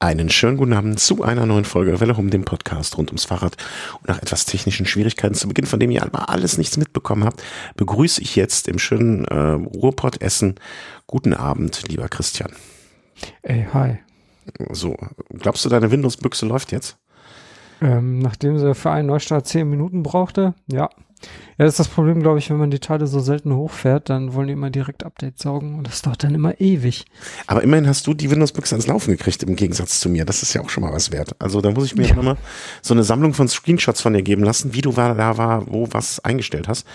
Einen schönen guten Abend zu einer neuen Folge Welle um dem Podcast rund ums Fahrrad. Und nach etwas technischen Schwierigkeiten zu Beginn, von dem ihr einmal alles nichts mitbekommen habt, begrüße ich jetzt im schönen äh, Ruhrpott Essen. Guten Abend, lieber Christian. Ey, hi. So, glaubst du, deine Windows-Büchse läuft jetzt? Ähm, nachdem sie für einen Neustart zehn Minuten brauchte, ja. Ja, das ist das Problem, glaube ich, wenn man die Teile so selten hochfährt, dann wollen die immer direkt Updates saugen und das dauert dann immer ewig. Aber immerhin hast du die Windows-Büchse ans Laufen gekriegt, im Gegensatz zu mir. Das ist ja auch schon mal was wert. Also da muss ich mir ja. nochmal so eine Sammlung von Screenshots von dir geben lassen, wie du da war, wo was eingestellt hast,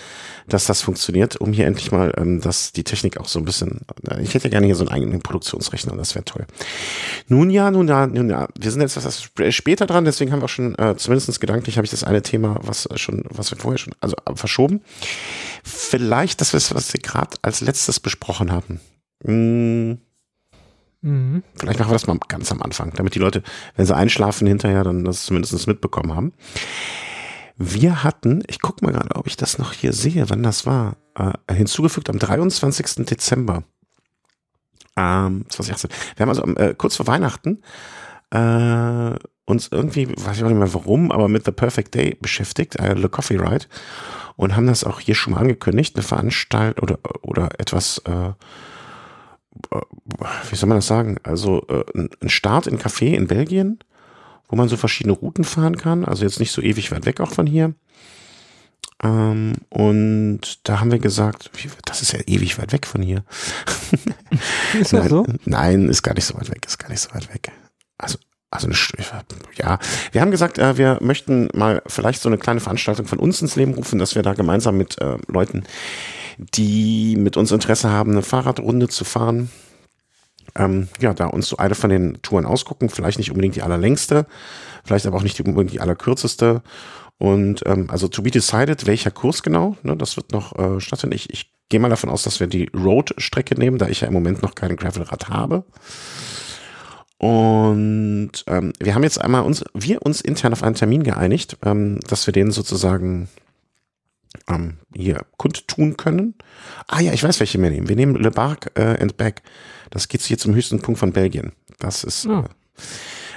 dass das funktioniert, um hier endlich mal, ähm, dass die Technik auch so ein bisschen, äh, ich hätte ja gerne hier so einen eigenen Produktionsrechner, das wäre toll. Nun ja, nun ja, nun ja, wir sind jetzt etwas später dran, deswegen haben wir auch schon, äh, zumindest gedanklich habe ich das eine Thema, was schon, was wir vorher schon, also äh, verschoben. Vielleicht das, was wir gerade als letztes besprochen haben. Hm. Mhm. Vielleicht machen wir das mal ganz am Anfang, damit die Leute, wenn sie einschlafen, hinterher dann das zumindest mitbekommen haben. Wir hatten, ich gucke mal gerade, ob ich das noch hier sehe, wann das war, äh, hinzugefügt am 23. Dezember ähm, 2018. Wir haben also äh, kurz vor Weihnachten äh, uns irgendwie, weiß ich auch nicht mehr warum, aber mit The Perfect Day beschäftigt, äh, The Coffee Ride und haben das auch hier schon mal angekündigt, eine Veranstaltung oder, oder etwas, äh, äh, wie soll man das sagen? Also äh, ein Start in Café in Belgien, wo man so verschiedene Routen fahren kann, also jetzt nicht so ewig weit weg auch von hier. Ähm, und da haben wir gesagt, das ist ja ewig weit weg von hier. Ist das nein, so? Nein, ist gar nicht so weit weg, ist gar nicht so weit weg. Also also eine, ja, wir haben gesagt, äh, wir möchten mal vielleicht so eine kleine Veranstaltung von uns ins Leben rufen, dass wir da gemeinsam mit äh, Leuten, die mit uns Interesse haben, eine Fahrradrunde zu fahren, ähm, ja, da uns so eine von den Touren ausgucken, vielleicht nicht unbedingt die allerlängste, vielleicht aber auch nicht unbedingt die allerkürzeste. Und ähm, also to be decided, welcher Kurs genau, ne, das wird noch äh, stattfinden. Ich, ich gehe mal davon aus, dass wir die Road-Strecke nehmen, da ich ja im Moment noch kein Gravelrad habe. Und ähm, wir haben jetzt einmal uns, wir uns intern auf einen Termin geeinigt, ähm, dass wir den sozusagen ähm, hier kundtun können. Ah ja, ich weiß, welche wir nehmen. Wir nehmen Le Barc äh, and Back. Das geht hier zum höchsten Punkt von Belgien. Das ist. Oh. Äh,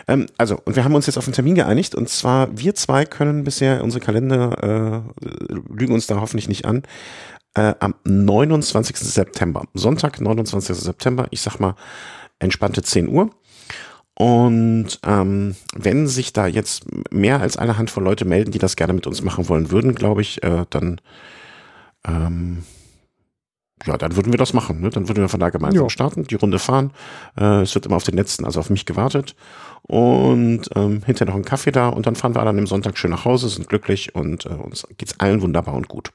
ähm, also, und wir haben uns jetzt auf einen Termin geeinigt. Und zwar, wir zwei können bisher, unsere Kalender äh, lügen uns da hoffentlich nicht an, äh, am 29. September. Sonntag, 29. September. Ich sag mal, entspannte 10 Uhr und ähm, wenn sich da jetzt mehr als eine Handvoll Leute melden, die das gerne mit uns machen wollen würden, glaube ich, äh, dann ähm, ja, dann würden wir das machen. Ne? Dann würden wir von da gemeinsam jo. starten, die Runde fahren. Äh, es wird immer auf den letzten, also auf mich gewartet. Und ähm, hinterher noch ein Kaffee da und dann fahren wir dann am Sonntag schön nach Hause, sind glücklich und äh, uns geht's allen wunderbar und gut.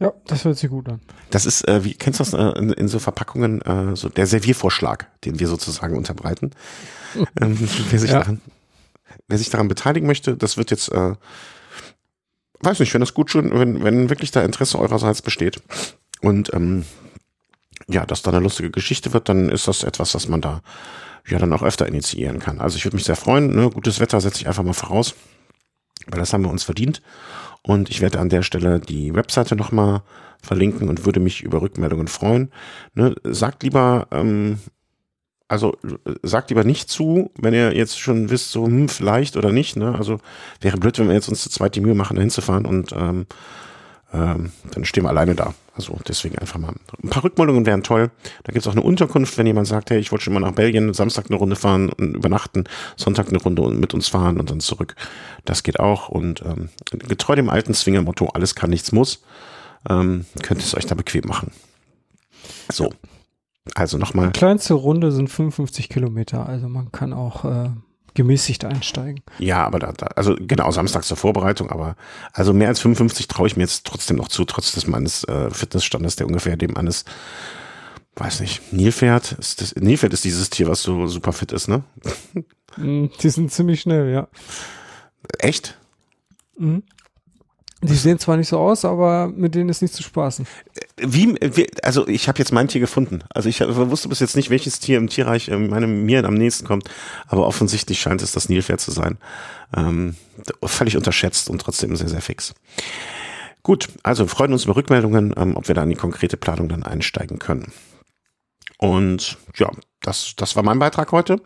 Ja, das hört sich gut an. Das ist, äh, wie kennst du das äh, in, in, so Verpackungen, äh, so der Serviervorschlag, den wir sozusagen unterbreiten. ähm, wer, sich ja. daran, wer sich daran beteiligen möchte, das wird jetzt, äh, weiß nicht, wenn das gut schon, wenn, wenn wirklich da Interesse eurerseits besteht und ähm, ja, dass da eine lustige Geschichte wird, dann ist das etwas, was man da ja dann auch öfter initiieren kann. Also ich würde mich sehr freuen. Ne? Gutes Wetter setze ich einfach mal voraus, weil das haben wir uns verdient. Und ich werde an der Stelle die Webseite nochmal verlinken und würde mich über Rückmeldungen freuen. Ne, sagt lieber, ähm, also sagt lieber nicht zu, wenn ihr jetzt schon wisst, so hm, vielleicht oder nicht. Ne? Also wäre blöd, wenn wir jetzt uns zu zweit die Mühe machen, da hinzufahren und ähm, ähm, dann stehen wir alleine da. Also deswegen einfach mal. Ein paar Rückmeldungen wären toll. Da gibt es auch eine Unterkunft, wenn jemand sagt, hey, ich wollte schon mal nach Belgien, Samstag eine Runde fahren und übernachten, Sonntag eine Runde mit uns fahren und dann zurück. Das geht auch. Und ähm, getreu dem alten Zwinger-Motto, alles kann, nichts muss, ähm, könnt ihr es euch da bequem machen. So. Also nochmal. Die kleinste Runde sind 55 Kilometer, also man kann auch äh, gemäßigt einsteigen. Ja, aber da, da, also genau, samstags zur Vorbereitung, aber also mehr als 55 traue ich mir jetzt trotzdem noch zu, trotz des meines äh, Fitnessstandes, der ungefähr dem eines, weiß nicht, Nilpferd, ist das, Nilpferd ist dieses Tier, was so super fit ist, ne? Mm, die sind ziemlich schnell, ja. Echt? Mhm. Die sehen zwar nicht so aus, aber mit denen ist nicht zu spaßen. Wie, wie also ich habe jetzt mein Tier gefunden. Also ich wusste bis jetzt nicht, welches Tier im Tierreich meinem mir am nächsten kommt, aber offensichtlich scheint es das Nilpferd zu sein. Ähm, völlig unterschätzt und trotzdem sehr, sehr fix. Gut, also freuen uns über Rückmeldungen, ähm, ob wir da in die konkrete Planung dann einsteigen können. Und ja, das, das war mein Beitrag heute.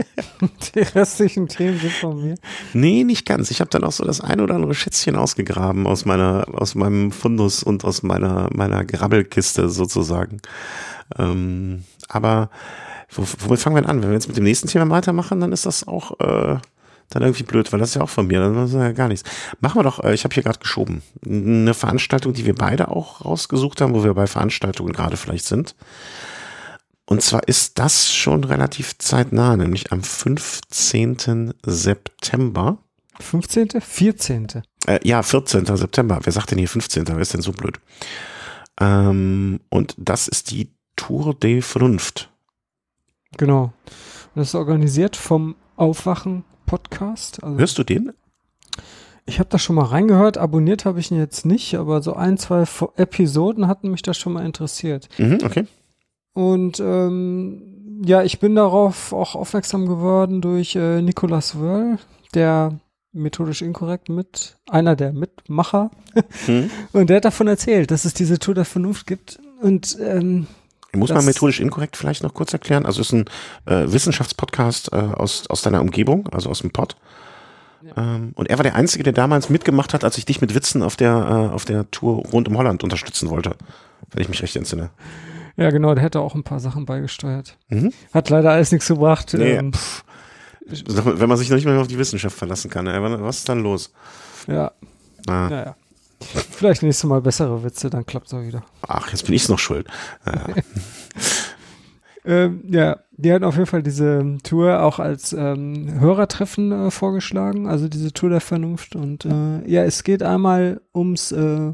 Die restlichen Themen sind von mir. Nee, nicht ganz. Ich habe dann auch so das ein oder andere Schätzchen ausgegraben aus meiner, aus meinem Fundus und aus meiner, meiner Grabbelkiste sozusagen. Ähm, aber wo, womit fangen wir denn an? Wenn wir jetzt mit dem nächsten Thema weitermachen, dann ist das auch äh, dann irgendwie blöd, weil das ist ja auch von mir, dann ist ja gar nichts. Machen wir doch, äh, ich habe hier gerade geschoben, eine Veranstaltung, die wir beide auch rausgesucht haben, wo wir bei Veranstaltungen gerade vielleicht sind. Und zwar ist das schon relativ zeitnah, nämlich am 15. September. 15., 14. Äh, ja, 14. September. Wer sagt denn hier 15.? Wer ist denn so blöd? Ähm, und das ist die Tour de Vernunft. Genau. Das ist organisiert vom Aufwachen Podcast. Also Hörst du den? Ich habe da schon mal reingehört, abonniert habe ich ihn jetzt nicht, aber so ein, zwei Episoden hatten mich da schon mal interessiert. Mhm, okay. Und ähm, ja, ich bin darauf auch aufmerksam geworden durch äh, Nicolas Wörl, der methodisch inkorrekt mit, einer der Mitmacher. Hm. Und der hat davon erzählt, dass es diese Tour der Vernunft gibt. Und ähm, muss man methodisch inkorrekt vielleicht noch kurz erklären? Also es ist ein äh, Wissenschaftspodcast äh, aus, aus deiner Umgebung, also aus dem Pod. Ja. Ähm, und er war der Einzige, der damals mitgemacht hat, als ich dich mit Witzen auf der, äh, auf der Tour rund um Holland unterstützen wollte, wenn ich mich recht entsinne. Ja, genau, der hätte auch ein paar Sachen beigesteuert. Mhm. Hat leider alles nichts gebracht. Nee, ähm, wenn man sich noch nicht mehr auf die Wissenschaft verlassen kann, was ist dann los? Ja. Ah. Naja. Vielleicht nächstes Mal bessere Witze, dann klappt es auch wieder. Ach, jetzt bin ich noch schuld. Ja. ähm, ja, die hatten auf jeden Fall diese Tour auch als ähm, Hörertreffen äh, vorgeschlagen, also diese Tour der Vernunft. Und äh, ja, es geht einmal ums äh,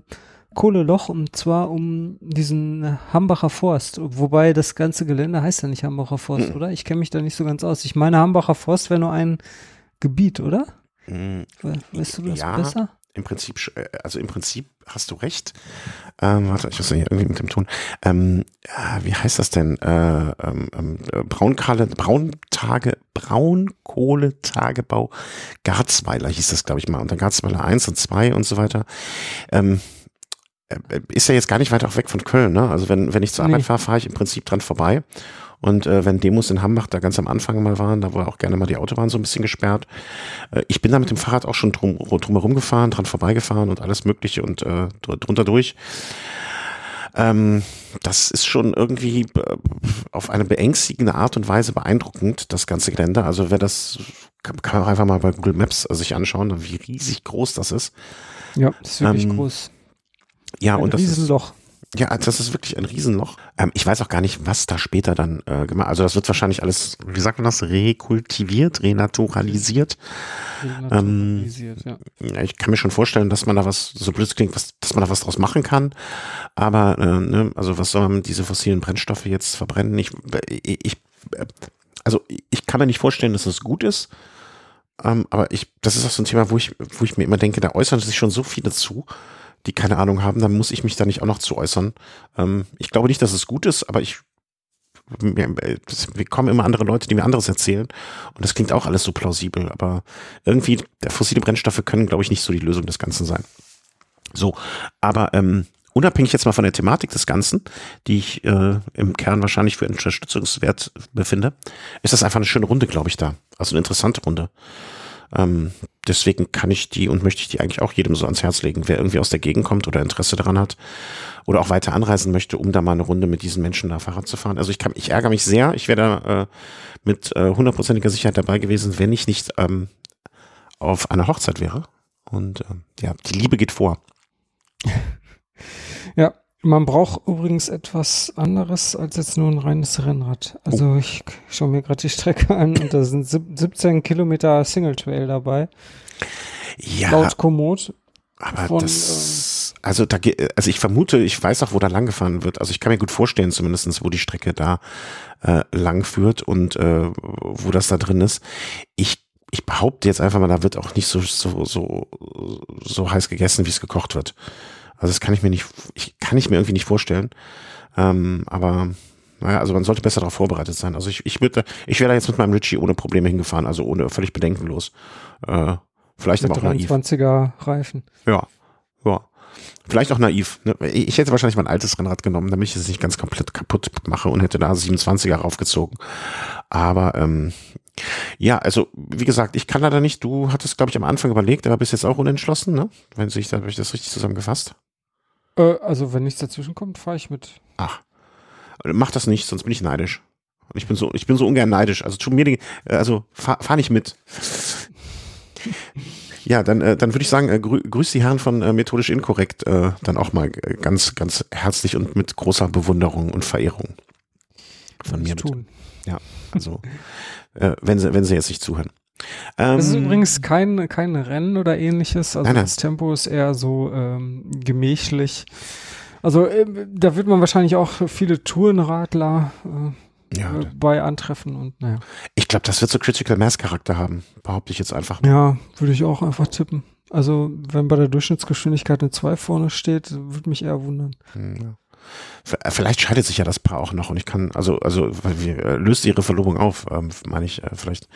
Kohleloch und zwar um diesen Hambacher Forst. Wobei das ganze Gelände heißt ja nicht Hambacher Forst, mhm. oder? Ich kenne mich da nicht so ganz aus. Ich meine, Hambacher Forst wäre nur ein Gebiet, oder? Mhm. Weißt du das ja, besser? Im Prinzip, äh, also im Prinzip hast du recht. Ähm, warte, ich muss ja irgendwie mit dem Ton. Ähm, äh, wie heißt das denn? Äh, ähm, ähm äh, Braunkohle, Brauntage, Braunkohletagebau Garzweiler hieß das, glaube ich mal. Und dann Garzweiler 1 und 2 und so weiter. Ähm, äh, ist ja jetzt gar nicht weit auch weg von Köln, ne? Also wenn, wenn ich zur nee. Arbeit fahre, fahre ich im Prinzip dran vorbei. Und äh, wenn Demos in Hambach da ganz am Anfang mal waren, da war auch gerne mal die Autobahn so ein bisschen gesperrt. Äh, ich bin da mit dem Fahrrad auch schon drum, drumherum gefahren, dran vorbeigefahren und alles Mögliche und äh, drunter durch. Ähm, das ist schon irgendwie äh, auf eine beängstigende Art und Weise beeindruckend, das ganze Gelände. Also wer das, kann, kann man auch einfach mal bei Google Maps sich anschauen, wie riesig groß das ist. Ja, das ist wirklich ähm, groß. Ja, ein und das Riesenloch. Ist, ja, das ist wirklich ein Riesenloch. Ähm, ich weiß auch gar nicht, was da später dann äh, gemacht. Also das wird wahrscheinlich alles, wie sagt man das, rekultiviert, renaturalisiert. Renaturalisiert, ähm, ja. Ich kann mir schon vorstellen, dass man da was, so blöd klingt, was, dass man da was draus machen kann. Aber äh, ne, also was soll man mit diese fossilen Brennstoffe jetzt verbrennen? Ich, ich, also ich kann mir nicht vorstellen, dass das gut ist. Ähm, aber ich, das ist auch so ein Thema, wo ich, wo ich mir immer denke, da äußern sich schon so viele zu die keine Ahnung haben, dann muss ich mich da nicht auch noch zu äußern. Ähm, ich glaube nicht, dass es gut ist, aber ich wir kommen immer andere Leute, die mir anderes erzählen. Und das klingt auch alles so plausibel, aber irgendwie, der fossile Brennstoffe können, glaube ich, nicht so die Lösung des Ganzen sein. So, aber ähm, unabhängig jetzt mal von der Thematik des Ganzen, die ich äh, im Kern wahrscheinlich für unterstützungswert befinde, ist das einfach eine schöne Runde, glaube ich, da. Also eine interessante Runde. Ähm, deswegen kann ich die und möchte ich die eigentlich auch jedem so ans Herz legen, wer irgendwie aus der Gegend kommt oder Interesse daran hat oder auch weiter anreisen möchte, um da mal eine Runde mit diesen Menschen da Fahrrad zu fahren. Also ich kann, ich ärgere mich sehr. Ich wäre da äh, mit äh, hundertprozentiger äh, Sicherheit dabei gewesen, wenn ich nicht ähm, auf einer Hochzeit wäre. Und äh, ja, die Liebe geht vor. Ja, man braucht übrigens etwas anderes als jetzt nur ein reines Rennrad. Also oh. ich schaue mir gerade die Strecke an und da sind 17 Kilometer Single Trail dabei. Ja. Laut Komoot. Aber von, das, ähm, also da, also ich vermute, ich weiß auch, wo da lang gefahren wird. Also ich kann mir gut vorstellen, zumindestens, wo die Strecke da äh, lang führt und äh, wo das da drin ist. Ich ich behaupte jetzt einfach mal, da wird auch nicht so so so so heiß gegessen, wie es gekocht wird. Also das kann ich mir nicht, ich, kann ich mir irgendwie nicht vorstellen. Ähm, aber naja, also man sollte besser darauf vorbereitet sein. Also ich, ich würde, ich wäre da jetzt mit meinem Ritchie ohne Probleme hingefahren, also ohne völlig bedenkenlos. Äh, vielleicht mit aber auch 23er Reifen. Ja, ja. Vielleicht auch naiv. Ne? Ich hätte wahrscheinlich mein altes Rennrad genommen, damit ich es nicht ganz komplett kaputt mache und hätte da 27er raufgezogen. Aber ähm, ja, also wie gesagt, ich kann leider nicht. Du hattest, glaube ich, am Anfang überlegt, aber bist jetzt auch unentschlossen, ne? Wenn sich da habe ich das richtig zusammengefasst. Äh, also wenn nichts dazwischen kommt, fahre ich mit. Ach, mach das nicht, sonst bin ich neidisch. Ich bin so, ich bin so ungern neidisch. Also tu mir die, also fahr, fahr nicht mit. Ja, dann, äh, dann würde ich sagen, äh, grü grüß die Herren von äh, Methodisch Inkorrekt äh, dann auch mal äh, ganz, ganz herzlich und mit großer Bewunderung und Verehrung von mir. Tun. Ja, also äh, wenn sie, wenn sie jetzt nicht zuhören. Ähm, das ist übrigens kein, kein Rennen oder ähnliches. Also Nein, nein. das Tempo ist eher so ähm, gemächlich. Also äh, da wird man wahrscheinlich auch viele Tourenradler äh, ja, äh, bei antreffen und naja. ich glaube, das wird so Critical Mass Charakter haben, behaupte ich jetzt einfach. mal. Ja, würde ich auch einfach tippen. Also wenn bei der Durchschnittsgeschwindigkeit eine 2 vorne steht, würde mich eher wundern. Hm, ja. V- Vielleicht scheidet sich ja das Paar auch noch und ich kann, also, also äh, löst ihre Verlobung auf, ähm, meine ich, äh, vielleicht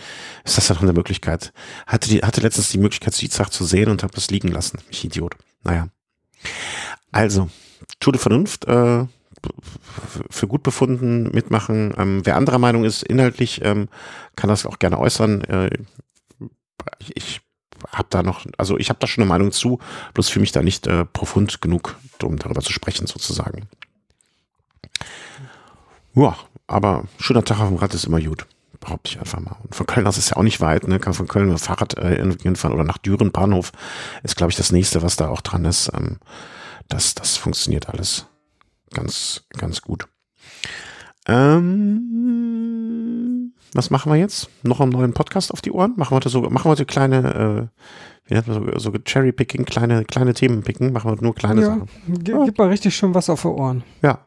ist das ja noch eine Möglichkeit. Hatte die, hatte letztens die Möglichkeit, Südzach zu sehen und habe das liegen lassen. Ich Idiot. Naja. Also, Tour Vernunft, äh, für gut befunden, mitmachen. Ähm, wer anderer Meinung ist, inhaltlich, ähm, kann das auch gerne äußern. Äh, ich habe da noch, also ich habe da schon eine Meinung zu, bloß für mich da nicht äh, profund genug, um darüber zu sprechen, sozusagen. Ja, aber schöner Tag auf dem Rad ist immer gut. Behaupte ich einfach mal. Und von Köln aus ist ja auch nicht weit, ne? Kann von Köln mit dem Fahrrad äh, hinfahren oder nach Düren Bahnhof ist, glaube ich, das nächste, was da auch dran ist. Ähm, das, das funktioniert alles ganz, ganz gut. Ähm, was machen wir jetzt? Noch einen neuen Podcast auf die Ohren? Machen wir heute so, machen wir heute kleine, äh, wie nennt man so, so Cherry-Picking, kleine, kleine Themen picken, machen wir nur kleine Ja, Sachen. G gib mal richtig schön was auf die Ohren. Ja,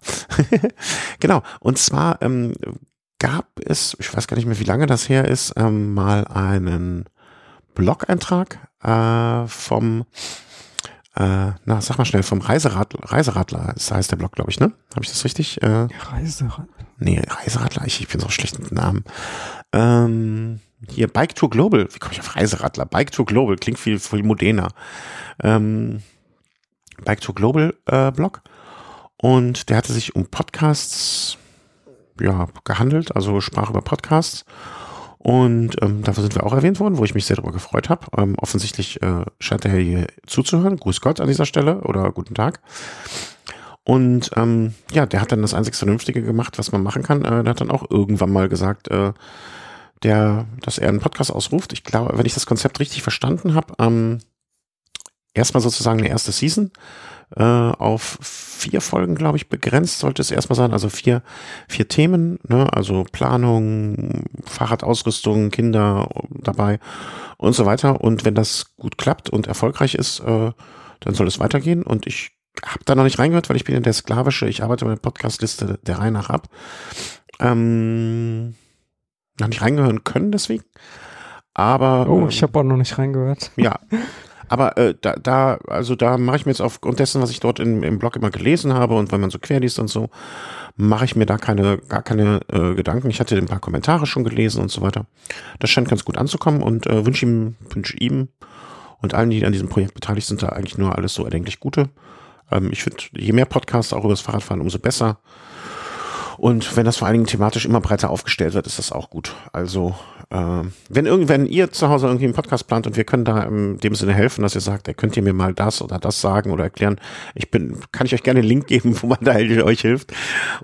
genau. Und zwar ähm, gab es, ich weiß gar nicht mehr, wie lange das her ist, ähm, mal einen Blog-Eintrag äh, vom, äh, na, sag mal schnell, vom Reiseradler, Reiseradler, das heißt der Blog, glaube ich, ne? Habe ich das richtig? Äh, Reiserad. nee, Reiseradler, ich, ich bin so schlecht mit Namen. Ähm, hier, Bike Tour Global, wie komme ich auf Reiseradler? Bike Tour Global, klingt viel, viel moderner. Ähm, Bike Tour Global äh, Blog. Und der hatte sich um Podcasts ja, gehandelt, also sprach über Podcasts. Und ähm, dafür sind wir auch erwähnt worden, wo ich mich sehr darüber gefreut habe. Ähm, offensichtlich äh, scheint er hier zuzuhören. Grüß Gott an dieser Stelle oder guten Tag. Und ähm, ja, der hat dann das einzig Vernünftige gemacht, was man machen kann. Äh, der hat dann auch irgendwann mal gesagt, äh, der, dass er einen Podcast ausruft. Ich glaube, wenn ich das Konzept richtig verstanden habe, ähm, erstmal sozusagen eine erste Season äh, auf vier Folgen, glaube ich, begrenzt sollte es erstmal sein. Also vier, vier Themen, ne? also Planung, Fahrradausrüstung, Kinder dabei und so weiter. Und wenn das gut klappt und erfolgreich ist, äh, dann soll es weitergehen. Und ich habe da noch nicht reingehört, weil ich bin ja der Sklavische. Ich arbeite meine Podcastliste der Reihe nach ab. Ähm, noch nicht reingehören können deswegen. Aber Oh, ähm, ich habe auch noch nicht reingehört. ja. Aber äh, da, da, also da mache ich mir jetzt aufgrund dessen, was ich dort in, im Blog immer gelesen habe und wenn man so quer liest und so, mache ich mir da keine, gar keine äh, Gedanken. Ich hatte ein paar Kommentare schon gelesen und so weiter. Das scheint ganz gut anzukommen und äh, wünsche ihm, wünsche ihm und allen, die an diesem Projekt beteiligt sind, da eigentlich nur alles so erdenklich Gute. Ähm, ich finde, je mehr Podcasts auch über das Fahrradfahren, umso besser. Und wenn das vor allen Dingen thematisch immer breiter aufgestellt wird, ist das auch gut. Also, wenn irgendwann ihr zu Hause irgendwie einen Podcast plant und wir können da in dem Sinne helfen, dass ihr sagt, ihr könnt ihr mir mal das oder das sagen oder erklären, ich bin, kann ich euch gerne einen Link geben, wo man da euch hilft.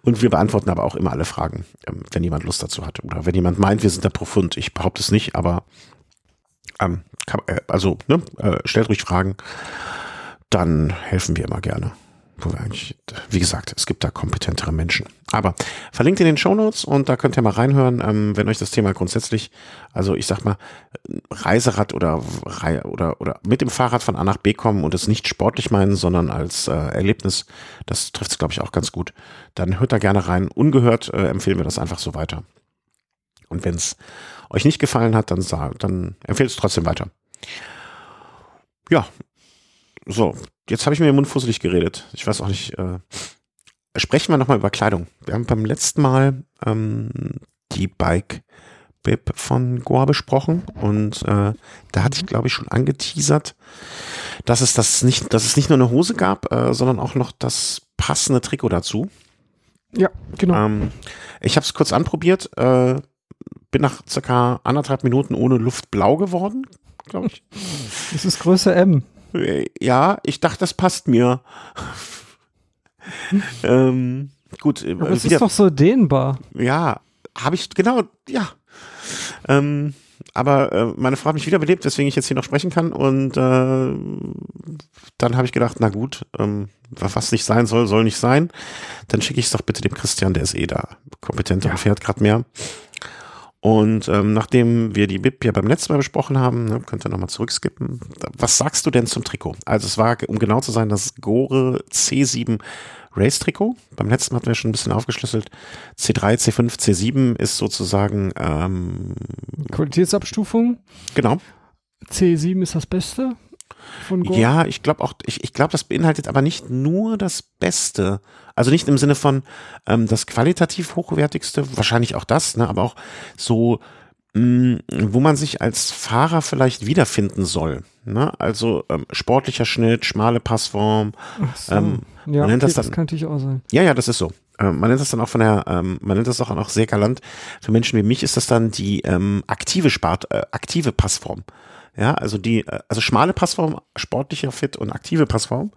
Und wir beantworten aber auch immer alle Fragen, ähm, wenn jemand Lust dazu hat. Oder wenn jemand meint, wir sind da profund. Ich behaupte es nicht, aber ähm, kann, äh, also, ne, äh, stellt ruhig Fragen, dann helfen wir immer gerne. Wo wir eigentlich, wie gesagt, es gibt da kompetentere Menschen. Aber verlinkt in den Shownotes und da könnt ihr mal reinhören, ähm, wenn euch das Thema grundsätzlich, also ich sag mal, Reiserad oder, oder, oder mit dem Fahrrad von A nach B kommen und es nicht sportlich meinen, sondern als äh, Erlebnis, das trifft es, glaube ich, auch ganz gut. Dann hört da gerne rein. Ungehört äh, empfehlen wir das einfach so weiter. Und wenn es euch nicht gefallen hat, dann, dann empfehlt es trotzdem weiter. Ja, so, jetzt habe ich mir den Mund fusselig geredet. Ich weiß auch nicht. Äh, sprechen wir nochmal über Kleidung. Wir haben beim letzten Mal ähm, die Bike Bib von Goa besprochen und äh, da hatte ich, glaube ich, schon angeteasert, dass es das nicht, dass es nicht nur eine Hose gab, äh, sondern auch noch das passende Trikot dazu. Ja, genau. Ähm, ich habe es kurz anprobiert, äh, bin nach circa anderthalb Minuten ohne Luft blau geworden, glaube ich. Das ist Größe M. Ja, ich dachte, das passt mir. ähm, gut, äh, Aber es ist doch so dehnbar. ja, habe ich, genau, ja. Ähm, aber äh, meine Frau hat mich wiederbelebt, weswegen ich jetzt hier noch sprechen kann. Und äh, dann habe ich gedacht, na gut, ähm, was nicht sein soll, soll nicht sein. Dann schicke ich es doch bitte dem Christian, der ist eh da kompetenter und fährt gerade mehr. Und ähm, nachdem wir die BIP ja beim letzten Mal besprochen haben, ne, könnt ihr nochmal zurückskippen. Was sagst du denn zum Trikot? Also es war, um genau zu sein, das Gore C7 Race Trikot. Beim letzten Mal hatten wir schon ein bisschen aufgeschlüsselt. C3, C5, C7 ist sozusagen, ähm, Qualitätsabstufung. genau. C7 ist das Beste. Ja, ich glaube auch, ich, ich glaube, das beinhaltet aber nicht nur das Beste. Also nicht im Sinne von ähm, das qualitativ hochwertigste, wahrscheinlich auch das, ne, aber auch so, mh, wo man sich als Fahrer vielleicht wiederfinden soll. Ne? Also ähm, sportlicher Schnitt, schmale Passform. So. ähm, ja, man nennt okay, das das, dann- könnte ich auch sein. Ja, ja, das ist so. Ähm, man nennt das dann auch von der, ähm, man nennt das auch, auch sehr galant. Für Menschen wie mich ist das dann die ähm, aktive Spart, äh, aktive Passform. Ja, also die, äh, also schmale Passform, sportlicher Fit und aktive Passform.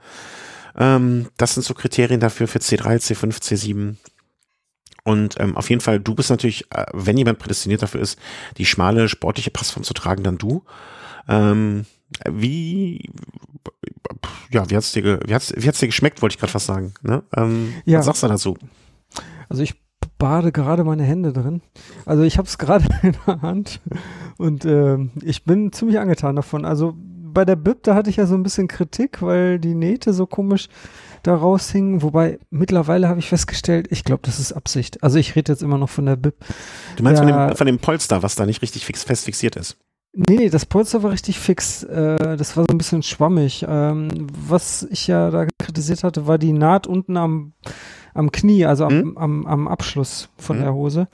Ähm, das sind so Kriterien dafür für C3, C5, C7. Und ähm, auf jeden Fall, du bist natürlich, äh, wenn jemand prädestiniert dafür ist, die schmale sportliche Passform zu tragen, dann du. Ähm, wie, ja, wie hat's dir, wie hat's, wie hat's dir geschmeckt, wollte ich gerade fast sagen. Ne? Ähm, Ja. Was sagst du dazu? Also ich bade gerade meine Hände drin. Also ich habe es gerade in der Hand und ähm, ich bin ziemlich angetan davon. Also bei der Bib, da hatte ich ja so ein bisschen Kritik, weil die Nähte so komisch da raushingen. Wobei mittlerweile habe ich festgestellt, ich glaube, das ist Absicht. Also ich rede jetzt immer noch von der Bib. Du meinst Ja. von, dem, von dem Polster, was da nicht richtig fix, fest fixiert ist? Nee, nee, das Polster war richtig fix. Äh, das war so ein bisschen schwammig. Ähm, was ich ja da kritisiert hatte, war die Naht unten am, am Knie, also am, Mhm. am, am Abschluss von Mhm. der Hose,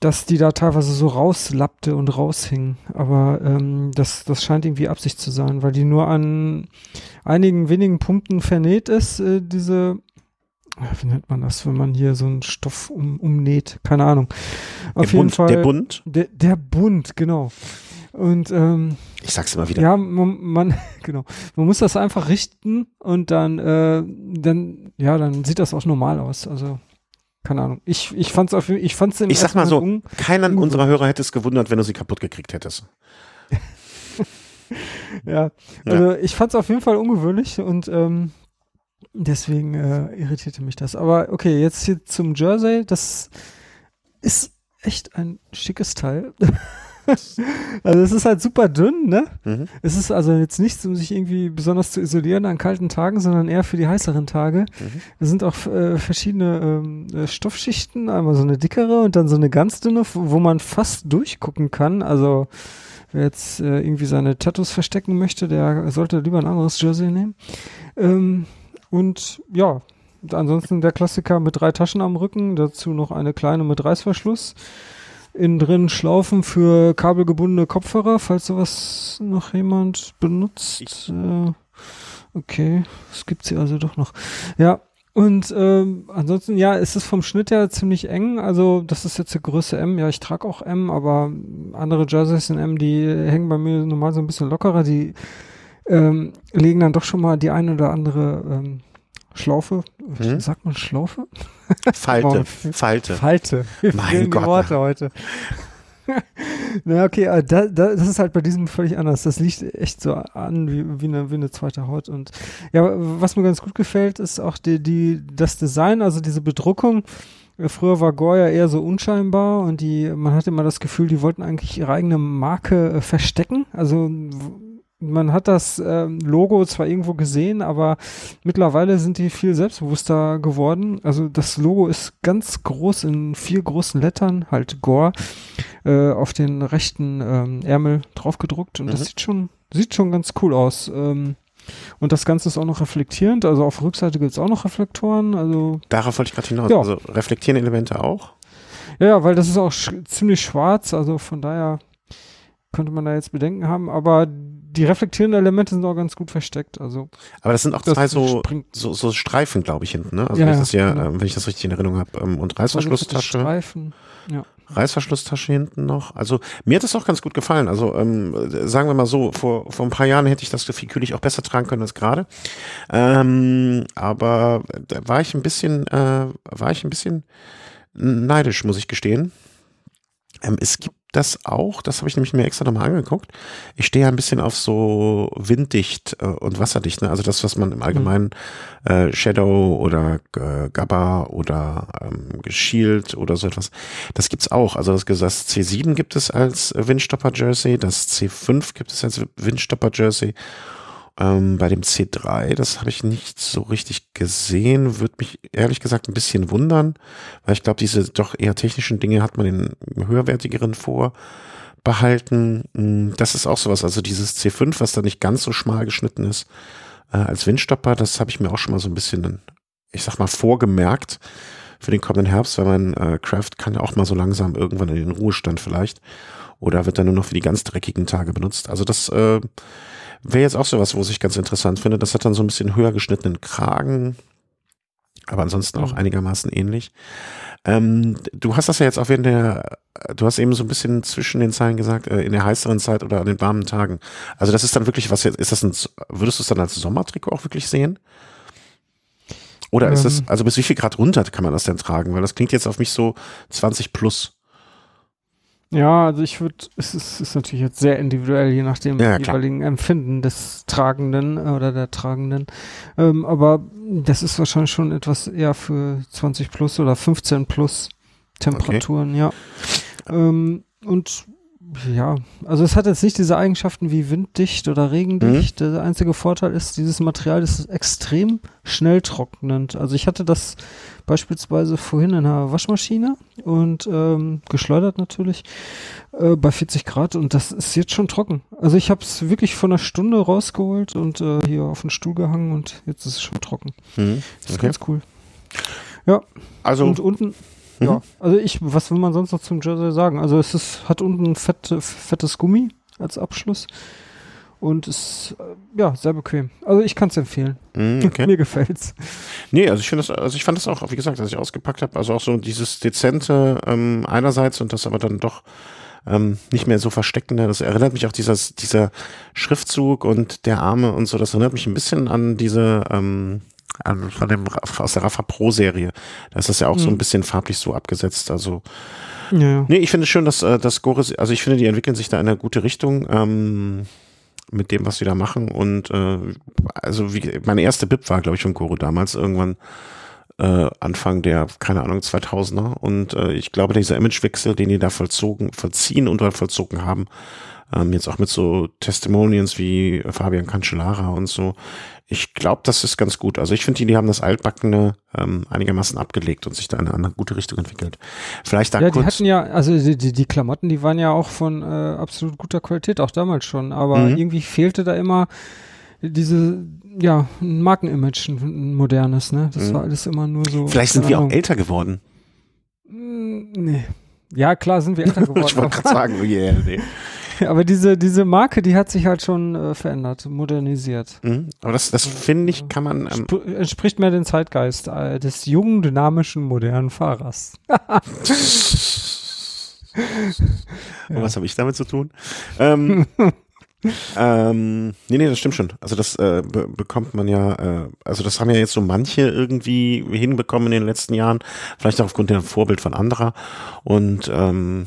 dass die da teilweise so rauslappte und raushing. Aber ähm, das, das scheint irgendwie Absicht zu sein, weil die nur an einigen wenigen Punkten vernäht ist, äh, diese ah, wie nennt man das, wenn man hier so einen Stoff um, umnäht? Keine Ahnung. Auf der jeden Bund, Fall. Der Bund, Der, der Bund, genau. Und ähm, ich sag's immer wieder. ja, man, man, genau. Man muss das einfach richten und dann, äh, dann, ja, dann sieht das auch normal aus. Also, keine Ahnung. Ich, ich fand's auf, ich fand's im Ich sag mal so, un- Keiner ungewöhnlich. unserer Hörer hätte es gewundert, wenn du sie kaputt gekriegt hättest. ja. Also, ich fand's auf jeden Fall ungewöhnlich und, ähm, deswegen, äh, irritierte mich das. Aber okay, jetzt hier zum Jersey. Das ist echt ein schickes Teil. also, es ist halt super dünn, ne? Mhm. Es ist also jetzt nichts, um sich irgendwie besonders zu isolieren an kalten Tagen, sondern eher für die heißeren Tage. Mhm. Es sind auch äh, verschiedene ähm, äh, Stoffschichten, einmal so eine dickere und dann so eine ganz dünne, wo man fast durchgucken kann. Also wer jetzt äh, irgendwie seine Tattoos verstecken möchte, der sollte lieber ein anderes Jersey nehmen. Ähm, und ja, ansonsten der Klassiker mit drei Taschen am Rücken, dazu noch eine kleine mit Reißverschluss. Innen drin Schlaufen für kabelgebundene Kopfhörer, falls sowas noch jemand benutzt. Äh, okay, das gibt's hier also doch noch. Ja, und ähm, ansonsten, ja, es ist vom Schnitt her ziemlich eng. Also das ist jetzt die Größe M. Ja, ich trage auch M, aber andere Jerseys in M, die hängen bei mir normal so ein bisschen lockerer. Die ähm, legen dann doch schon mal die eine oder andere ähm, Schlaufe. Mhm. Sagt man Schlaufe? Falte, Falte. Falte. Mir Mein Gott. Worte heute. Na okay, aber da, da, das ist halt bei diesem völlig anders. Das liegt echt so an wie, wie, eine, wie eine zweite Haut. Und ja, was mir ganz gut gefällt, ist auch die, die, das Design, also diese Bedruckung. Äh, Früher war Gore ja eher so unscheinbar und die, man hatte immer das Gefühl, die wollten eigentlich ihre eigene Marke äh, verstecken. Also man hat das ähm, Logo zwar irgendwo gesehen, aber mittlerweile sind die viel selbstbewusster geworden. Also das Logo ist ganz groß in vier großen Lettern, halt Gore, äh, auf den rechten ähm, Ärmel draufgedruckt und Mhm. das sieht schon, sieht schon ganz cool aus. Ähm, und das Ganze ist auch noch reflektierend, also auf der Rückseite gibt es auch noch Reflektoren, also Darauf wollte ich gerade hinaus. Ja. Also reflektierende Elemente auch. Ja, ja, weil das ist auch sch ziemlich schwarz, also von daher könnte man da jetzt Bedenken haben, aber die reflektierenden Elemente sind auch ganz gut versteckt. Also aber das sind auch zwei so, so, so Streifen, glaube ich, hinten. Ne? Also ja, wenn, ich das ja, genau. ähm, wenn ich das richtig in Erinnerung habe. Ähm, und Reißverschlusstasche. Streifen. Ja. Reißverschlusstasche hinten noch. Also mir hat das auch ganz gut gefallen. Also ähm, sagen wir mal so, vor, vor ein paar Jahren hätte ich das Gefühl auch besser tragen können als gerade. Ähm, aber da war ich ein bisschen, äh, war ich ein bisschen neidisch, muss ich gestehen. Ähm, es gibt das auch, das habe ich nämlich mir extra nochmal angeguckt. Ich stehe ja ein bisschen auf so winddicht äh, und wasserdicht, ne? also das, was man im Allgemeinen äh, Shadow oder äh, Gabba oder ähm, Shield oder so etwas, das gibt's auch. Also das, das C7 gibt es als Windstopper Jersey, das C5 gibt es als Windstopper Jersey ähm, bei dem C3, das habe ich nicht so richtig gesehen, würde mich ehrlich gesagt ein bisschen wundern, weil ich glaube, diese doch eher technischen Dinge hat man in höherwertigeren vorbehalten. Hm, das ist auch sowas, also dieses C5, was da nicht ganz so schmal geschnitten ist äh, als Windstopper, das habe ich mir auch schon mal so ein bisschen, ich sag mal, vorgemerkt für den kommenden Herbst, weil mein äh, Craft kann ja auch mal so langsam irgendwann in den Ruhestand vielleicht oder wird dann nur noch für die ganz dreckigen Tage benutzt. Also das äh, Wäre jetzt auch sowas, wo ich ganz interessant finde. Das hat dann so ein bisschen höher geschnittenen Kragen, aber ansonsten auch mhm. einigermaßen ähnlich. Ähm, du hast das ja jetzt auch während der, du hast eben so ein bisschen zwischen den Zeilen gesagt, äh, in der heißeren Zeit oder an den warmen Tagen. Also das ist dann wirklich was jetzt, ist das ein, würdest du es dann als Sommertrikot auch wirklich sehen? Oder ähm. ist es, also bis wie viel Grad runter kann man das denn tragen? Weil das klingt jetzt auf mich so 20 plus. Ja, also ich würde, es ist, ist, natürlich jetzt sehr individuell, je nach dem ja, jeweiligen Empfinden des Tragenden oder der Tragenden. Ähm, aber das ist wahrscheinlich schon etwas eher für 20 plus oder 15 plus Temperaturen, okay. ja. Ähm, und ja, also es hat jetzt nicht diese Eigenschaften wie winddicht oder regendicht. Mhm. Der einzige Vorteil ist, dieses Material ist extrem schnell trocknend. Also ich hatte das beispielsweise vorhin in einer Waschmaschine und ähm, geschleudert natürlich äh, bei 40 Grad und das ist jetzt schon trocken. Also ich habe es wirklich von einer Stunde rausgeholt und äh, hier auf den Stuhl gehangen und jetzt ist es schon trocken. Mhm. Das ist okay. ganz cool. Ja. Also und unten ja, mhm. also ich, was will man sonst noch zum Jersey sagen? Also es ist, hat unten fett, fettes Gummi als Abschluss und ist äh, ja sehr bequem. Also ich kann es empfehlen. Mm, okay. Mir gefällt's. Nee, also ich finde das, also ich fand das auch, wie gesagt, als ich ausgepackt habe, also auch so dieses dezente ähm, einerseits und das aber dann doch ähm, nicht mehr so versteckende. Das erinnert mich auch dieses, dieser Schriftzug und der Arme und so. Das erinnert mich ein bisschen an diese ähm, von dem, aus der Rafa Pro Serie. Da ist das ja auch mhm. so ein mhm. bisschen farblich so abgesetzt. Also, ja. nee, ich finde es schön, dass, äh, dass Gore, also ich finde, die entwickeln sich da in eine gute Richtung. Ähm, mit dem, was sie da machen. Und äh, also wie meine erste Bib war, glaube ich, von Goro damals irgendwann äh, Anfang der, keine Ahnung, 2000er. Und äh, ich glaube, dieser Imagewechsel, den die da vollzogen, vollziehen und vollzogen haben, ähm, jetzt auch mit so Testimonials wie Fabian Cancellara und so, ich glaube, das ist ganz gut. Also ich finde, die, die haben das Altbackene ähm, einigermaßen abgelegt und sich da in eine gute Richtung entwickelt. Vielleicht da Ja, kurz die hatten ja, also die, die, die Klamotten, die waren ja auch von äh, absolut guter Qualität, auch damals schon. Aber mhm. irgendwie fehlte da immer diese, ja, ein Markenimage, ein modernes, ne? Das mhm. war alles immer nur so. Vielleicht sind wir auch älter geworden. Mm, nee. Ja, klar sind wir älter geworden. ich wollte gerade sagen, oh yeah, nee. aber diese, diese Marke, die hat sich halt schon äh, verändert, modernisiert. Mhm. Aber das, das finde ich, kann man. Ähm entspricht mehr dem Zeitgeist äh, des jungen, dynamischen, modernen Fahrers. Und was habe ich damit zu tun? Ähm, ähm, nee, nee, das stimmt schon. Also das äh, be bekommt man ja, äh, also das haben ja jetzt so manche irgendwie hinbekommen in den letzten Jahren, vielleicht auch aufgrund der Vorbild von anderer. Und ähm,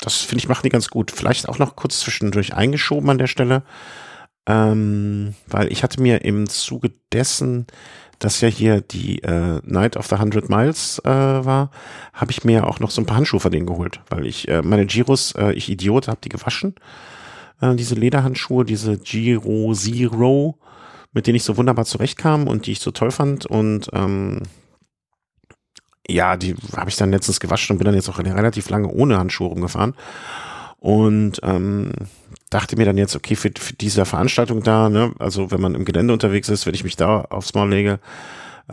das finde ich, machen die ganz gut. Vielleicht auch noch kurz zwischendurch eingeschoben an der Stelle, ähm, weil ich hatte mir im Zuge dessen, dass ja hier die äh, Night of the Hundred Miles äh, war, habe ich mir auch noch so ein paar Handschuhe von denen geholt, weil ich äh, meine Giros, äh, ich Idiot, habe die gewaschen. Äh, diese Lederhandschuhe, diese Giro Zero, mit denen ich so wunderbar zurechtkam und die ich so toll fand und ähm, ja, die habe ich dann letztens gewaschen und bin dann jetzt auch relativ lange ohne Handschuhe rumgefahren. Und ähm, dachte mir dann jetzt, okay, für, für diese Veranstaltung da, ne, also wenn man im Gelände unterwegs ist, wenn ich mich da aufs Maul lege,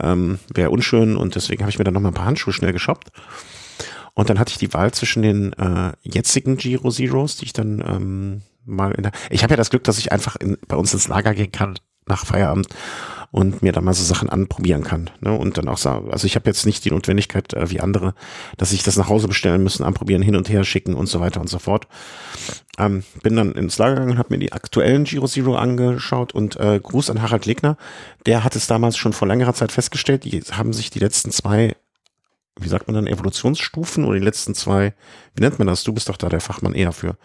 ähm, wäre unschön und deswegen habe ich mir dann noch mal ein paar Handschuhe schnell geshoppt. Und dann hatte ich die Wahl zwischen den äh, jetzigen Giro Zeros, die ich dann ähm, mal in der. Ich habe ja das Glück, dass ich einfach in, bei uns ins Lager gehen kann nach Feierabend und mir da mal so Sachen anprobieren kann. Ne? Und dann auch sagen, also ich habe jetzt nicht die Notwendigkeit äh, wie andere, dass ich das nach Hause bestellen müssen, anprobieren, hin und her schicken und so weiter und so fort. Ähm, bin dann ins Lager gegangen, habe mir die aktuellen Giro Zero angeschaut und äh, Gruß an Harald Legner, der hat es damals schon vor längerer Zeit festgestellt, die haben sich die letzten zwei wie sagt man dann, Evolutionsstufen oder die letzten zwei, wie nennt man das? Du bist doch da der Fachmann eher für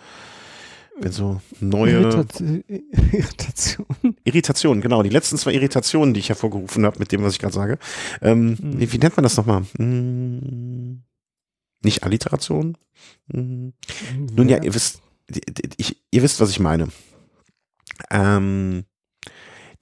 wenn so neue Irritation. Irritation, genau. Die letzten zwei Irritationen, die ich hervorgerufen habe mit dem, was ich gerade sage. Ähm, mhm. wie, nennt man das nochmal? Hm, nicht Alliteration? Hm. Nun ja, ihr wisst, ich, ihr wisst, was ich meine. Ähm,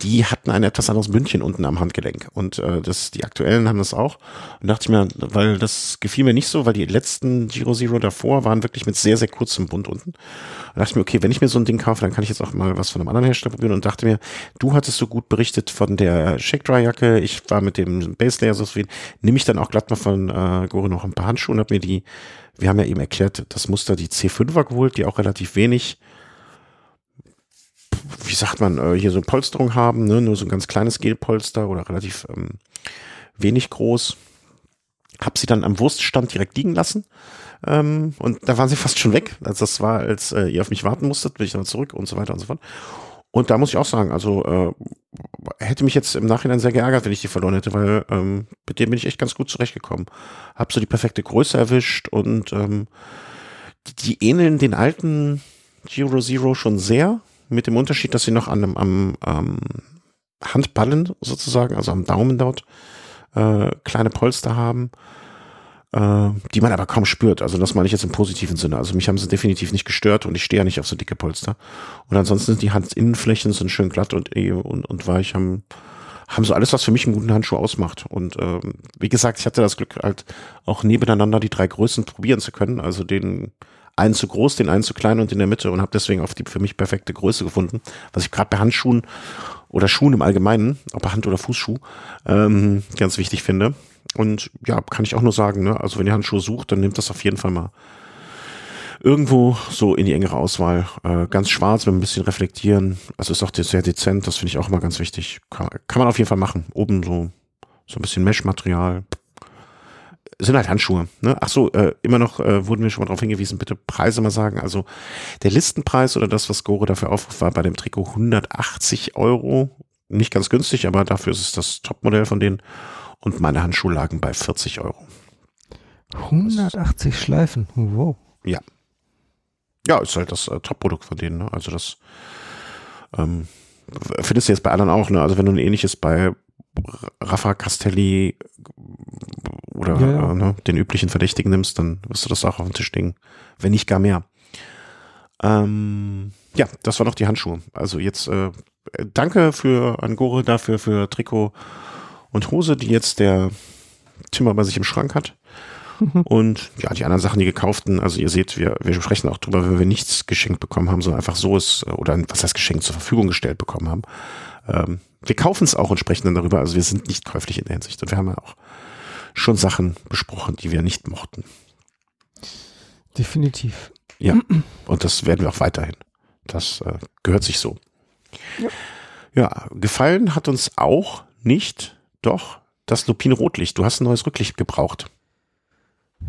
die hatten ein etwas anderes Bündchen unten am Handgelenk. Und äh, das, die aktuellen haben das auch. Und dachte ich mir, weil das gefiel mir nicht so, weil die letzten Giro Zero davor waren wirklich mit sehr, sehr kurzem Bund unten. Und dachte ich mir, okay, wenn ich mir so ein Ding kaufe, dann kann ich jetzt auch mal was von einem anderen Hersteller probieren. Und dachte mir, du hattest so gut berichtet von der Shake Dry Jacke, ich war mit dem Base Layer so zufrieden. Nehme ich dann auch glatt mal von äh, Gore noch ein paar Handschuhe und habe mir die, wir haben ja eben erklärt, das Muster die C5er geholt, die auch relativ wenig wie sagt man, äh, hier so Polsterung haben, ne? nur so ein ganz kleines Gelpolster oder relativ ähm, wenig groß. Hab sie dann am Wurststand direkt liegen lassen. Ähm, und da waren sie fast schon weg. Also das war, als äh, ihr auf mich warten musstet, bin ich dann zurück und so weiter und so fort. Und da muss ich auch sagen, also äh, hätte mich jetzt im Nachhinein sehr geärgert, wenn ich die verloren hätte, weil ähm, mit dem bin ich echt ganz gut zurechtgekommen. Hab so die perfekte Größe erwischt und ähm, die, die ähneln den alten Giro Zero schon sehr mit dem Unterschied, dass sie noch an am, am Handballen sozusagen, also am Daumen dort, äh, kleine Polster haben, äh, die man aber kaum spürt. Also das meine ich jetzt im positiven Sinne. Also mich haben sie definitiv nicht gestört und ich stehe ja nicht auf so dicke Polster. Und ansonsten sind die Handinnenflächen so schön glatt und, und, und weich, haben, haben so alles, was für mich einen guten Handschuh ausmacht. Und äh, wie gesagt, ich hatte das Glück, halt auch nebeneinander die drei Größen probieren zu können. Also den einen zu groß, den einen zu klein und in der Mitte und habe deswegen auf die für mich perfekte Größe gefunden, was ich gerade bei Handschuhen oder Schuhen im Allgemeinen, ob bei Hand- oder Fußschuh, ähm, ganz wichtig finde. Und ja, kann ich auch nur sagen, ne? also wenn ihr Handschuhe sucht, dann nehmt das auf jeden Fall mal irgendwo so in die engere Auswahl. Äh, ganz schwarz mit ein bisschen reflektieren. Also ist auch sehr dezent, das finde ich auch immer ganz wichtig. Kann, kann man auf jeden Fall machen. Oben so, so ein bisschen Mesh-Material sind halt Handschuhe. Ne? Ach so, äh, immer noch äh, wurden wir schon mal darauf hingewiesen, bitte Preise mal sagen. Also der Listenpreis oder das, was Gore dafür aufruft, war bei dem Trikot 180 Euro. Nicht ganz günstig, aber dafür ist es das Topmodell von denen. Und meine Handschuhe lagen bei 40 Euro. 180 Schleifen, wow. Ja. Ja, ist halt das äh, Top-Produkt von denen. Ne? Also das ähm, findest du jetzt bei anderen auch. Ne? Also wenn du ein ähnliches bei Rafa Castelli oder ja, ja. Äh, ne, den üblichen Verdächtigen nimmst, dann wirst du das auch auf den Tisch legen. Wenn nicht gar mehr. Ähm, ja, das war noch die Handschuhe. Also jetzt äh, danke für Angore dafür, für Trikot und Hose, die jetzt der Timmer bei sich im Schrank hat. Und ja, die anderen Sachen, die gekauften, also ihr seht, wir, wir sprechen auch drüber, wenn wir nichts geschenkt bekommen haben, sondern einfach so ist, oder was heißt geschenkt zur Verfügung gestellt bekommen haben. Ähm, wir kaufen es auch und sprechen dann darüber. Also wir sind nicht käuflich in der Hinsicht. Und wir haben ja auch schon Sachen besprochen, die wir nicht mochten. Definitiv. Ja, und das werden wir auch weiterhin. Das äh, gehört sich so. Ja. ja, gefallen hat uns auch nicht, doch, das Lupin Rotlicht. Du hast ein neues Rücklicht gebraucht.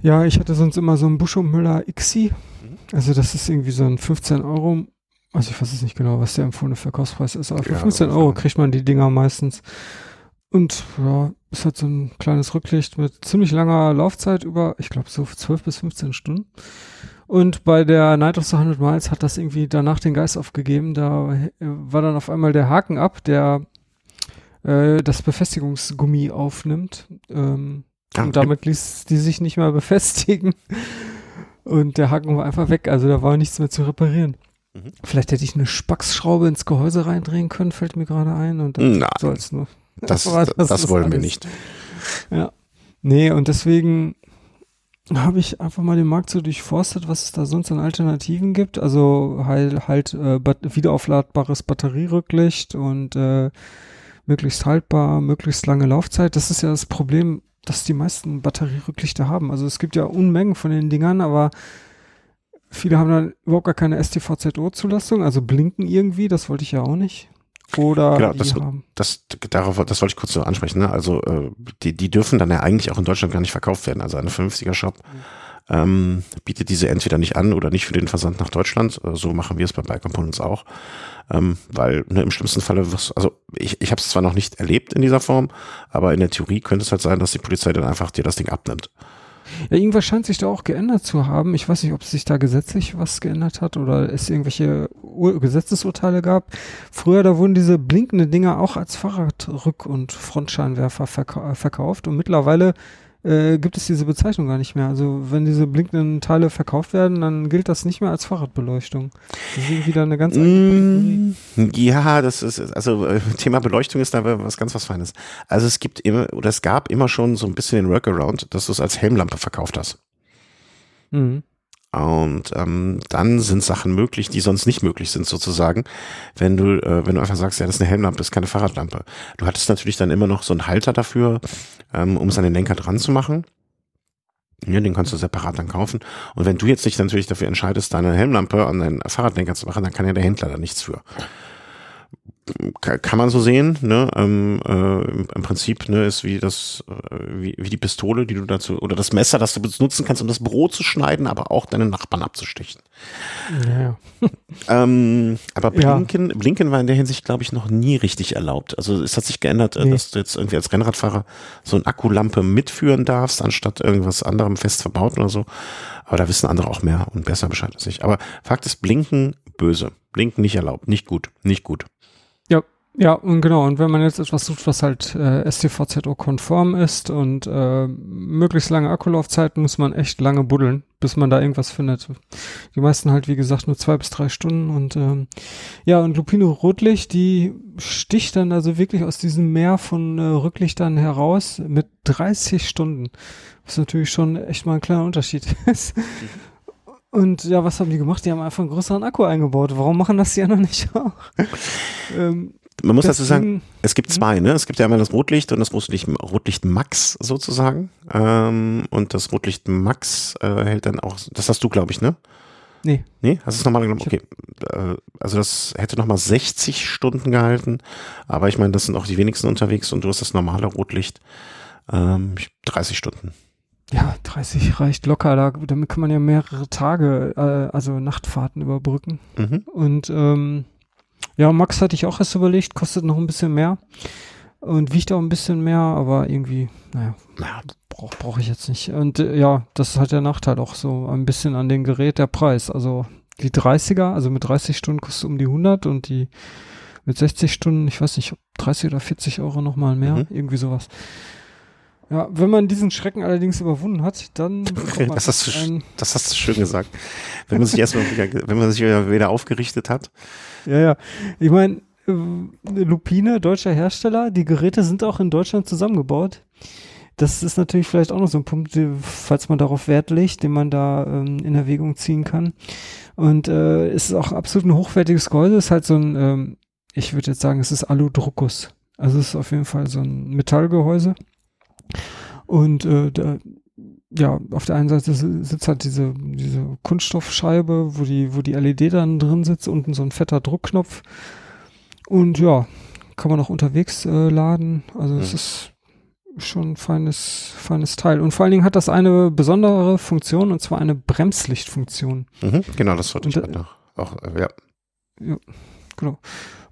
Ja, ich hatte sonst immer so ein Buscho Müller XI. Mhm. Also das ist irgendwie so ein 15 Euro. Also ich weiß jetzt nicht genau, was der empfohlene Verkaufspreis ist, aber für ja, 15 Euro kriegt man die Dinger meistens. Und ja, ist halt so ein kleines Rücklicht mit ziemlich langer Laufzeit über, ich glaube, so 12 bis 15 Stunden. Und bei der Night of the 100 Miles hat das irgendwie danach den Geist aufgegeben. Da war dann auf einmal der Haken ab, der äh, das Befestigungsgummi aufnimmt. Ähm, okay. Und damit ließ die sich nicht mehr befestigen. Und der Haken war einfach weg. Also da war nichts mehr zu reparieren. Mhm. Vielleicht hätte ich eine Spacksschraube ins Gehäuse reindrehen können, fällt mir gerade ein. Und dann soll es nur. Das, das, das, das wollen alles. wir nicht. Ja. Nee, und deswegen habe ich einfach mal den Markt so durchforstet, was es da sonst an Alternativen gibt. Also halt, halt äh, wiederaufladbares Batterierücklicht und äh, möglichst haltbar, möglichst lange Laufzeit. Das ist ja das Problem, dass die meisten Batterierücklichter haben. Also es gibt ja Unmengen von den Dingern, aber viele haben dann überhaupt gar keine STVZO-Zulassung, also blinken irgendwie, das wollte ich ja auch nicht. Oder Genau, das- haben. Das, darauf, das wollte ich kurz so ansprechen. Ne? Also äh, die, die dürfen dann ja eigentlich auch in Deutschland gar nicht verkauft werden. Also ein vernünftiger Shop ähm, bietet diese entweder nicht an oder nicht für den Versand nach Deutschland. Äh, so machen wir es bei Bike Components auch. Ähm, weil ne, im schlimmsten Falle, also ich, ich habe es zwar noch nicht erlebt in dieser Form, aber in der Theorie könnte es halt sein, dass die Polizei dann einfach dir das Ding abnimmt. Ja, irgendwas scheint sich da auch geändert zu haben. Ich weiß nicht, ob sich da gesetzlich was geändert hat oder es irgendwelche Ur Gesetzesurteile gab. Früher, da wurden diese blinkenden Dinger auch als Fahrradrück- und Frontscheinwerfer verkau äh, verkauft und mittlerweile äh, gibt es diese Bezeichnung gar nicht mehr. Also wenn diese blinkenden Teile verkauft werden, dann gilt das nicht mehr als Fahrradbeleuchtung. Das ist irgendwie da eine ganz. Mm, Ja, das ist, also äh, Thema Beleuchtung ist da was ganz was Feines. Also es gibt immer, oder es gab immer schon so ein bisschen den Workaround, dass du es als Helmlampe verkauft hast. Mhm. Und ähm, dann sind Sachen möglich, die sonst nicht möglich sind, sozusagen, wenn du, äh, wenn du einfach sagst, ja, das ist eine Helmlampe, das ist keine Fahrradlampe. Du hattest natürlich dann immer noch so einen Halter dafür, ähm, um es an den Lenker dran zu machen. Ja, den kannst du separat dann kaufen. Und wenn du jetzt dich natürlich dafür entscheidest, deine Helmlampe an deinen Fahrradlenker zu machen, dann kann ja der Händler da nichts für. Ka- Kann man so sehen, ne? Ähm, äh, im, Prinzip ne, ist wie das, äh, wie, wie die Pistole, die du dazu, oder das Messer, das du benutzen kannst, um das Brot zu schneiden, aber auch deinen Nachbarn abzustechen. Ja, ja. Ähm, aber Ja. Blinken, Blinken war in der Hinsicht, glaube ich, noch nie richtig erlaubt. Also es hat sich geändert, äh, Nee. dass du jetzt irgendwie als Rennradfahrer so eine Akkulampe mitführen darfst, anstatt irgendwas anderem fest verbaut oder so. Aber da wissen andere auch mehr und besser Bescheid als ich. Aber Fakt ist, Blinken böse. Blinken nicht erlaubt. Nicht gut. Nicht gut. Ja, und genau. Und wenn man jetzt etwas sucht, was halt äh, STVZO-konform ist und äh, möglichst lange Akkulaufzeiten, muss man echt lange buddeln, bis man da irgendwas findet. Die meisten halt, wie gesagt, nur zwei bis drei Stunden. Und ähm, ja, und Lupino Rotlicht, die sticht dann also wirklich aus diesem Meer von äh, Rücklichtern heraus mit 30 Stunden. Was natürlich schon echt mal ein kleiner Unterschied ist. Und ja, was haben die gemacht? Die haben einfach einen größeren Akku eingebaut. Warum machen das die anderen nicht auch? ähm, Man muss dazu sagen, es gibt zwei, ne? Es gibt ja einmal das Rotlicht und das Rotlicht, Rotlicht Max sozusagen. Ähm, und das Rotlicht Max äh, hält dann auch, das hast du, glaube ich, ne? Nee. Nee, hast du es nochmal genommen? Okay. Äh, Also das hätte nochmal 60 Stunden gehalten, aber ich meine, das sind auch die wenigsten unterwegs und du hast das normale Rotlicht ähm, 30 Stunden. Ja, 30 reicht locker. Da, damit kann man ja mehrere Tage, äh, also Nachtfahrten überbrücken. Mhm. Und ähm, ja, Max hatte ich auch erst überlegt, kostet noch ein bisschen mehr und wiegt auch ein bisschen mehr, aber irgendwie, naja, Ja, brauche brauch ich jetzt nicht. Und äh, ja, das ist halt der Nachteil auch so ein bisschen an dem Gerät, der Preis. Also die 30er, also mit 30 Stunden kostet um die 100 und die mit 60 Stunden, ich weiß nicht, ob 30 oder 40 Euro nochmal mehr, Mhm. irgendwie sowas. Ja, wenn man diesen Schrecken allerdings überwunden hat, dann Das hast du das hast du schön gesagt. Wenn man sich erstmal wieder, wenn man sich wieder, wieder aufgerichtet hat. Ja, ja. Ich meine, äh, Lupine, deutscher Hersteller, die Geräte sind auch in Deutschland zusammengebaut. Das ist natürlich vielleicht auch noch so ein Punkt, äh, falls man darauf Wert legt, den man da ähm, in Erwägung ziehen kann. Und äh, ist auch absolut ein hochwertiges Gehäuse. Es ist halt so ein, ähm, ich würde jetzt sagen, es ist Aludruckus. Also es ist auf jeden Fall so ein Metallgehäuse. Und äh, da, ja, auf der einen Seite si- sitzt halt diese, diese Kunststoffscheibe, wo die, wo die LED dann drin sitzt, unten so ein fetter Druckknopf. Und ja, kann man auch unterwegs äh, laden. Also es Mhm. ist schon ein feines, feines Teil. Und vor allen Dingen hat das eine besondere Funktion, und zwar eine Bremslichtfunktion. Mhm, genau, das wollte ich Und, gerade noch. Auch, äh, ja. Genau.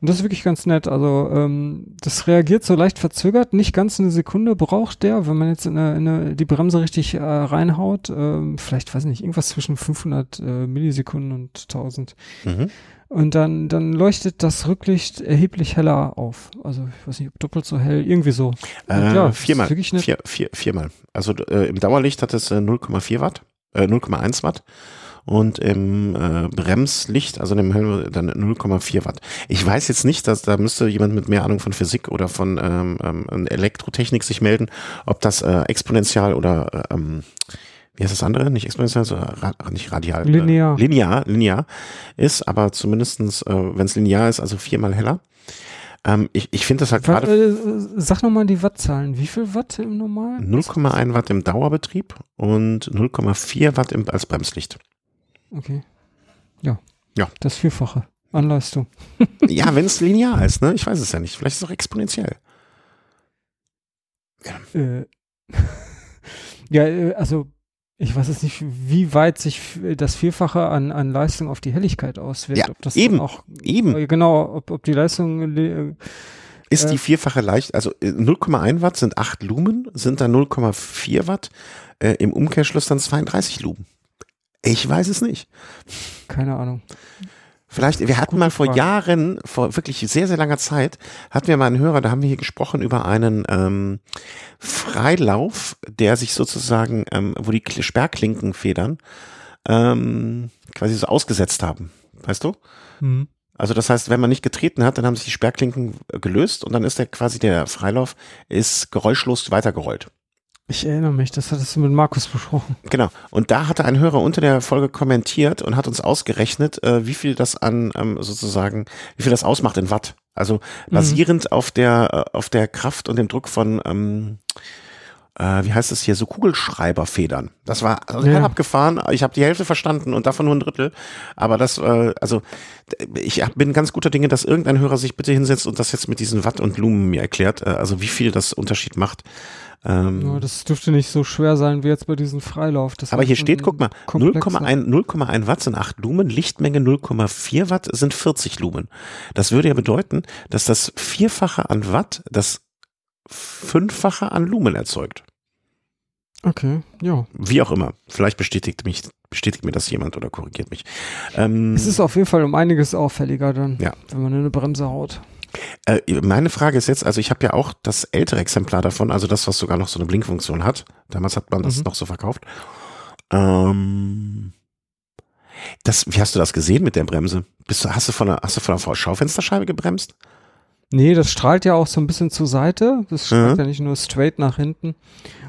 Und das ist wirklich ganz nett. Also ähm, das reagiert so leicht verzögert. Nicht ganz eine Sekunde braucht der, wenn man jetzt in eine, in eine, die Bremse richtig äh, reinhaut. Ähm, vielleicht, weiß ich nicht, irgendwas zwischen 500 äh, Millisekunden und 1000. Mhm. Und dann, dann leuchtet das Rücklicht erheblich heller auf. Also ich weiß nicht, ob doppelt so hell, irgendwie so. Äh, ja, viermal. Vier, vier, viermal. Also äh, im Dauerlicht hat es äh, 0,4 Watt, äh, 0,1 Watt und im äh, Bremslicht, also in dem Helm, dann 0,4 Watt. Ich weiß jetzt nicht, dass da müsste jemand mit mehr Ahnung von Physik oder von ähm, ähm, Elektrotechnik sich melden, ob das äh, exponentiell oder äh, ähm, wie heißt das andere? Nicht exponentiell, sondern ra nicht radial. Linear. Äh, linear, linear ist, aber zumindestens, äh, wenn es linear ist, also viermal heller. Ähm, ich ich finde das halt gerade äh, sag nochmal die Wattzahlen. Wie viel Watt im Normalen? 0,1 Watt im Dauerbetrieb und 0,4 Watt im, als Bremslicht. Okay. Ja. Ja. Das Vierfache an Leistung. ja, wenn es linear ist, ne? Ich weiß es ja nicht. Vielleicht ist es auch exponentiell. Äh, ja, äh, also ich weiß jetzt nicht, wie weit sich das Vierfache an, an Leistung auf die Helligkeit auswirkt. Ja, ob das eben, auch eben. äh, genau, ob, ob die Leistung äh, Ist Äh, die vierfache leicht, also äh, 0,1 Watt sind 8 Lumen, sind dann 0,4 Watt, äh, im Umkehrschluss dann 32 Lumen. Ich weiß es nicht. keine Ahnung. Vielleicht, wir hatten Gute mal vor Frage. Jahren, vor wirklich sehr, sehr langer Zeit, hatten wir mal einen Hörer, da haben wir hier gesprochen über einen ähm, Freilauf, der sich sozusagen, ähm, wo die Kl- Sperrklinkenfedern ähm, quasi so ausgesetzt haben. Weißt du? Mhm. Also das heißt, wenn man nicht getreten hat, dann haben sich die Sperrklinken äh, gelöst und dann ist der quasi der Freilauf ist geräuschlos weitergerollt. Ich erinnere mich, das hattest du mit Markus besprochen. Genau. Und da hatte ein Hörer unter der Folge kommentiert und hat uns ausgerechnet, äh, wie viel das an ähm, sozusagen, wie viel das ausmacht in Watt. Also basierend auf der äh, auf der Kraft und dem Druck von ähm, äh, wie heißt es hier, so Kugelschreiberfedern. Das war total Ja. abgefahren. Ich habe die Hälfte verstanden und davon nur ein Drittel. Aber das, äh, also ich hab- bin ganz guter Dinge, dass irgendein Hörer sich bitte hinsetzt und das jetzt mit diesen Watt und Lumen mir erklärt, äh, also wie viel das Unterschied macht. Ähm, Ja, das dürfte nicht so schwer sein wie jetzt bei diesem Freilauf. Das aber hier steht, guck mal, komplexer. 0,1 0,1 Watt sind 8 Lumen, Lichtmenge 0,4 Watt sind 40 Lumen. Das würde ja bedeuten, dass das Vierfache an Watt das Fünffache an Lumen erzeugt. Okay, ja. Wie auch immer. Vielleicht bestätigt mich, bestätigt mir das jemand oder korrigiert mich. Ähm, Es ist auf jeden Fall um einiges auffälliger dann, Ja. wenn man in eine Bremse haut. äh, meine Frage ist jetzt, also ich habe ja auch das ältere Exemplar davon, also das, was sogar noch so eine Blinkfunktion hat. Damals hat man das Mhm. noch so verkauft. Ähm, das, wie hast du das gesehen mit der Bremse? Bist du, hast du von der, hast du von der Schaufensterscheibe gebremst? Nee, das strahlt ja auch so ein bisschen zur Seite. Das strahlt Mhm. ja nicht nur straight nach hinten.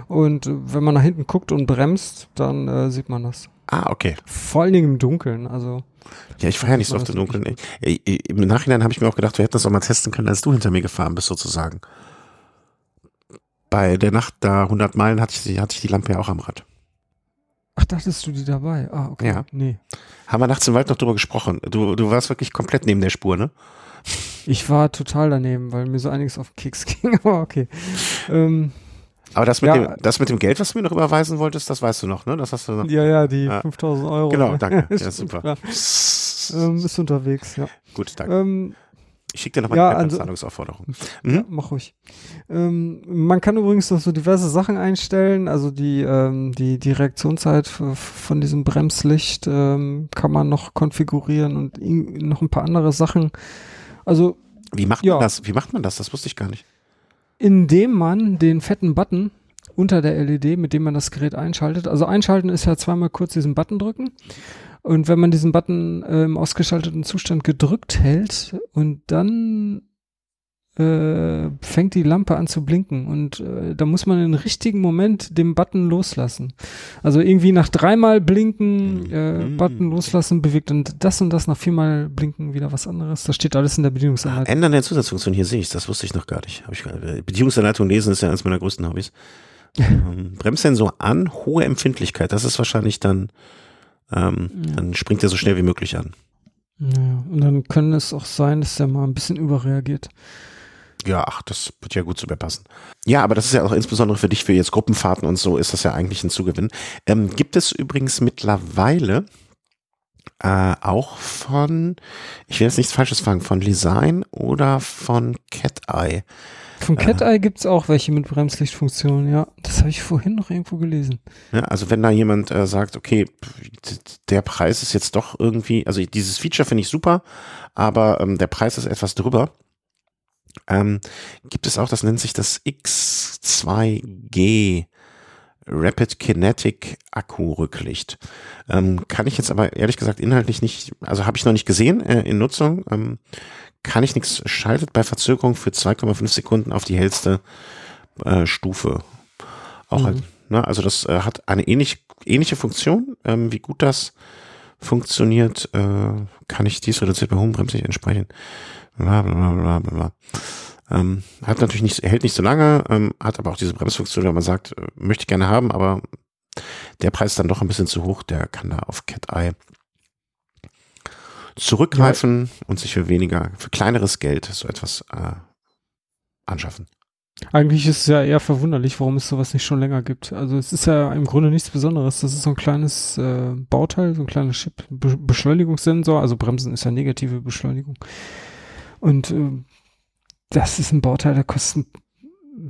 Und äh, wenn man nach hinten guckt und bremst, dann äh, sieht man das. Ah, okay. Vor allen Dingen im Dunkeln. Also, Ja, ich war ja nicht so das der dunklen. Ich, ich, Im Nachhinein habe ich mir auch gedacht, wir hätten das auch mal testen können, als du hinter mir gefahren bist, sozusagen. Bei der Nacht da 100 Meilen hatte ich, die- hatte ich die Lampe ja auch am Rad. ach, dachtest du die dabei? Ah, okay. Ja. Nee. Haben wir nachts im Wald noch drüber gesprochen. Du, du warst wirklich komplett neben der Spur, ne? Ich war total daneben, weil mir so einiges auf den Keks ging. Aber okay. Ähm, Aber das mit, Ja. dem, das mit dem Geld, was du mir noch überweisen wolltest, das weißt du noch, ne? Das hast du noch. ja, ja, die Ja. 5000 Euro. Genau, danke. ist Ja, super. Ähm, ist unterwegs, ja. Gut, danke. Ähm, Ich schicke dir nochmal ja, eine also- Zahlungsaufforderung. Ja, Mhm. mach ruhig. Ähm, man kann übrigens noch so diverse Sachen einstellen. Also die, ähm, die, die Reaktionszeit von diesem Bremslicht ähm, kann man noch konfigurieren und noch ein paar andere Sachen. Also Wie macht Ja. man das? Wie macht man das? Das wusste ich gar nicht. indem man den fetten Button unter der LED, mit dem man das Gerät einschaltet, also einschalten ist ja zweimal kurz diesen Button drücken. Und wenn man diesen Button äh, im ausgeschalteten Zustand gedrückt hält und dann äh, fängt die Lampe an zu blinken und äh, da muss man im richtigen Moment den Button loslassen. Also irgendwie nach dreimal blinken, äh, Mhm. Button loslassen, bewegt dann das und das, nach viermal blinken wieder was anderes. Das steht alles in der Bedienungsanleitung. Ändern der Zusatzfunktion, hier sehe ich das wusste ich noch gar nicht. Hab ich, gar- Bedienungsanleitung lesen ist ja eines meiner größten Hobbys. ähm, Bremssensor an, hohe Empfindlichkeit. Das ist wahrscheinlich dann, ähm, Ja. dann springt er so schnell wie möglich an. Ja, und dann kann es auch sein, dass der mal ein bisschen überreagiert. Ja, ach, das wird ja gut zu mir passen. Ja, aber das ist ja auch insbesondere für dich, für jetzt Gruppenfahrten und so, ist das ja eigentlich ein Zugewinn. Ähm, gibt es übrigens mittlerweile äh, auch von, ich will jetzt nichts Falsches fragen, von Design oder von Cat Eye. Von Äh. Cat Eye gibt es auch welche mit Bremslichtfunktion, ja. Das habe ich vorhin noch irgendwo gelesen. Ja, also wenn da jemand äh, sagt, okay, der Preis ist jetzt doch irgendwie, also dieses Feature finde ich super, aber ähm, der Preis ist etwas drüber. Ähm, gibt es auch, das nennt sich das X2G Rapid Kinetic Akku Rücklicht. Ähm, kann ich jetzt aber ehrlich gesagt inhaltlich nicht, also habe ich noch nicht gesehen äh, in Nutzung. Ähm, kann ich nichts, schaltet bei Verzögerung für 2,5 Sekunden auf die hellste äh, Stufe. Auch Mhm. halt, ne, also das äh, hat eine ähnlich, ähnliche Funktion. Ähm, wie gut das funktioniert, äh, kann ich dies reduziert bei hohem Bremslicht entsprechen. Bla, bla, bla, bla. Ähm, hat natürlich nicht, hält nicht so lange, ähm, hat aber auch diese Bremsfunktion, wenn man sagt, äh, möchte ich gerne haben, aber der Preis ist dann doch ein bisschen zu hoch, der kann da auf Cat Eye zurückgreifen ja. und sich für weniger, für kleineres Geld so etwas äh, anschaffen. Eigentlich ist es ja eher verwunderlich, warum es sowas nicht schon länger gibt. Also es ist ja im Grunde nichts Besonderes. Das ist so ein kleines äh, Bauteil, so ein kleiner Chip, Be Beschleunigungssensor. Also Bremsen ist ja negative Beschleunigung. Und äh, das ist ein Bauteil, der kostet,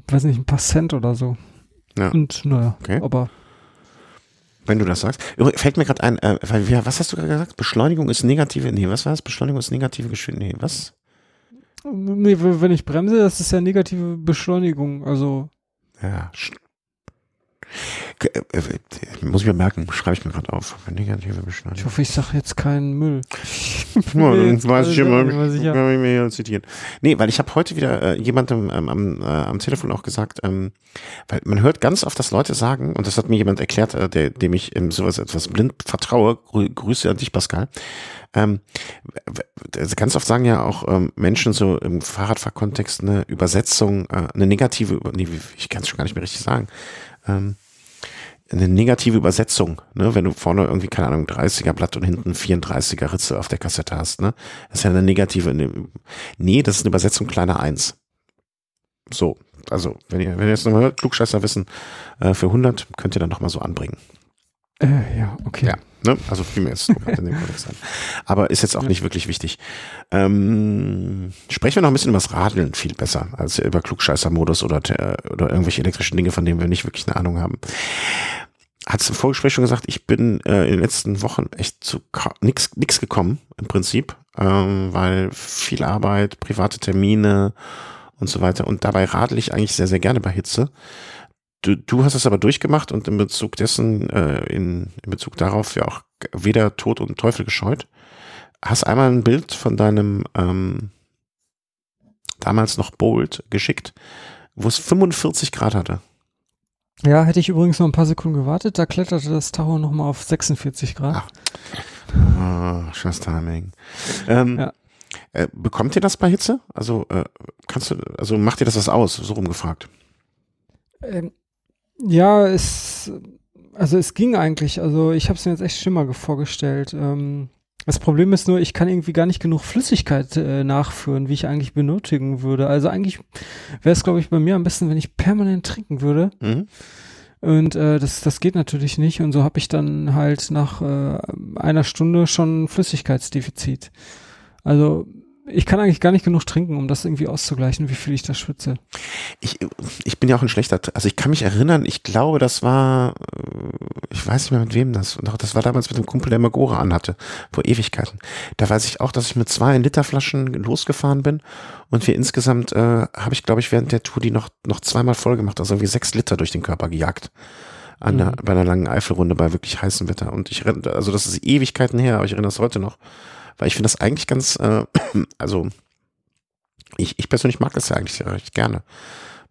weiß nicht, ein paar Cent oder so. Ja. Und naja, okay. aber wenn du das sagst. Fällt mir gerade ein, äh, was hast du gerade gesagt? Beschleunigung ist negative, nee, was war das? Beschleunigung ist negative Geschwindigkeit, nee, was? Nee, wenn ich bremse, das ist ja negative Beschleunigung, also. Ja, äh, muss ich mir merken, schreibe ich mir gerade auf. Ich hoffe, ich sage jetzt keinen Müll. ja, dann weiß ich immer, kann ich mir hier zitieren. Nee, weil ich habe heute wieder äh, jemandem ähm, am, äh, am Telefon auch gesagt, ähm, weil man hört ganz oft, dass Leute sagen, und das hat mir jemand erklärt, äh, der, dem ich in sowas etwas blind vertraue, grü Grüße an dich, Pascal, ähm, ganz oft sagen ja auch ähm, Menschen so im Fahrradfahrkontext eine Übersetzung, äh, eine negative, nee, ich kann es schon gar nicht mehr richtig sagen, ähm, eine negative Übersetzung, ne? wenn du vorne irgendwie, keine Ahnung, 30er Blatt und hinten 34er Ritze auf der Kassette hast, ne? Das ist ja eine negative, ne, nee, das ist eine Übersetzung kleiner eins. So, also, wenn ihr, wenn ihr jetzt nochmal hört, Klugscheißer wissen, äh, für 100 könnt ihr dann nochmal so anbringen. Äh, ja, okay. Ja, ne? Also viel mehr ist in dem Kontext sein. Aber ist jetzt auch nicht wirklich wichtig. Ähm, sprechen wir noch ein bisschen über das Radeln viel besser als über Klugscheißer-Modus oder, oder irgendwelche elektrischen Dinge, von denen wir nicht wirklich eine Ahnung haben. Hat es im Vorgespräch schon gesagt, ich bin äh, in den letzten Wochen echt zu nix, nix gekommen, im Prinzip, ähm, weil viel Arbeit, private Termine und so weiter. Und dabei radel ich eigentlich sehr, sehr gerne bei Hitze. Du, du hast es aber durchgemacht und in Bezug dessen, äh, in, in Bezug darauf ja auch weder Tod und Teufel gescheut. Hast einmal ein Bild von deinem ähm, damals noch Bolt geschickt, wo es 45 Grad hatte. Ja, hätte ich übrigens noch ein paar Sekunden gewartet, da kletterte das Tacho nochmal auf 46 Grad. Ach. Oh, schönes Timing. Ähm, ja. äh, bekommt ihr das bei Hitze? Also äh, kannst du, also macht ihr das was aus? So rumgefragt. Ähm, ja, es, also es ging eigentlich. Also ich habe es mir jetzt echt schlimmer vorgestellt. Ähm, das Problem ist nur, ich kann irgendwie gar nicht genug Flüssigkeit äh, nachführen, wie ich eigentlich benötigen würde. Also eigentlich wäre es, glaube ich, bei mir am besten, wenn ich permanent trinken würde. Mhm. Und äh, das, das geht natürlich nicht. Und so habe ich dann halt nach äh, einer Stunde schon Flüssigkeitsdefizit. Also ich kann eigentlich gar nicht genug trinken, um das irgendwie auszugleichen, wie viel ich da schwitze. Ich, ich bin ja auch ein schlechter, also ich kann mich erinnern, ich glaube, das war, äh, ich weiß nicht mehr mit wem das, das war damals mit dem Kumpel, der Magora anhatte, vor Ewigkeiten. Da weiß ich auch, dass ich mit zwei Liter Flaschen losgefahren bin und wir insgesamt, äh, habe ich glaube ich während der Tour die noch, noch zweimal voll gemacht, also irgendwie sechs Liter durch den Körper gejagt. An mhm. der, bei einer langen Eifelrunde bei wirklich heißem Wetter. Und ich, also das ist Ewigkeiten her, aber ich erinnere das heute noch weil ich finde das eigentlich ganz, äh, also ich, ich persönlich mag das ja eigentlich sehr recht gerne.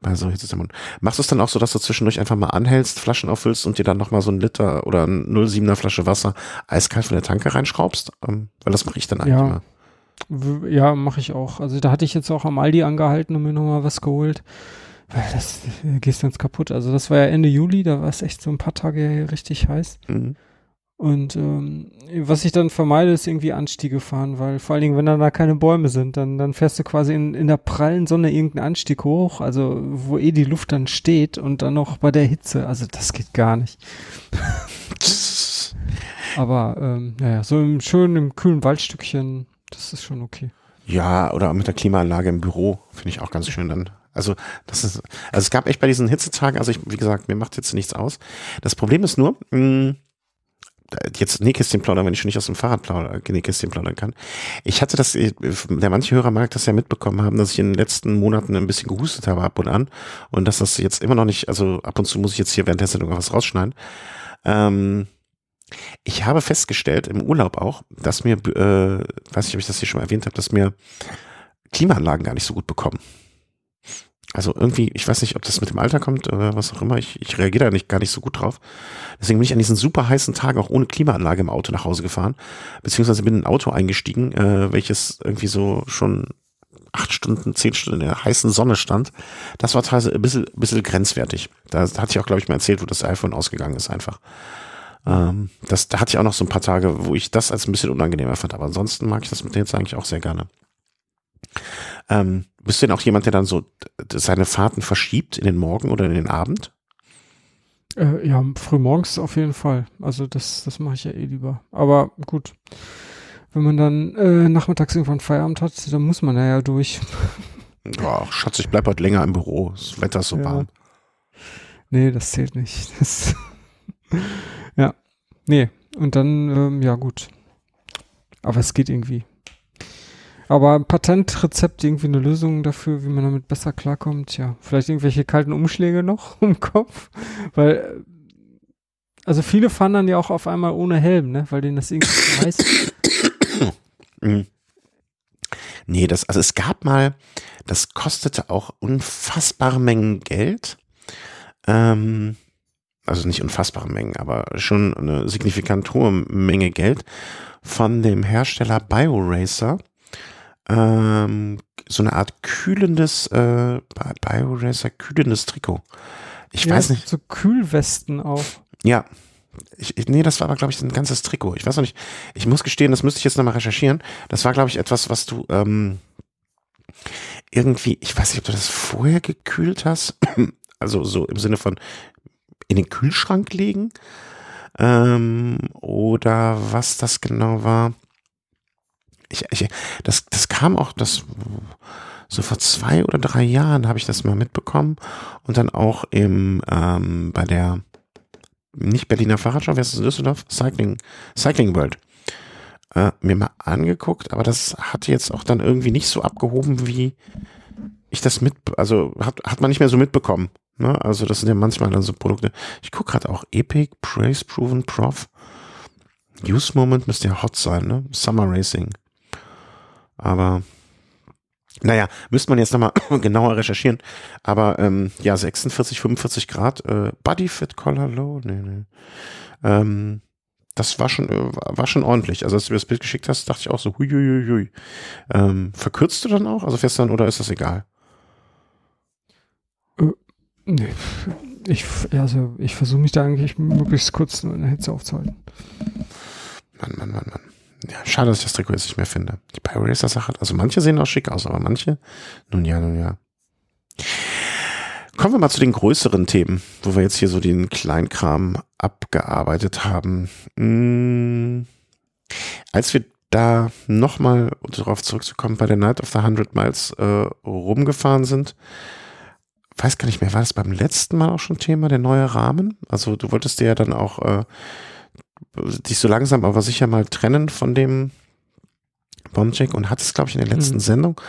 Bei so Hitzetemperaturen. Machst du es dann auch so, dass du zwischendurch einfach mal anhältst, Flaschen auffüllst und dir dann nochmal so ein Liter oder ein 0,7er Flasche Wasser eiskalt von der Tanke reinschraubst? Ähm, weil das mache ich dann eigentlich ja. immer. Ja, mache ich auch. Also da hatte ich jetzt auch am Aldi angehalten und mir nochmal was geholt. Weil das äh, gehst ganz kaputt. Also das war ja Ende Juli, da war es echt so ein paar Tage richtig heiß. Mhm. Und ähm, was ich dann vermeide, ist irgendwie Anstiege fahren, weil vor allen Dingen, wenn dann da keine Bäume sind, dann, dann fährst du quasi in, in der prallen Sonne irgendeinen Anstieg hoch, also wo eh die Luft dann steht und dann noch bei der Hitze. Also das geht gar nicht. Aber ähm, naja, so im schönen, im kühlen Waldstückchen, das ist schon okay. Ja, oder mit der Klimaanlage im Büro, finde ich auch ganz schön dann. Also das ist, also es gab echt bei diesen Hitzetagen, also ich, wie gesagt, mir macht Hitze nichts aus. Das Problem ist nur, mh, mm, jetzt Nähkästchen plaudern, wenn ich schon nicht aus dem Fahrrad plaudern, Nähkästchen plaudern kann. Ich hatte das, der manche Hörer mag das ja mitbekommen haben, dass ich in den letzten Monaten ein bisschen gehustet habe ab und an und dass das jetzt immer noch nicht, also ab und zu muss ich jetzt hier während der Sendung was rausschneiden. Ähm, ich habe festgestellt, im Urlaub auch, dass mir, äh, weiß nicht, ob ich das hier schon mal erwähnt habe, dass mir Klimaanlagen gar nicht so gut bekommen. Also irgendwie, ich weiß nicht, ob das mit dem Alter kommt oder was auch immer. Ich, ich reagiere da nicht, gar nicht so gut drauf. Deswegen bin ich an diesen super heißen Tagen auch ohne Klimaanlage im Auto nach Hause gefahren. Beziehungsweise bin in ein Auto eingestiegen, äh, welches irgendwie so schon acht Stunden, zehn Stunden in der heißen Sonne stand. Das war teilweise ein bisschen, ein bisschen grenzwertig. Da hatte ich auch, glaube ich, mal erzählt, wo das iPhone ausgegangen ist einfach. Ähm, das, da hatte ich auch noch so ein paar Tage, wo ich das als ein bisschen unangenehmer fand. Aber ansonsten mag ich das mit denen jetzt eigentlich auch sehr gerne. Ähm, bist du denn auch jemand, der dann so seine Fahrten verschiebt in den Morgen oder in den Abend? Äh, ja, frühmorgens auf jeden Fall. Also das, das mache ich ja eh lieber. Aber gut. Wenn man dann äh, nachmittags irgendwann Feierabend hat, dann muss man da ja durch. Ja, Schatz, ich bleib heute länger im Büro. Das Wetter ist so ja. warm. Nee, das zählt nicht. Das ja. Nee. Und dann, ähm, ja gut. Aber es geht irgendwie. Aber ein Patentrezept, irgendwie eine Lösung dafür, wie man damit besser klarkommt, ja. Vielleicht irgendwelche kalten Umschläge noch im Kopf. Weil, also viele fahren dann ja auch auf einmal ohne Helm, ne? Weil denen das irgendwie heiß. mhm. Nee, das, also es gab mal, das kostete auch unfassbare Mengen Geld. Ähm, also nicht unfassbare Mengen, aber schon eine signifikant hohe Menge Geld von dem Hersteller BioRacer ähm, so eine Art kühlendes, äh, BioRacer kühlendes Trikot. Ich ja, weiß nicht. So Kühlwesten auch. Ja. Ich, ich, nee, das war aber, glaube ich, ein ganzes Trikot. Ich weiß noch nicht. Ich muss gestehen, das müsste ich jetzt nochmal recherchieren. Das war, glaube ich, etwas, was du ähm, irgendwie, ich weiß nicht, ob du das vorher gekühlt hast. also so im Sinne von in den Kühlschrank legen. Ähm, oder was das genau war ich, ich, das, das kam auch, das so vor zwei oder drei Jahren habe ich das mal mitbekommen und dann auch im ähm, bei der nicht Berliner Fahrradschau, wer ist Düsseldorf? Cycling, Cycling World. Äh, mir mal angeguckt, aber das hat jetzt auch dann irgendwie nicht so abgehoben, wie ich das mit, also hat, hat man nicht mehr so mitbekommen. Ne? Also das sind ja manchmal dann so Produkte. Ich gucke gerade auch Epic, Praise Proven, Prof. Use Moment müsste ja hot sein, ne? Summer Racing. Aber naja, müsste man jetzt nochmal genauer recherchieren. Aber ähm, ja, 46, 45 Grad, äh, Bodyfit Collar Low, nee, nee. Ähm, das war schon, äh, war schon ordentlich. Also als du mir das Bild geschickt hast, dachte ich auch so, hui, hui, hui. Ähm, verkürzt du dann auch? Also fährst du dann oder ist das egal? Äh, nee. Ich, also ich versuche mich da eigentlich möglichst kurz in der Hitze aufzuhalten. Mann, Mann, Mann, Mann. Ja, schade, dass ich das Trikot jetzt nicht mehr finde. Die Pyracer Sache, also manche sehen auch schick aus, aber manche, nun ja, nun ja. Kommen wir mal zu den größeren Themen, wo wir jetzt hier so den Kleinkram abgearbeitet haben. Hm, als wir da nochmal darauf zurückzukommen, bei der Night of the Hundred Miles äh, rumgefahren sind, weiß gar nicht mehr, war das beim letzten Mal auch schon Thema, der neue Rahmen? Also du wolltest dir ja dann auch äh, dich so langsam aber sicher mal trennen von dem Bombcheck und hat es, glaube ich, in der letzten mhm. Sendung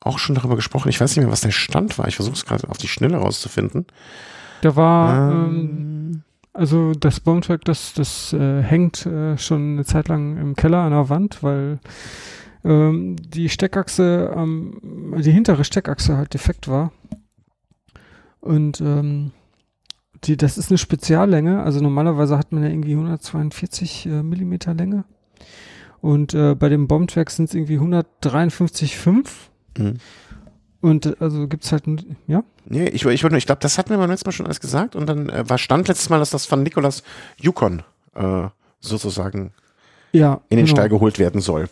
auch schon darüber gesprochen. Ich weiß nicht mehr, was der Stand war. Ich versuche es gerade auf die Schnelle rauszufinden. Da war, ähm, ähm, also das Bombcheck, das, das äh, hängt äh, schon eine Zeit lang im Keller an der Wand, weil ähm, die Steckachse, ähm, die hintere Steckachse halt defekt war. Und ähm, die, das ist eine Speziallänge. Also normalerweise hat man ja irgendwie 142 äh, Millimeter Länge. Und äh, bei dem Bombtrack sind es irgendwie 153,5. Mhm. Und äh, also gibt es halt, ja? Nee, ich, ich, ich glaube, das hatten wir beim letzten Mal schon alles gesagt. Und dann äh, war Stand letztes Mal, dass das von Nikolas Yukon äh, sozusagen ja, in den genau. Stall geholt werden soll.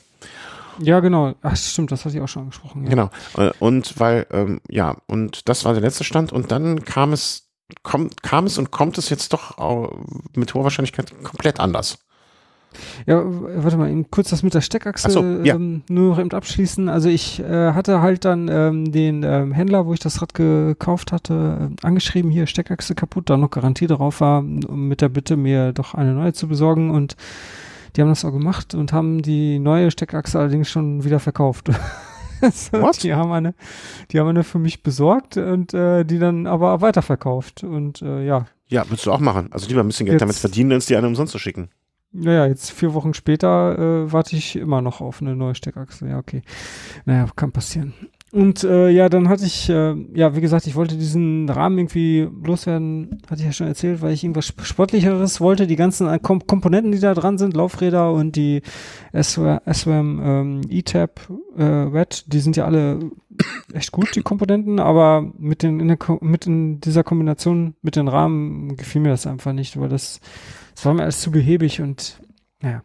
Ja, genau. Ach, stimmt, das hatte ich auch schon angesprochen. Ja. Genau. Äh, und weil, ähm, ja, und das war der letzte Stand. Und dann kam es kommt, kam es und kommt es jetzt doch mit hoher Wahrscheinlichkeit komplett anders. Ja, warte mal, eben kurz das mit der Steckachse so, ja. ähm, nur noch eben abschließen. Also ich äh, hatte halt dann ähm, den ähm, Händler, wo ich das Rad gekauft hatte, äh, angeschrieben, hier Steckachse kaputt, da noch Garantie drauf war, mit der Bitte, mir doch eine neue zu besorgen und die haben das auch gemacht und haben die neue Steckachse allerdings schon wieder verkauft. so? Die haben eine, die haben eine für mich besorgt und äh, die dann aber weiterverkauft. Und äh, ja. Ja, würdest du auch machen. Also lieber ein bisschen Geld jetzt, damit verdienen, als die eine umsonst zu schicken. Naja, jetzt vier Wochen später äh, warte ich immer noch auf eine neue Steckachse. Ja, okay. Naja, kann passieren. Und äh, ja, dann hatte ich, äh, ja, wie gesagt, ich wollte diesen Rahmen irgendwie loswerden, hatte ich ja schon erzählt, weil ich irgendwas Sportlicheres wollte. Die ganzen äh, Kom Komponenten, die da dran sind, Laufräder und die SRAM ähm, E-Tab äh, Red, die sind ja alle echt gut, die Komponenten, aber mit den, in der, mit in dieser Kombination mit den Rahmen gefiel mir das einfach nicht, weil das, das war mir alles zu behäbig und naja.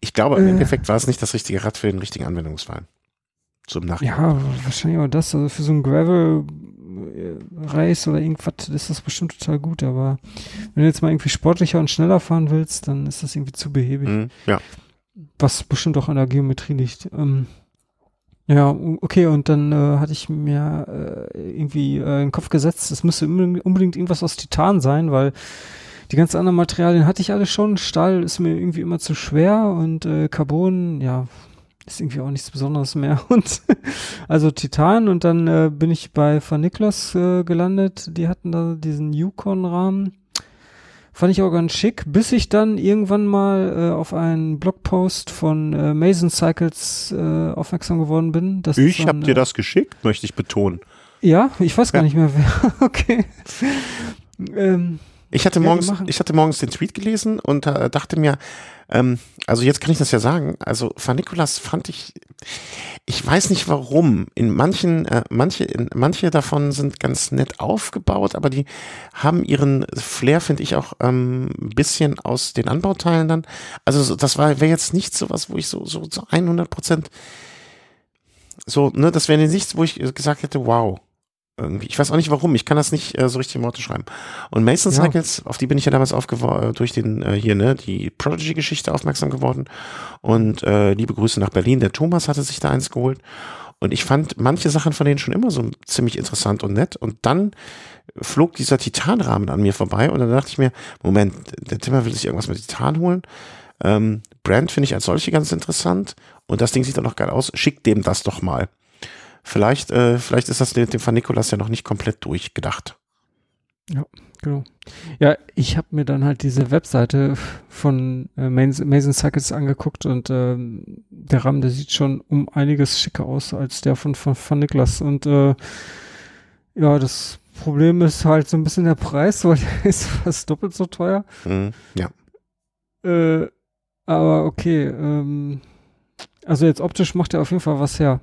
Ich glaube, im äh, Endeffekt war es nicht das richtige Rad für den richtigen Anwendungsfall. Zum Nachhinein. Ja, wahrscheinlich auch das. Also für so ein Gravel Race oder irgendwas ist das bestimmt total gut, aber wenn du jetzt mal irgendwie sportlicher und schneller fahren willst, dann ist das irgendwie zu behäbig. Mm, ja. Was bestimmt auch an der Geometrie liegt. Ähm, ja, okay, und dann äh, hatte ich mir äh, irgendwie äh, in den Kopf gesetzt, es müsste unbedingt irgendwas aus Titan sein, weil die ganzen anderen Materialien hatte ich alle schon. Stahl ist mir irgendwie immer zu schwer und äh, Carbon, ja, ist irgendwie auch nichts Besonderes mehr. Und also Titan und dann äh, bin ich bei Van Niklas äh, gelandet. Die hatten da diesen Yukon-Rahmen. Fand ich auch ganz schick, bis ich dann irgendwann mal äh, auf einen Blogpost von äh, Mason Cycles äh, aufmerksam geworden bin. Das ich habe dir äh, das geschickt, möchte ich betonen. Ja, ich weiß gar ja. nicht mehr wer. okay. ähm, ich hatte morgens, ich hatte morgens den Tweet gelesen und dachte mir, ähm, also jetzt kann ich das ja sagen. Also Van Nicolas fand ich, ich weiß nicht warum. In manchen, äh, manche, in, manche davon sind ganz nett aufgebaut, aber die haben ihren Flair, finde ich auch ähm, ein bisschen aus den Anbauteilen dann. Also das war wäre jetzt nicht so was, wo ich so so, so 100 Prozent so, ne, das wäre nichts, wo ich gesagt hätte, wow irgendwie. Ich weiß auch nicht warum, ich kann das nicht äh, so richtig in Worte schreiben. Und Mason ja. Cycles, auf die bin ich ja damals aufgeworden, äh, durch den äh, hier, ne, die Prodigy-Geschichte aufmerksam geworden. Und äh, liebe Grüße nach Berlin. Der Thomas hatte sich da eins geholt. Und ich fand manche Sachen von denen schon immer so ziemlich interessant und nett. Und dann flog dieser Titanrahmen an mir vorbei und dann dachte ich mir, Moment, der Timmer will sich irgendwas mit Titan holen. Ähm, Brand finde ich als solche ganz interessant und das Ding sieht dann noch geil aus. Schick dem das doch mal. Vielleicht, äh, vielleicht ist das dem Van Nikolas ja noch nicht komplett durchgedacht. Ja, genau. Ja, ich habe mir dann halt diese Webseite von äh, Mason Cycles angeguckt und äh, der Rahmen, der sieht schon um einiges schicker aus als der von von Van Niklas und äh, ja, das Problem ist halt so ein bisschen der Preis, weil der ist fast doppelt so teuer. Mhm, ja. Äh, aber okay, ähm, also jetzt optisch macht er auf jeden Fall was her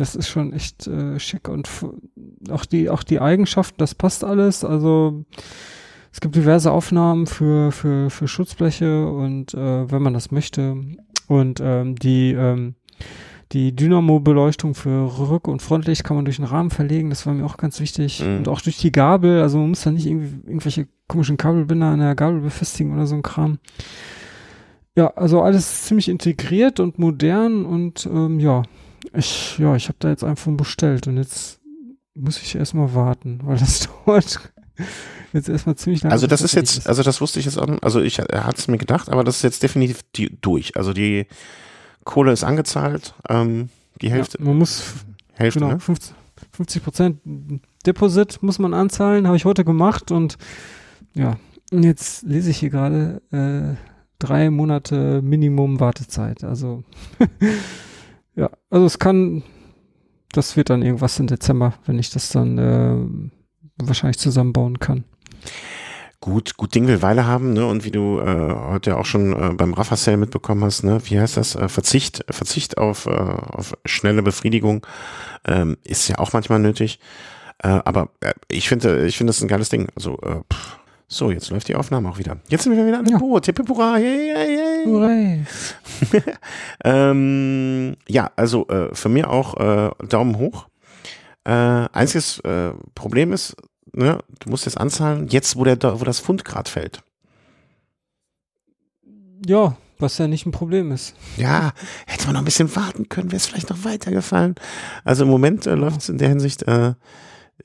das ist schon echt äh, schick und auch die, auch die Eigenschaften, das passt alles. Also es gibt diverse Aufnahmen für, für, für Schutzbleche und äh, wenn man das möchte. Und ähm, die, ähm, die Dynamo-Beleuchtung für Rück- und Frontlicht kann man durch den Rahmen verlegen, das war mir auch ganz wichtig. Mhm. Und auch durch die Gabel, also man muss da nicht irgendwie irgendwelche komischen Kabelbinder an der Gabel befestigen oder so ein Kram. Ja, also alles ziemlich integriert und modern und ähm, ja, ich, ja, ich habe da jetzt einfach bestellt und jetzt muss ich erstmal warten, weil das dauert jetzt erstmal ziemlich lange. Also das ist jetzt, also das wusste ich jetzt auch, also ich hatte es mir gedacht, aber das ist jetzt definitiv die, durch. Also die Kohle ist angezahlt, ähm, die Hälfte. Ja, man muss Hälfte, genau, ne? 50 Prozent Deposit muss man anzahlen, habe ich heute gemacht und ja, jetzt lese ich hier gerade äh, drei Monate Minimum Wartezeit. Also Ja, also es kann, das wird dann irgendwas im Dezember, wenn ich das dann äh, wahrscheinlich zusammenbauen kann. Gut, gut Ding will Weile haben, ne? Und wie du äh, heute auch schon äh, beim Rafa Sale mitbekommen hast, ne? Wie heißt das? Äh, Verzicht, Verzicht auf, äh, auf schnelle Befriedigung ähm, ist ja auch manchmal nötig. Äh, aber äh, ich finde, ich finde das ein geiles Ding. Also äh, pff, so, jetzt läuft die Aufnahme auch wieder. Jetzt sind wir wieder an dem ja. Boot. Hey, hey, hey. ähm, ja, also äh, für mir auch äh, Daumen hoch. Äh, einziges äh, Problem ist, ne, du musst jetzt anzahlen, jetzt wo, der, wo das Pfund gerade fällt. Ja, was ja nicht ein Problem ist. Ja, hätte man noch ein bisschen warten können, wäre es vielleicht noch weitergefallen. Also im Moment äh, läuft es in der Hinsicht äh,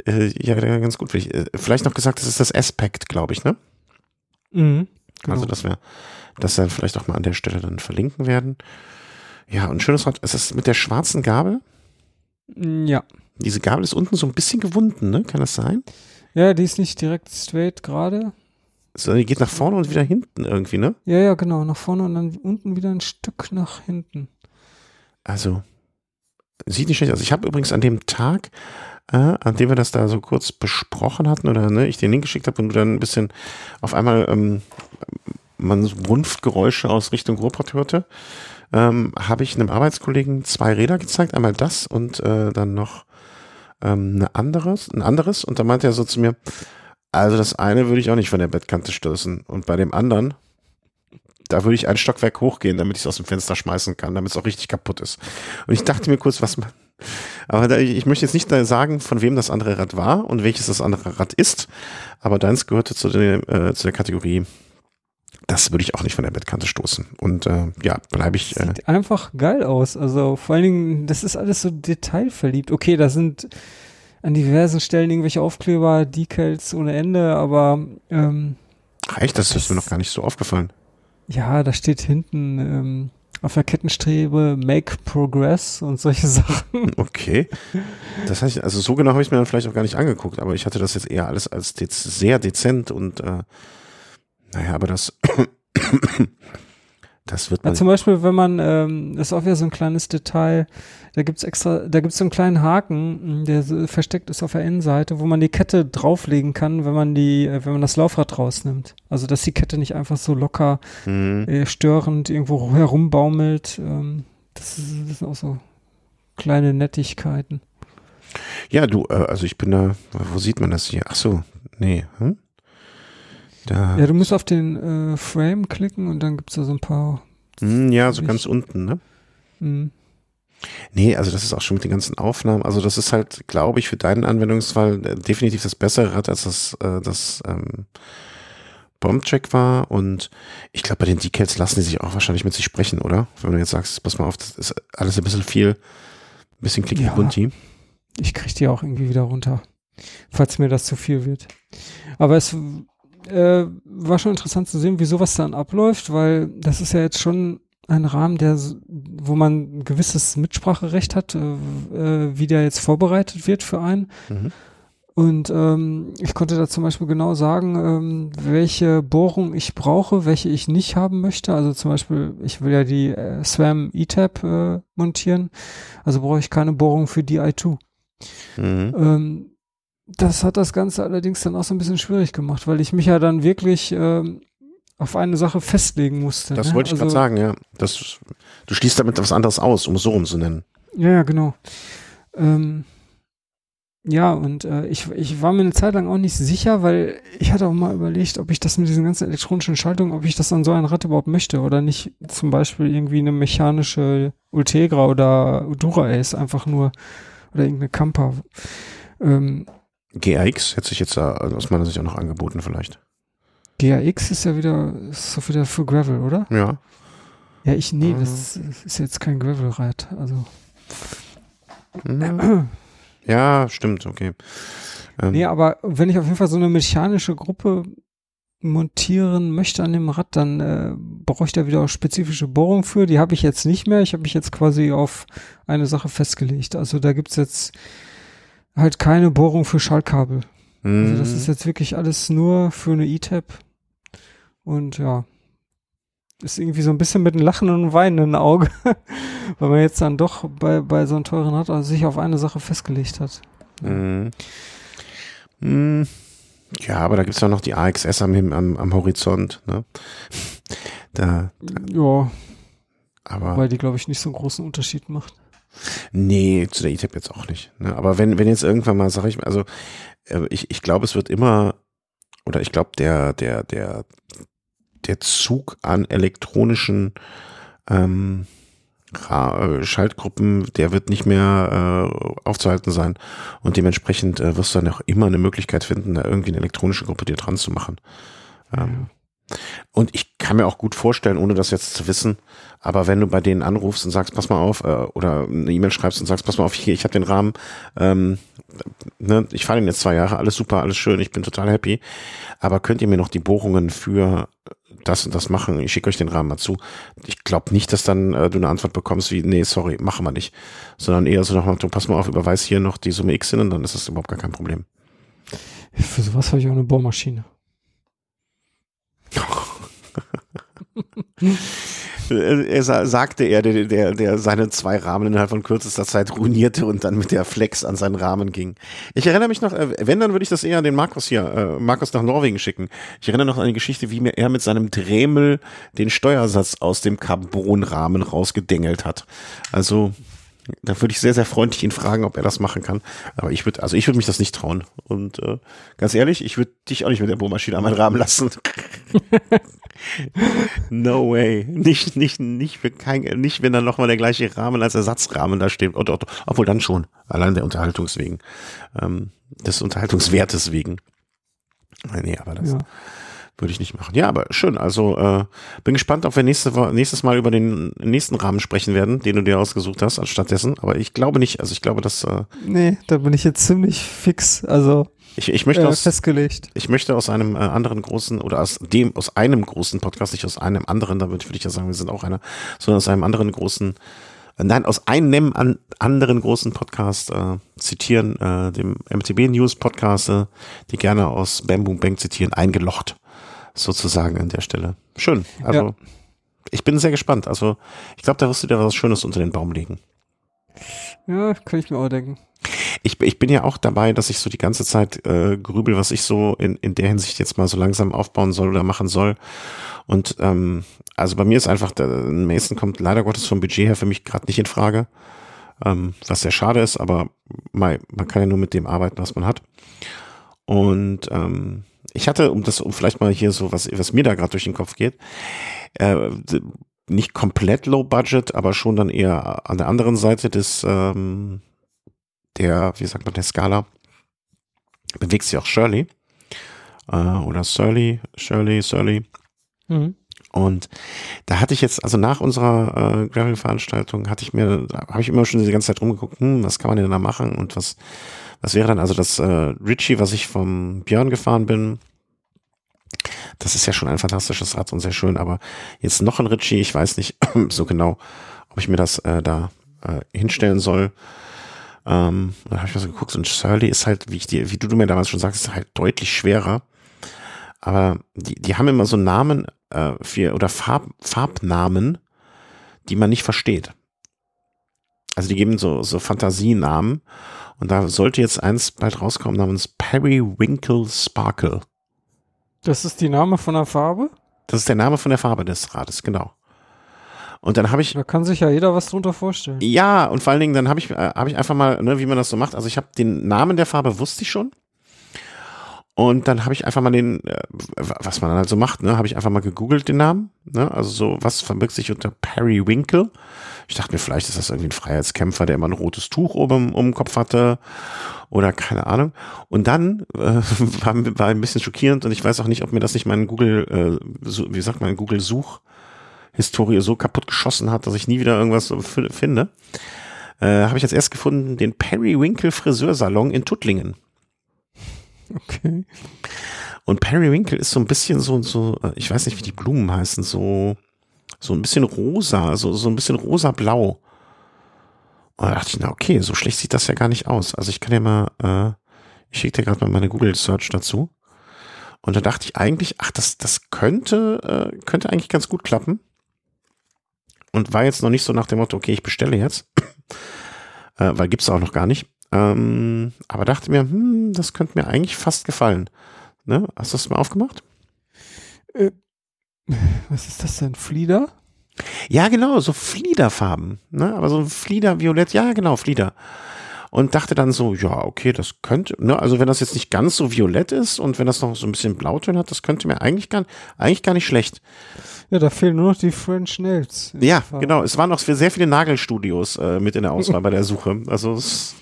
äh, ja, ganz gut. Äh, vielleicht noch gesagt, das ist das Aspect, glaube ich, ne? Mhm, genau. Also, dass wir das dann vielleicht auch mal an der Stelle dann verlinken werden. Ja, und schönes Rad. Es ist mit der schwarzen Gabel. Mm, ja. Diese Gabel ist unten so ein bisschen gewunden, ne? Kann das sein? Ja, die ist nicht direkt straight gerade. So, die geht nach vorne und wieder hinten irgendwie, ne? Ja, ja, genau. Nach vorne und dann unten wieder ein Stück nach hinten. Also, sieht nicht schlecht aus. Ich habe übrigens an dem Tag äh, an dem wir das da so kurz besprochen hatten oder ne, ich den Link geschickt habe und du dann ein bisschen auf einmal ähm, man so Runftgeräusche aus Richtung Ruhrpott hörte, ähm, habe ich einem Arbeitskollegen zwei Räder gezeigt, einmal das und äh, dann noch ähm, eine anderes, ein anderes. Und da meinte er so zu mir, also das eine würde ich auch nicht von der Bettkante stoßen. Und bei dem anderen, da würde ich ein Stockwerk hochgehen, damit ich es aus dem Fenster schmeißen kann, damit es auch richtig kaputt ist. Und ich dachte mir kurz, was aber da, ich möchte jetzt nicht sagen, von wem das andere Rad war und welches das andere Rad ist, aber deins gehörte zu, der, äh, zu der Kategorie das würde ich auch nicht von der Bettkante stoßen. Und äh, ja, bleibe ich. Äh Sieht einfach geil aus. Also vor allen Dingen, das ist alles so detailverliebt. Okay, da sind an diversen Stellen irgendwelche Aufkleber, Decals ohne Ende, aber ähm, Echt? Das, das ist mir noch gar nicht so aufgefallen. Ja, da steht hinten ähm, auf der Kettenstrebe Make Progress und solche Sachen. Okay. Das heißt, also so genau habe ich mir dann vielleicht auch gar nicht angeguckt, aber ich hatte das jetzt eher alles als dez sehr dezent und äh, naja, aber das, das wird man. Ja, zum Beispiel, wenn man, ähm, das ist auch wieder so ein kleines Detail, da gibt's extra, da gibt's so einen kleinen Haken, der so versteckt ist auf der Innenseite, wo man die Kette drauflegen kann, wenn man die, äh, wenn man das Laufrad rausnimmt. Also, dass die Kette nicht einfach so locker mhm. äh, störend irgendwo herumbaumelt. Ähm, das, ist, das sind auch so kleine Nettigkeiten. Ja, du, äh, also ich bin da, wo sieht man das hier? Ach so, nee, hm? Da ja, du musst auf den äh, Frame klicken und dann gibt es da so ein paar. Mm, ja, so ganz unten, ne? Mm. Nee, also das ist auch schon mit den ganzen Aufnahmen. Also das ist halt, glaube ich, für deinen Anwendungsfall äh, definitiv das bessere Rad, als das, äh, das ähm, Bombcheck war. Und ich glaube, bei den Decals lassen die sich auch wahrscheinlich mit sich sprechen, oder? Wenn du jetzt sagst, pass mal auf, das ist alles ein bisschen viel, ein bisschen klicky ja, bunti. Ich kriege die auch irgendwie wieder runter, falls mir das zu viel wird. Aber es äh, war schon interessant zu sehen, wie sowas dann abläuft, weil das ist ja jetzt schon ein Rahmen, der, wo man ein gewisses Mitspracherecht hat, äh, äh, wie der jetzt vorbereitet wird für einen. Mhm. Und ähm, ich konnte da zum Beispiel genau sagen, ähm, welche Bohrung ich brauche, welche ich nicht haben möchte. Also zum Beispiel, ich will ja die äh, SWAM E-Tab äh, montieren, also brauche ich keine Bohrung für die i2. Mhm. Ähm, das hat das Ganze allerdings dann auch so ein bisschen schwierig gemacht, weil ich mich ja dann wirklich ähm, auf eine Sache festlegen musste. Das ne? wollte ich also, gerade sagen, ja. Das, du schließt damit was anderes aus, um es so rum zu nennen. Ja, ja, genau. Ähm, ja, und äh, ich, ich war mir eine Zeit lang auch nicht sicher, weil ich hatte auch mal überlegt, ob ich das mit diesen ganzen elektronischen Schaltungen, ob ich das an so ein Rad überhaupt möchte oder nicht zum Beispiel irgendwie eine mechanische Ultegra oder Dura Ace einfach nur oder irgendeine Camper. Ähm, GRX hätte sich jetzt da aus meiner Sicht auch noch angeboten vielleicht. GRX ist ja wieder, ist doch wieder für Gravel, oder? Ja. Ja, ich, nee, das ist jetzt kein Gravelrad, also. Ja, stimmt, okay. Ähm. Nee, aber wenn ich auf jeden Fall so eine mechanische Gruppe montieren möchte an dem Rad, dann äh, brauche ich da wieder auch spezifische Bohrung für. Die habe ich jetzt nicht mehr. Ich habe mich jetzt quasi auf eine Sache festgelegt. Also da gibt's jetzt halt keine Bohrung für Schaltkabel. Mhm. Also das ist jetzt wirklich alles nur für eine E-Tab. Und ja, ist irgendwie so ein bisschen mit einem lachenden und weinenden Auge, weil man jetzt dann doch bei, bei so einem teuren Rad also sich auf eine Sache festgelegt hat. Mhm. Mhm. Ja, aber da gibt es ja noch die AXS am, am, am Horizont. Ne? Da, da, ja. Aber weil die, glaube ich, nicht so einen großen Unterschied macht. Nee, zu der E-Tab jetzt auch nicht. Ne? Aber wenn, wenn jetzt irgendwann mal, sag ich, also äh, ich, ich glaube, es wird immer, oder ich glaube, der, der, der, der Zug an elektronischen ähm, äh, Schaltgruppen, der wird nicht mehr äh, aufzuhalten sein. Und dementsprechend äh, wirst du dann auch immer eine Möglichkeit finden, da irgendwie eine elektronische Gruppe dir dran zu machen. Ähm, und ich kann mir auch gut vorstellen, ohne das jetzt zu wissen, aber wenn du bei denen anrufst und sagst, pass mal auf, äh, oder eine E-Mail schreibst und sagst, pass mal auf, hier, ich habe den Rahmen, ähm, ne, ich fahre den jetzt zwei Jahre, alles super, alles schön, ich bin total happy, aber könnt ihr mir noch die Bohrungen für das und das machen, ich schicke euch den Rahmen mal zu. Ich glaube nicht, dass dann äh, du eine Antwort bekommst wie, nee, sorry, machen wir nicht, sondern eher so nach pass mal auf, überweis hier noch die Summe X hin und dann ist das überhaupt gar kein Problem. Für sowas habe ich auch eine Bohrmaschine. er sagte er, der, der, der seine zwei Rahmen innerhalb von kürzester Zeit ruinierte und dann mit der Flex an seinen Rahmen ging. Ich erinnere mich noch, äh, wenn, dann würde ich das eher an den Markus hier, äh, Markus nach Norwegen schicken. Ich erinnere noch an die Geschichte, wie mir er mit seinem Dremel den Steuersatz aus dem Carbonrahmen rausgedengelt hat. Also, Da würde ich sehr, sehr freundlich ihn fragen, ob er das machen kann. Aber ich würde, also ich würde mich das nicht trauen. Und äh, ganz ehrlich, ich würde dich auch nicht mit der Bohrmaschine an meinen Rahmen lassen. no way. Nicht, nicht, nicht, für kein, nicht wenn dann nochmal der gleiche Rahmen als Ersatzrahmen da steht. Oder, oder, obwohl dann schon. Allein der Unterhaltungswegen. Ähm, des Unterhaltungswertes wegen. Nee, aber das. Ja. Würde ich nicht machen. Ja, aber schön. Also äh, bin gespannt, ob wir nächste, nächstes Mal über den nächsten Rahmen sprechen werden, den du dir ausgesucht hast, anstatt dessen. Aber ich glaube nicht. Also ich glaube, dass. Äh, nee, da bin ich jetzt ziemlich fix. Also ich, ich möchte äh, aus, festgelegt. Ich möchte aus einem äh, anderen großen oder aus dem aus einem großen Podcast, nicht aus einem anderen, damit würde ich ja sagen, wir sind auch einer, sondern aus einem anderen großen äh, Nein, aus einem an, anderen großen Podcast äh, zitieren, äh, dem MTB News Podcast, äh, die gerne aus Bamboo Bank zitieren, eingelocht sozusagen an der Stelle. Schön. Also ja. ich bin sehr gespannt. Also ich glaube, da wirst du dir was Schönes unter den Baum legen. Ja, kann ich mir auch denken. Ich, ich bin ja auch dabei, dass ich so die ganze Zeit äh, grübel, was ich so in, in der Hinsicht jetzt mal so langsam aufbauen soll oder machen soll. Und ähm, also bei mir ist einfach, der Mason kommt leider Gottes vom Budget her für mich gerade nicht in Frage. Ähm, was sehr schade ist, aber man, man kann ja nur mit dem arbeiten, was man hat. Und ähm, ich hatte, um das, um vielleicht mal hier so, was, was mir da gerade durch den Kopf geht, äh, nicht komplett low budget, aber schon dann eher an der anderen Seite des, ähm, der, wie sagt man, der Skala, bewegt sich auch Shirley. Äh, oder Surly, Shirley, Surly. Mhm. Und da hatte ich jetzt, also nach unserer äh, Gravel-Veranstaltung hatte ich mir, habe ich immer schon die ganze Zeit rumgeguckt, hm, was kann man denn da machen und was, was wäre dann also das äh, Ritchie, was ich vom Björn gefahren bin. Das ist ja schon ein fantastisches Rad und sehr schön, aber jetzt noch ein Ritchie, ich weiß nicht so genau, ob ich mir das äh, da äh, hinstellen soll. Ähm, da habe ich mal so geguckt und Surly ist halt, wie ich dir, wie du, du mir damals schon sagst, halt deutlich schwerer. Aber die, die haben immer so Namen äh, für oder Farb, Farbnamen, die man nicht versteht. Also die geben so, so Fantasienamen und da sollte jetzt eins bald rauskommen namens Periwinkle Sparkle. Das ist die Name von der Farbe? Das ist der Name von der Farbe des Rades, genau. Und dann habe ich. Da kann sich ja jeder was drunter vorstellen. Ja, und vor allen Dingen, dann habe ich, äh, hab ich einfach mal, ne, wie man das so macht. Also ich habe den Namen der Farbe wusste ich schon. Und dann habe ich einfach mal den, äh, was man dann halt so macht, ne, habe ich einfach mal gegoogelt den Namen, ne, also so, was verbirgt sich unter Periwinkle? Ich dachte mir, vielleicht ist das irgendwie ein Freiheitskämpfer, der immer ein rotes Tuch oben um den Kopf hatte oder keine Ahnung. Und dann äh, war, war ein bisschen schockierend und ich weiß auch nicht, ob mir das nicht mein Google, äh, so, wie sagt man, Google Such Historie so kaputt geschossen hat, dass ich nie wieder irgendwas finde. Äh, habe ich jetzt erst gefunden, den Periwinkle Friseursalon in Tuttlingen. Okay. Und Periwinkle ist so ein bisschen so, so, äh, ich weiß nicht, wie die Blumen heißen, so, so ein bisschen rosa, so, so ein bisschen rosa-blau. Und da dachte ich, na okay, so schlecht sieht das ja gar nicht aus. Also ich kann ja mal, äh, ich schicke dir gerade mal meine Google Search dazu. Und da dachte ich eigentlich, ach, das, das könnte, äh, könnte eigentlich ganz gut klappen. Und war jetzt noch nicht so nach dem Motto, okay, ich bestelle jetzt. äh, weil gibt's auch noch gar nicht. Ähm, aber dachte mir, hm, das könnte mir eigentlich fast gefallen. Ne? Hast du das mal aufgemacht? Was ist das denn? Flieder? Ja, genau, so Fliederfarben. Ne? Aber so Fliederviolett, ja, genau, Flieder. Und dachte dann so, ja, okay, das könnte, ne, also wenn das jetzt nicht ganz so violett ist und wenn das noch so ein bisschen Blautöne hat, das könnte mir eigentlich gar, eigentlich gar nicht schlecht. Ja, da fehlen nur noch die French Nails. Ja, genau. Es waren noch sehr viele Nagelstudios äh, mit in der Auswahl bei der Suche. Also es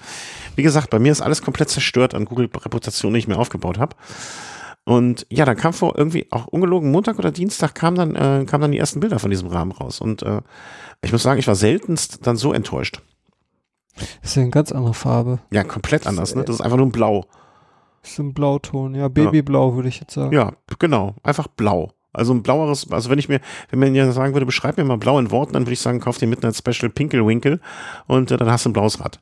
wie gesagt, bei mir ist alles komplett zerstört an Google-Reputation, die ich mir aufgebaut habe. Und ja, dann kam vor irgendwie auch ungelogen Montag oder Dienstag kam dann, äh, kamen dann die ersten Bilder von diesem Rahmen raus. Und äh, ich muss sagen, ich war seltenst dann so enttäuscht. Das ist ja eine ganz andere Farbe. Ja, komplett anders, ne? Das ist einfach nur ein Blau. Das ist ein Blauton, ja, Babyblau würde ich jetzt sagen. Ja, genau, einfach blau. Also ein blaueres, also wenn ich mir, wenn man ja sagen würde, beschreib mir mal blau in Worten, dann würde ich sagen, kauf dir Midnight Special Pinkelwinkel und äh, dann hast du ein blaues Rad.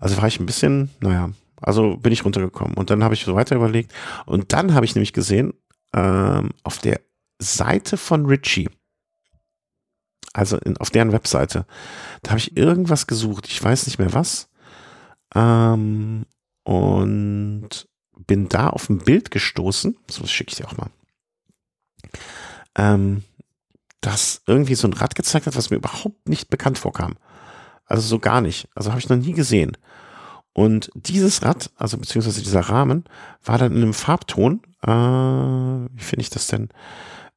Also war ich ein bisschen, naja, also bin ich runtergekommen. Und dann habe ich so weiter überlegt. Und dann habe ich nämlich gesehen, ähm, auf der Seite von Richie, also in, auf deren Webseite, da habe ich irgendwas gesucht. Ich weiß nicht mehr was. Ähm, und bin da auf ein Bild gestoßen. So schicke ich dir auch mal. Ähm, das irgendwie so ein Rad gezeigt hat, was mir überhaupt nicht bekannt vorkam. Also so gar nicht. Also habe ich noch nie gesehen. Und dieses Rad, also beziehungsweise dieser Rahmen, war dann in einem Farbton. Äh, wie finde ich das denn?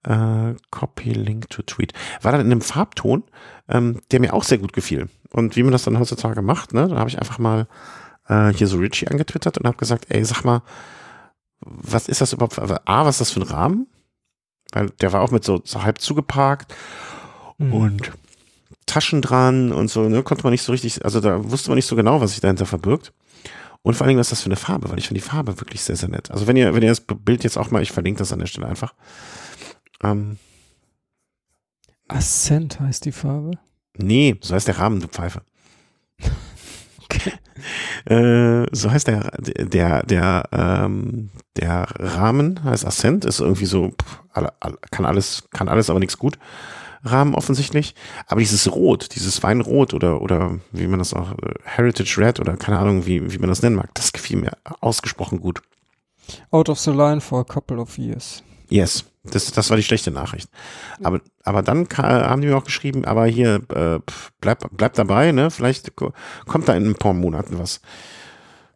Äh, Copy Link to Tweet. War dann in einem Farbton, ähm, der mir auch sehr gut gefiel. Und wie man das dann heutzutage macht, ne, da habe ich einfach mal äh, hier so Richie angetwittert und habe gesagt, ey, sag mal, was ist das überhaupt? Für, A, was ist das für ein Rahmen? Weil der war auch mit so, so halb zugeparkt mhm. und Taschen dran und so, ne, konnte man nicht so richtig, also da wusste man nicht so genau, was sich dahinter verbirgt. Und vor allen Dingen, was ist das für eine Farbe, weil ich finde die Farbe wirklich sehr, sehr nett. Also wenn ihr, wenn ihr das Bild jetzt auch mal, ich verlinke das an der Stelle einfach. Ähm, Ascent heißt die Farbe? Nee, so heißt der Rahmen, du Pfeife. okay. Äh, so heißt der, der, der, ähm, der Rahmen heißt Ascent, ist irgendwie so, pff, alle, alle, kann alles, kann alles, aber nichts gut. Rahmen offensichtlich. Aber dieses Rot, dieses Weinrot oder, oder wie man das auch, äh, Heritage Red oder keine Ahnung, wie, wie man das nennen mag, das gefiel mir ausgesprochen gut. Out of the line for a couple of years. Yes, das, das war die schlechte Nachricht. Aber, aber dann haben die mir auch geschrieben, aber hier, äh, bleib, bleib dabei, ne? Vielleicht kommt da in ein paar Monaten was.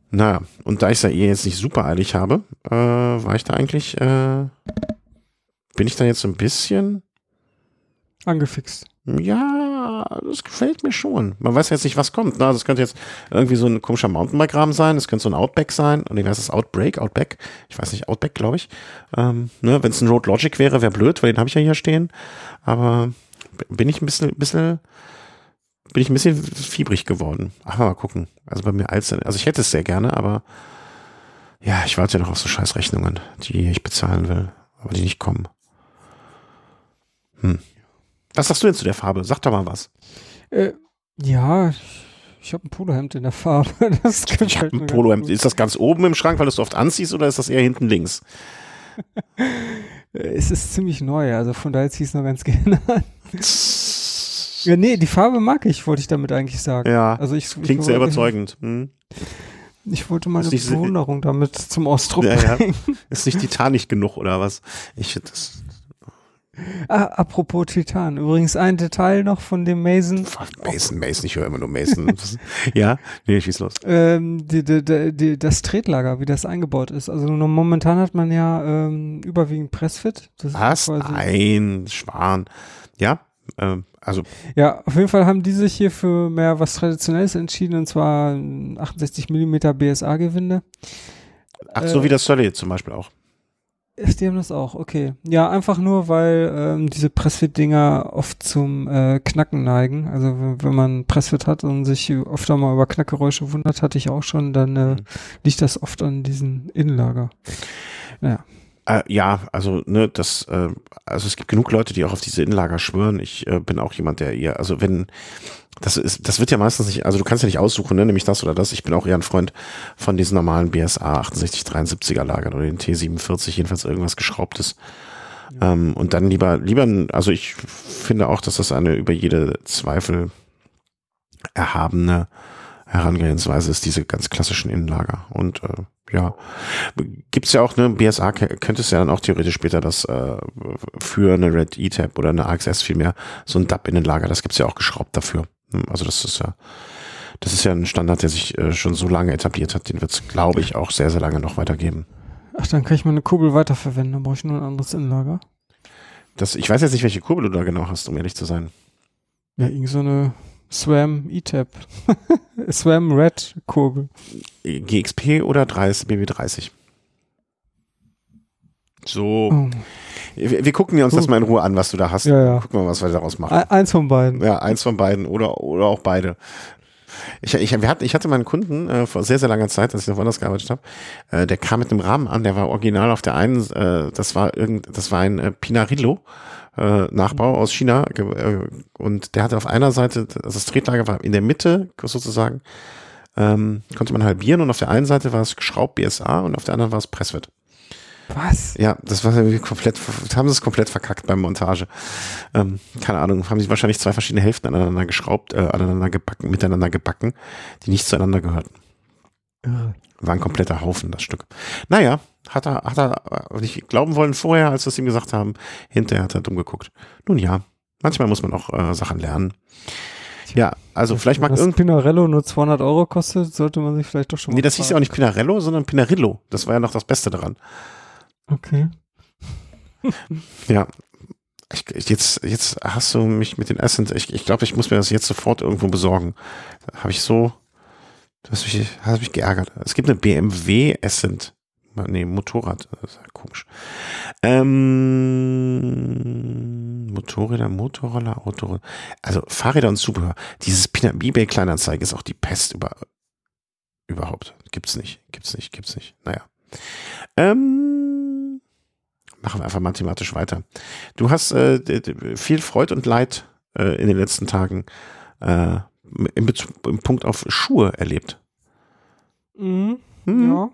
Naja, und da ich es ja eh jetzt nicht super eilig habe, äh, war ich da eigentlich, äh, bin ich da jetzt so ein bisschen angefixt. Ja, das gefällt mir schon. Man weiß jetzt nicht, was kommt. Ne? Also es könnte jetzt irgendwie so ein komischer Mountainbike-Rahmen sein, es könnte so ein Outback sein. Und wie heißt das? Outbreak, Outback? Ich weiß nicht, Outback, glaube ich. Ähm, ne? Wenn es ein Road Logic wäre, wäre blöd, weil den habe ich ja hier stehen. Aber bin ich ein bisschen, bisschen bin ich ein bisschen fiebrig geworden. Aber mal gucken. Also bei mir als, also ich hätte es sehr gerne, aber ja, ich warte ja noch auf so scheiß Rechnungen, die ich bezahlen will, aber die nicht kommen. Hm. Was sagst du denn zu der Farbe? Sag doch mal was. Äh, ja, ich habe ein Polohemd in der Farbe. Das ich habe ein Polohemd. Ist das ganz oben im Schrank, weil du es oft anziehst, oder ist das eher hinten links? es ist ziemlich neu, also von daher ziehe ich es noch ganz gerne an. ja, nee, die Farbe mag ich, wollte ich damit eigentlich sagen. Ja, also ich, klingt ich, sehr überzeugend. Hm. Ich wollte meine Bewunderung damit zum Ausdruck ja, bringen. Ja. Ist nicht titanisch genug, oder was? Ich das Ah, apropos Titan, übrigens ein Detail noch von dem Mason. Mason, Mason, ich höre immer nur Mason. ja, nee, schieß los. Ähm, die, die, die, das Tretlager, wie das eingebaut ist. Also momentan hat man ja ähm, überwiegend Pressfit. Das Was? Ein Schwan. Ja, ähm, also. Ja, auf jeden Fall haben die sich hier für mehr was Traditionelles entschieden, und zwar 68 mm BSA-Gewinde. Ach, so äh, wie das Sully zum Beispiel auch. Ach, die haben das auch, okay. Ja, einfach nur, weil ähm, diese Pressfit-Dinger oft zum äh, Knacken neigen. Also wenn man Pressfit hat und sich öfter mal über Knackgeräusche wundert, hatte ich auch schon, dann äh, mhm. liegt das oft an diesen Innenlager. Ja. Äh, ja, also ne, das, äh, also es gibt genug Leute, die auch auf diese Innenlager schwören. Ich äh, bin auch jemand, der eher, also wenn das ist, das wird ja meistens nicht, also du kannst ja nicht aussuchen, ne, nämlich das oder das. Ich bin auch eher ein Freund von diesen normalen BSA 6873er Lagern oder den T47, jedenfalls irgendwas geschraubtes. Ja. Ähm, und dann lieber, lieber, also ich finde auch, dass das eine über jede Zweifel erhabene Herangehensweise ist, diese ganz klassischen Innenlager. Und äh, ja, gibt's ja auch, ne, BSA könnte es ja dann auch theoretisch später das äh, für eine Red E-Tab oder eine AXS vielmehr so ein DAP-Innenlager, das gibt's ja auch geschraubt dafür. Hm, also das ist ja, das ist ja ein Standard, der sich äh, schon so lange etabliert hat. Den wird es, glaube ich, auch sehr, sehr lange noch weitergeben. Ach, dann kann ich meine Kurbel weiterverwenden. Dann brauche ich nur ein anderes Innenlager. Das, ich weiß jetzt nicht, welche Kurbel du da genau hast, um ehrlich zu sein. Ja, irgend so eine Swam E-Tab. Swam Red Kurbel. GXP oder 30, BB30? So. Oh. Wir, wir gucken uns das mal in Ruhe an, was du da hast. Ja, ja. Gucken wir, was wir daraus machen. Eins von beiden. Ja, eins von beiden oder, oder auch beide. Ich, ich, wir hatten, ich hatte meinen Kunden äh, vor sehr, sehr langer Zeit, als ich noch woanders gearbeitet habe, äh, der kam mit einem Rahmen an, der war original auf der einen, äh, das war irgend, das war ein äh, Pinarillo. Äh, Nachbau aus China äh, und der hatte auf einer Seite, also das Tretlager war in der Mitte sozusagen, ähm, konnte man halbieren und auf der einen Seite war es geschraubt BSA und auf der anderen war es Presswert. Was? Ja, das war irgendwie komplett, haben sie es komplett verkackt beim Montage. Ähm, keine Ahnung, haben sie wahrscheinlich zwei verschiedene Hälften aneinander geschraubt, äh, aneinander gebacken, miteinander gebacken, die nicht zueinander gehörten. Irre. War ein kompletter Haufen, das Stück. Naja, hat er, hat er nicht glauben wollen vorher, als wir es ihm gesagt haben. Hinterher hat er dumm geguckt. Nun ja, manchmal muss man auch äh, Sachen lernen. Ja, also vielleicht mag irgend... Pinarello nur 200 Euro kostet, sollte man sich vielleicht doch schon mal Nee, das hieß ja auch nicht Pinarello, sondern Pinarillo. Das war ja noch das Beste daran. Okay. Ja. Ich, jetzt, jetzt hast du mich mit den Essence. Ich, ich glaube, ich muss mir das jetzt sofort irgendwo besorgen. Habe ich so. Du hast mich, hast mich geärgert. Es gibt eine BMW Essent. Nee, Motorrad. Das ist ja komisch. Ähm, Motorräder, Motorroller, Autoroller. Also Fahrräder und Zubehör. Dieses Pina- eBay Kleinanzeigen ist auch die Pest über, überhaupt. Gibt's nicht. Gibt's nicht. Gibt's nicht. Naja. Ähm, machen wir einfach mathematisch weiter. Du hast äh, viel Freude und Leid äh, in den letzten Tagen äh, im, Bezug, im Punkt auf Schuhe erlebt. Mhm. Hm? Ja.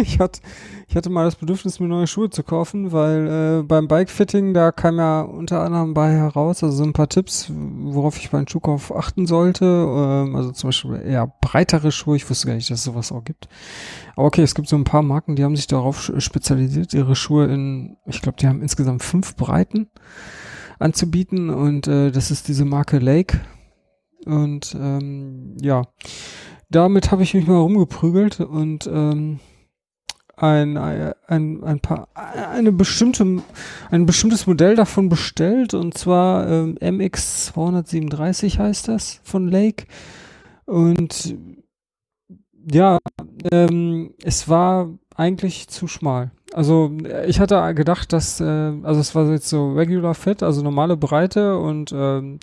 Ich hatte, ich hatte mal das Bedürfnis, mir neue Schuhe zu kaufen, weil äh, beim Bikefitting, da kam ja unter anderem bei heraus, also so ein paar Tipps, worauf ich beim Schuhkauf achten sollte. Ähm, also zum Beispiel eher breitere Schuhe. Ich wusste gar nicht, dass es sowas auch gibt. Aber okay, es gibt so ein paar Marken, die haben sich darauf spezialisiert, ihre Schuhe in, ich glaube, die haben insgesamt fünf Breiten anzubieten und äh, das ist diese Marke Lake. Und ähm, ja, damit habe ich mich mal rumgeprügelt und ähm, ein, ein, ein paar, eine bestimmte, ein bestimmtes Modell davon bestellt und zwar ähm, MX237 heißt das von Lake und ja, ähm, es war eigentlich zu schmal. Also ich hatte gedacht, dass, äh, also es war jetzt so Regular Fit, also normale Breite und ähm,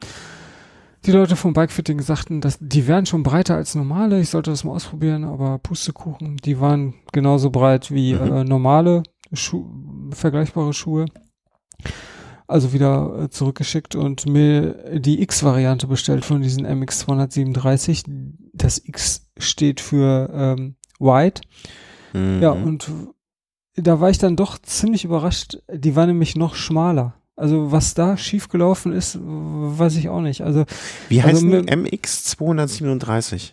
die Leute vom Bikefitting sagten, dass die wären schon breiter als normale. Ich sollte das mal ausprobieren, aber Pustekuchen, die waren genauso breit wie Mhm. äh, normale Schu vergleichbare Schuhe. Also wieder äh, zurückgeschickt und mir die X-Variante bestellt von diesen MX237. Das X steht für ähm, Wide. Mhm. Ja, und da war ich dann doch ziemlich überrascht. Die war nämlich noch schmaler. Also was da schiefgelaufen ist, weiß ich auch nicht. Also Wie also heißt die? mit- MX237.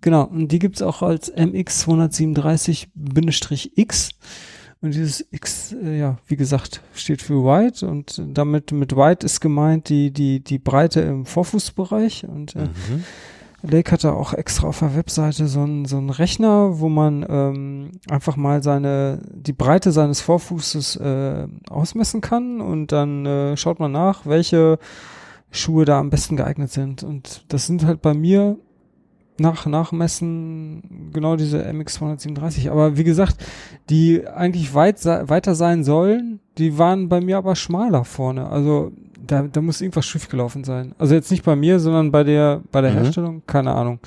Genau, und die gibt's auch als MX237-X. Und dieses X, äh, ja, wie gesagt, steht für Wide und damit mit Wide ist gemeint die, die, die Breite im Vorfußbereich. Und äh, Mhm. Lake hatte auch extra auf der Webseite so einen so einen Rechner, wo man ähm, einfach mal seine die Breite seines Vorfußes äh, ausmessen kann und dann äh, schaut man nach, welche Schuhe da am besten geeignet sind. Und das sind halt bei mir nach Nachmessen genau diese MX237. Aber wie gesagt, die eigentlich weit weiter sein sollen, die waren bei mir aber schmaler vorne. Also da, da muss irgendwas schiefgelaufen sein. Also jetzt nicht bei mir, sondern bei der bei der Mhm. Herstellung. Keine Ahnung.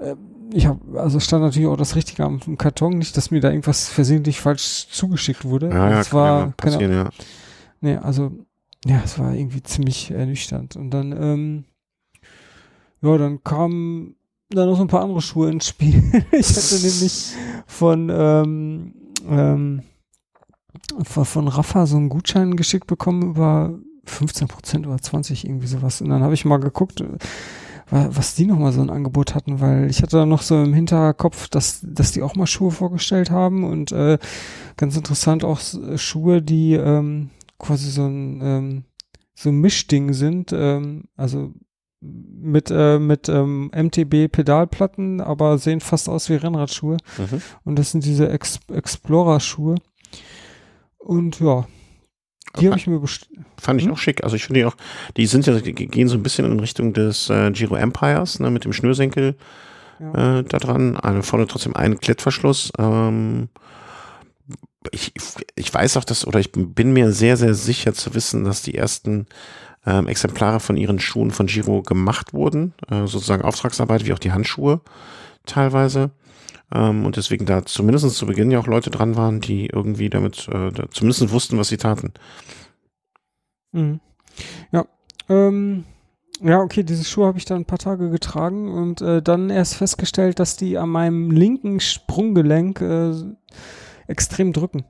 Äh, Ich habe, also stand natürlich auch das Richtige am Karton, nicht, dass mir da irgendwas versehentlich falsch zugeschickt wurde. Ja, ja, ja war passieren, ja. Nee, also, ja, es war irgendwie ziemlich ernüchternd. Und dann, ähm, ja, dann kamen dann noch so ein paar andere Schuhe ins Spiel. ich hatte nämlich von, ähm, ähm, von, von Rafa so einen Gutschein geschickt bekommen über 15% oder 20, irgendwie sowas. Und dann habe ich mal geguckt, äh, wa- was die nochmal so ein Angebot hatten, weil ich hatte da noch so im Hinterkopf, dass, dass die auch mal Schuhe vorgestellt haben und äh, ganz interessant auch s- Schuhe, die ähm, quasi so ein ähm, so ein Mischding sind, ähm, also mit äh, mit ähm, MTB Pedalplatten, aber sehen fast aus wie Rennradschuhe Mhm. und das sind diese Ex Explorer Schuhe und ja, die habe ich mir bestellt. Fand ich Hm? auch schick. Also ich finde die auch, die sind ja, die gehen so ein bisschen in Richtung des äh, Giro Empires, ne, mit dem Schnürsenkel Ja. äh, da dran. Eine, vorne trotzdem einen Klettverschluss. Ähm, ich, ich weiß auch, dass, oder ich bin mir sehr, sehr sicher zu wissen, dass die ersten ähm, Exemplare von ihren Schuhen von Giro gemacht wurden. Äh, sozusagen Auftragsarbeit, wie auch die Handschuhe teilweise. Ähm, und deswegen da zumindest zu Beginn ja auch Leute dran waren, die irgendwie damit äh, da zumindest wussten, was sie taten. Mhm. Ja, ähm, ja, okay, diese Schuhe habe ich dann ein paar Tage getragen und äh, dann erst festgestellt, dass die an meinem linken Sprunggelenk äh, extrem drücken.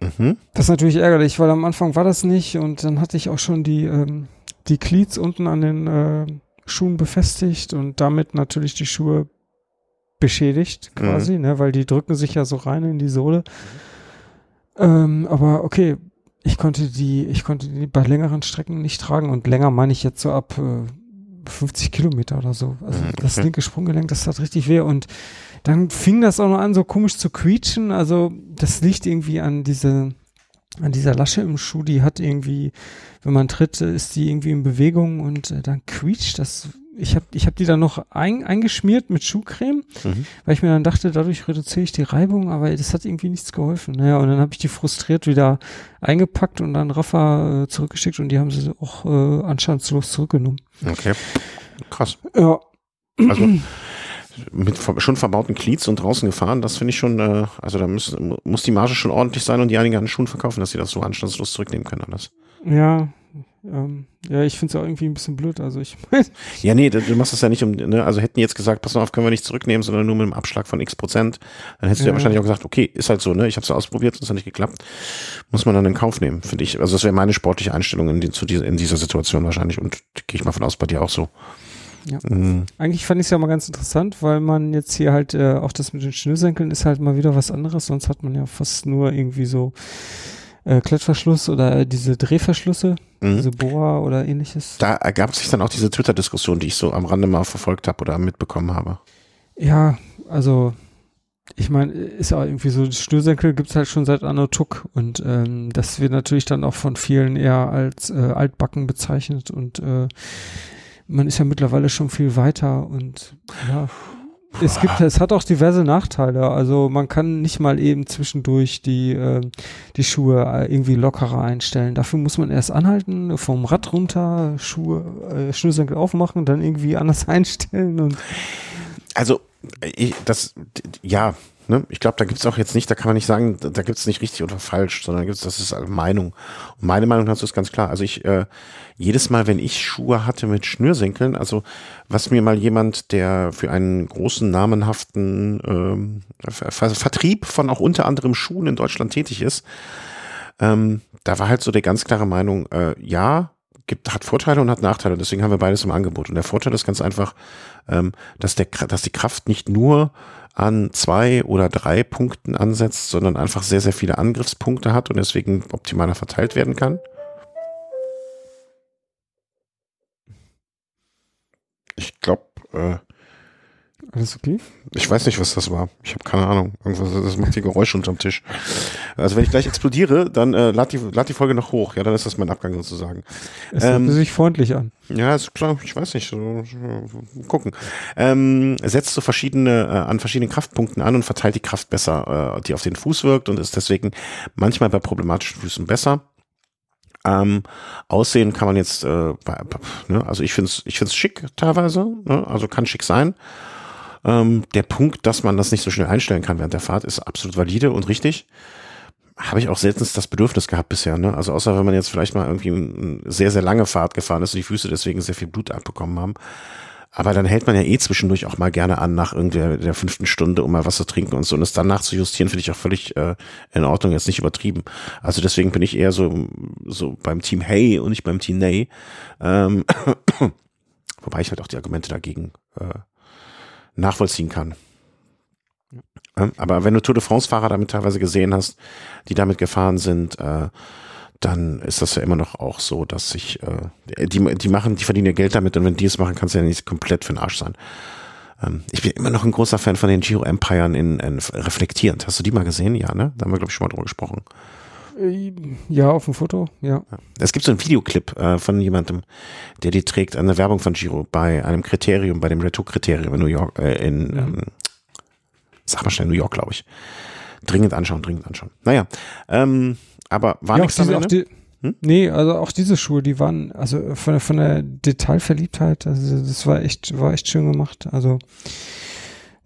Mhm. Das ist natürlich ärgerlich, weil am Anfang war das nicht und dann hatte ich auch schon die, ähm, die Cleats unten an den äh, Schuhen befestigt und damit natürlich die Schuhe beschädigt quasi, ne, weil die drücken sich ja so rein in die Sohle. Ähm, aber okay, ich konnte die, ich konnte die bei längeren Strecken nicht tragen und länger meine ich jetzt so ab äh, 50 Kilometer oder so. Also Mhm, das okay. linke Sprunggelenk, das tat richtig weh. Und dann fing das auch noch an, so komisch zu quietschen. Also das liegt irgendwie an diese, an dieser Lasche im Schuh, die hat irgendwie, wenn man tritt, äh, ist die irgendwie in Bewegung und äh, dann quietscht das. Ich habe ich hab die dann noch ein, eingeschmiert mit Schuhcreme, Mhm. weil ich mir dann dachte, dadurch reduziere ich die Reibung, aber das hat irgendwie nichts geholfen. Naja, und dann habe ich die frustriert wieder eingepackt und dann Rafa äh, zurückgeschickt und die haben sie auch äh, anstandslos zurückgenommen. Okay. Krass. Ja. Also mit schon verbauten Cleats und draußen gefahren, das finde ich schon, äh, also da muss, muss die Marge schon ordentlich sein und die einigen an Schuhen verkaufen, dass sie das so anstandslos zurücknehmen können alles. Ja, ähm, ja, ich finde es auch irgendwie ein bisschen blöd. Also ich meine, Ja, nee, du, machst das ja nicht um, ne, also hätten jetzt gesagt, pass mal auf, können wir nicht zurücknehmen, sondern nur mit einem Abschlag von x Prozent, dann hättest du ja Ja. wahrscheinlich auch gesagt, okay, ist halt so, ne, ich habe es ja ausprobiert, es hat nicht geklappt, muss man dann in Kauf nehmen, finde ich. Also das wäre meine sportliche Einstellung in, die, zu dieser, in dieser Situation wahrscheinlich und gehe ich mal von aus, bei dir auch so. Ja. Mhm. eigentlich fand ich es ja mal ganz interessant, weil man jetzt hier halt äh, auch das mit den Schnürsenkeln ist halt mal wieder was anderes. Sonst hat man ja fast nur irgendwie so äh, Klettverschluss oder äh, diese Drehverschlüsse, Mhm. diese Boa oder ähnliches. Da ergab sich dann auch diese Twitter-Diskussion, die ich so am Rande mal verfolgt habe oder mitbekommen habe. Ja, also ich meine, ist ja irgendwie so, Schnürsenkel gibt's halt schon seit Anno Tuck und ähm, das wird natürlich dann auch von vielen eher als äh, altbacken bezeichnet und äh, man ist ja mittlerweile schon viel weiter und ja, es gibt, es hat auch diverse Nachteile. Also man kann nicht mal eben zwischendurch die, äh, die Schuhe äh, irgendwie lockerer einstellen. Dafür muss man erst anhalten, vom Rad runter, Schuhe, äh, Schnürsenkel aufmachen, dann irgendwie anders einstellen und Also, ich, das, ja, ne, ich glaube, da gibt's auch jetzt nicht, da kann man nicht sagen, da da gibt's nicht richtig oder falsch, sondern gibt's, das ist halt Meinung. Und meine Meinung dazu ist ganz klar. Also ich, äh, jedes Mal, wenn ich Schuhe hatte mit Schnürsenkeln, also was mir mal jemand, der für einen großen, namenhaften ähm, Ver Ver Vertrieb von auch unter anderem Schuhen in Deutschland tätig ist, ähm, da war halt so die ganz klare Meinung, äh, ja, gibt, hat Vorteile und hat Nachteile. Deswegen haben wir beides im Angebot. Und der Vorteil ist ganz einfach, ähm, dass, der, dass die Kraft nicht nur an zwei oder drei Punkten ansetzt, sondern einfach sehr, sehr viele Angriffspunkte hat und deswegen optimaler verteilt werden kann. Ich glaube, äh, alles okay. ich weiß nicht, was das war. Ich habe keine Ahnung. Irgendwas, das macht hier Geräusche unterm Tisch. Also wenn ich gleich explodiere, dann äh, lad, die, lad die Folge noch hoch. Ja, dann ist das mein Abgang sozusagen. Es Ähm, sich freundlich an. Ja, ist klar, ich weiß nicht, so, gucken. Ähm, setzt so verschiedene, äh, an verschiedenen Kraftpunkten an und verteilt die Kraft besser, äh, die auf den Fuß wirkt und ist deswegen manchmal bei problematischen Füßen besser. Ähm, aussehen kann man jetzt, äh, ne, also ich finde es ich find's schick teilweise, ne, also kann schick sein. Ähm, der Punkt, dass man das nicht so schnell einstellen kann während der Fahrt, ist absolut valide und richtig. Habe ich auch seltenst das Bedürfnis gehabt bisher, ne? Also außer wenn man jetzt vielleicht mal irgendwie eine sehr, sehr lange Fahrt gefahren ist und die Füße deswegen sehr viel Blut abbekommen haben. Aber dann hält man ja eh zwischendurch auch mal gerne an nach irgendeiner der fünften Stunde, um mal was zu trinken und so. Und es dann nachzujustieren, finde ich auch völlig äh, in Ordnung, jetzt nicht übertrieben. Also deswegen bin ich eher so, so beim Team Hey und nicht beim Team Nay. Ähm, wobei ich halt auch die Argumente dagegen äh, nachvollziehen kann. Aber wenn du Tour de France-Fahrer damit teilweise gesehen hast, die damit gefahren sind, äh, dann ist das ja immer noch auch so, dass sich, äh, die, die machen, die verdienen ja Geld damit und wenn die es machen, kannst du ja nicht komplett für den Arsch sein. Ähm, ich bin immer noch ein großer Fan von den Giro Empiren in, in reflektierend. Hast du die mal gesehen? Ja, ne? Da haben wir, glaube ich, schon mal drüber gesprochen. Äh, Ja, auf dem Foto, ja. Es gibt so einen Videoclip äh, von jemandem, der die trägt, eine Werbung von Giro bei einem Kriterium, bei dem Retour-Kriterium in New York, äh, in, Mhm. ähm, sag mal schnell, New York, glaube ich. Dringend anschauen, dringend anschauen. Naja, ähm, aber war ja, nichts am diese, auch Ende? die, Hm? Nee, also auch diese Schuhe, die waren, also von der, von der Detailverliebtheit, also das war echt, war echt schön gemacht. Also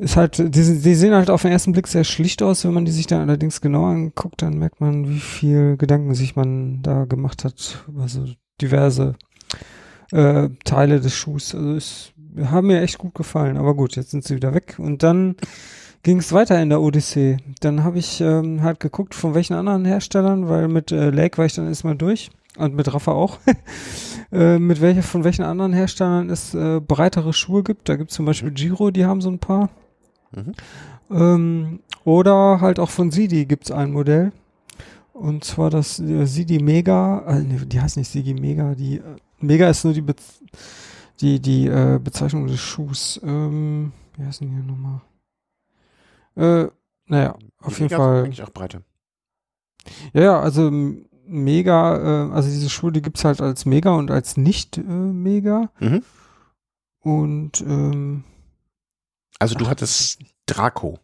ist halt, die, die sehen halt auf den ersten Blick sehr schlicht aus, wenn man die sich dann allerdings genau anguckt, dann merkt man, wie viel Gedanken sich man da gemacht hat über so diverse äh, Teile des Schuhs. Also es haben mir echt gut gefallen, aber gut, jetzt sind sie wieder weg und dann ging es weiter in der Odyssee. Dann habe ich ähm, halt geguckt, von welchen anderen Herstellern, weil mit äh, Lake war ich dann erstmal durch und mit Rafa auch, äh, mit welcher, von welchen anderen Herstellern es äh, breitere Schuhe gibt. Da gibt es zum Beispiel Giro, die haben so ein paar. Mhm. Ähm, oder halt auch von Sidi gibt es ein Modell. Und zwar das äh, Sidi Mega, äh, nee, die heißt nicht Sidi Mega, die äh, Mega ist nur die, Bez die, die äh, Bezeichnung des Schuhs. Ähm, wie heißt denn hier nochmal? Äh, naja, auf Die jeden Mega Fall. Eigentlich auch breite. Ja, ja, also Mega, äh, also diese Schuhe, die gibt's halt als Mega und als Nicht-Mega. Mhm. und ähm, Also du Ach, hattest Draco.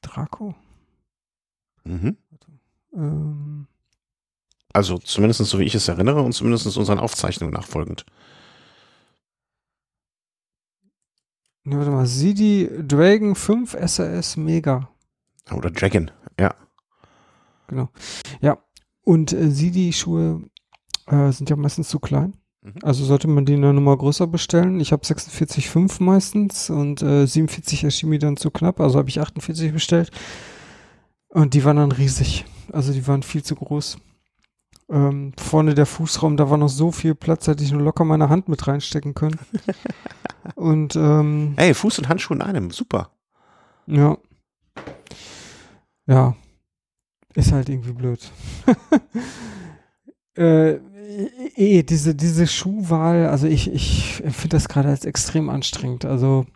Draco. Mhm. Ähm, Also zumindest so wie ich es erinnere und zumindest unseren Aufzeichnungen nachfolgend. ne, warte mal, CD Dragon 5 SAS Mega. Oder Dragon. Ja. Genau. Ja, und äh, CD-Schuhe äh, sind ja meistens zu klein. Mhm. Also sollte man die eine Nummer größer bestellen. Ich habe 46,5 meistens und äh, 47 erschien mir dann zu knapp, also habe ich 48 bestellt. Und die waren dann riesig. Also die waren viel zu groß. Ähm, vorne der Fußraum, da war noch so viel Platz, hätte ich nur locker meine Hand mit reinstecken können. und ähm, Ey, Fuß und Handschuhe in einem. Super. ja. Ja. Ist halt irgendwie blöd. äh, eh, diese, diese Schuhwahl, also ich, ich finde das gerade als extrem anstrengend. Also,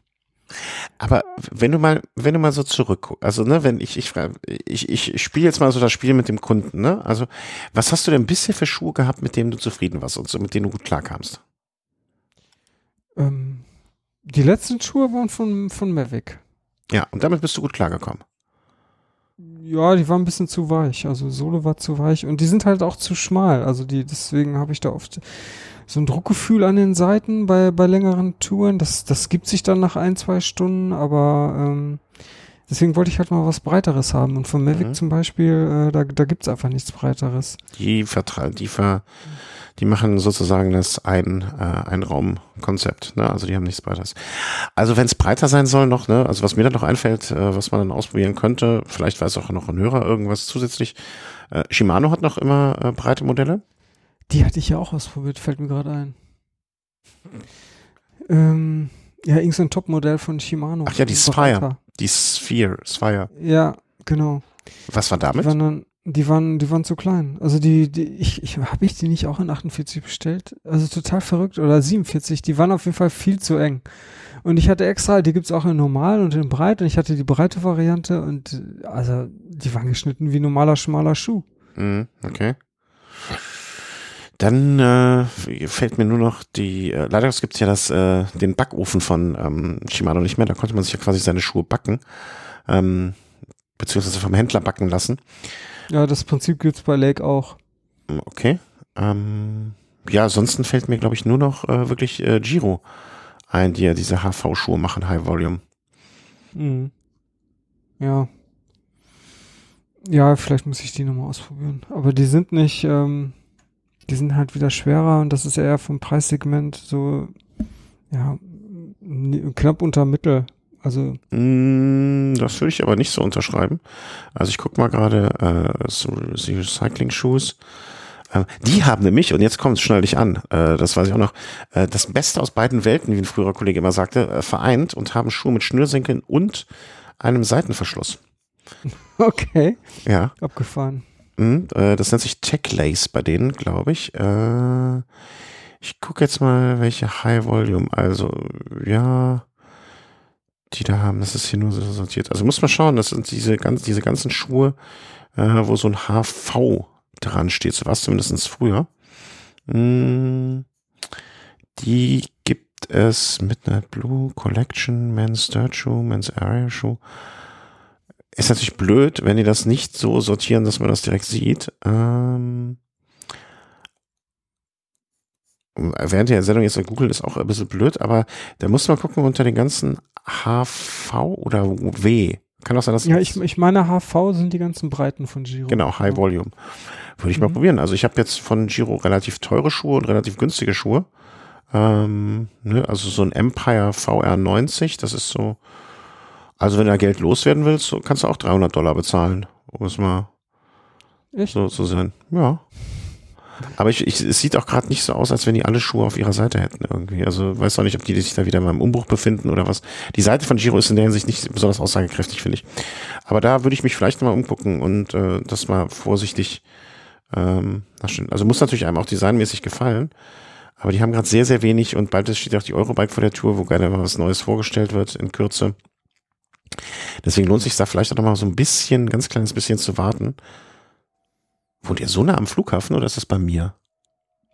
Aber wenn du mal, wenn du mal so zurückguckst, also ne, wenn ich, ich frage, ich, ich spiele jetzt mal so das Spiel mit dem Kunden, ne? Also, was hast du denn bisher für Schuhe gehabt, mit denen du zufrieden warst und so, mit denen du gut klarkamst? ähm, die letzten Schuhe waren von, von Mavic. Ja, und damit bist du gut klargekommen. Ja, die waren ein bisschen zu weich. Also Sohle war zu weich und die sind halt auch zu schmal. Also die, deswegen habe ich da oft so ein Druckgefühl an den Seiten bei, bei längeren Touren. Das, das gibt sich dann nach ein, zwei Stunden, aber ähm, deswegen wollte ich halt mal was Breiteres haben. Und von Mavic Mhm. zum Beispiel, äh, da, da gibt's einfach nichts Breiteres. Die vertragen, die ver, die machen sozusagen das ein, äh, Einraumkonzept, ne? Also die haben nichts breiteres. Also wenn es breiter sein soll noch, ne? Also was mir dann noch einfällt, äh, was man dann ausprobieren könnte, vielleicht weiß auch noch ein Hörer irgendwas zusätzlich. Äh, Shimano hat noch immer äh, breite Modelle. Die hatte ich ja auch ausprobiert, fällt mir gerade ein. Ähm, ja, irgend so ein Topmodell von Shimano. Ach ja, die Spire. breiter. Die Sphere, Sphere. Ja, genau. Was war Die damit? waren, dann, die waren, die waren zu klein. Also die, die ich, ich habe ich die nicht auch in 48 bestellt? Also total verrückt oder 47. Die waren auf jeden Fall viel zu eng. Und ich hatte extra, die gibt's auch in normal und in breit und ich hatte die breite Variante und also die waren geschnitten wie normaler schmaler Schuh. Mhm, okay. Dann äh, fällt mir nur noch die, äh, leider gibt es ja das, äh, den Backofen von ähm, Shimano nicht mehr, da konnte man sich ja quasi seine Schuhe backen, ähm, beziehungsweise vom Händler backen lassen. Ja, das Prinzip gibt's bei Lake auch. Okay. Ähm, ja, ansonsten fällt mir, glaube ich, nur noch äh, wirklich äh, Giro ein, die ja diese HV-Schuhe machen, High Volume. Mhm. Ja. Ja, vielleicht muss ich die nochmal ausprobieren. Aber die sind nicht, ähm, die sind halt wieder schwerer und das ist eher vom Preissegment so, ja, knapp unter Mittel. Also, Mm, Das würde ich aber nicht so unterschreiben. Also ich gucke mal gerade, äh, so die Recycling-Shoes. Ähm, die haben nämlich, und jetzt kommt es schnell dich an, äh, das weiß ich auch noch, äh, das Beste aus beiden Welten, wie ein früherer Kollege immer sagte, äh, vereint und haben Schuhe mit Schnürsenkeln und einem Seitenverschluss. okay, Ja, abgefahren. mm, äh, das nennt sich Tech Lace bei denen, glaube ich. Äh, ich gucke jetzt mal, welche High Volume, also ja, die da haben, das ist hier nur so sortiert. Also muss man schauen, das sind diese, ganz, diese ganzen Schuhe, äh, wo so ein HV dran steht. So war es zumindest früher. Mm, die gibt es Midnight Blue, Collection, Men's Dirt Shoe, Men's Area Shoe. Ist natürlich blöd, wenn die das nicht so sortieren, dass man das direkt sieht. Ähm, während der Sendung jetzt Google ist auch ein bisschen blöd, aber da muss man gucken unter den ganzen HV oder W. Kann auch sein, dass Ja, ich, ich meine, HV sind die ganzen Breiten von Giro. Genau, High Volume. Würde ich mal Mhm. probieren. Also ich habe jetzt von Giro relativ teure Schuhe und relativ günstige Schuhe. Ähm, ne, also so ein Empire VR90, das ist so. Also wenn du da Geld loswerden willst, so kannst du auch 300 Dollar bezahlen, um es mal Echt? so zu sein. Ja. Aber ich, ich, es sieht auch gerade nicht so aus, als wenn die alle Schuhe auf ihrer Seite hätten irgendwie. Also weiß auch nicht, ob die sich da wieder mal im Umbruch befinden oder was. Die Seite von Giro ist in der Hinsicht nicht besonders aussagekräftig, finde ich. Aber da würde ich mich vielleicht mal umgucken und äh, das mal vorsichtig ähm, nachstellen. Also muss natürlich einem auch designmäßig gefallen. Aber die haben gerade sehr, sehr wenig und bald steht auch die Eurobike vor der Tour, wo gerne mal was Neues vorgestellt wird in Kürze. Deswegen lohnt sich da vielleicht auch noch mal so ein bisschen, ganz kleines bisschen zu warten. Wohnt ihr so nah am Flughafen oder ist das bei mir?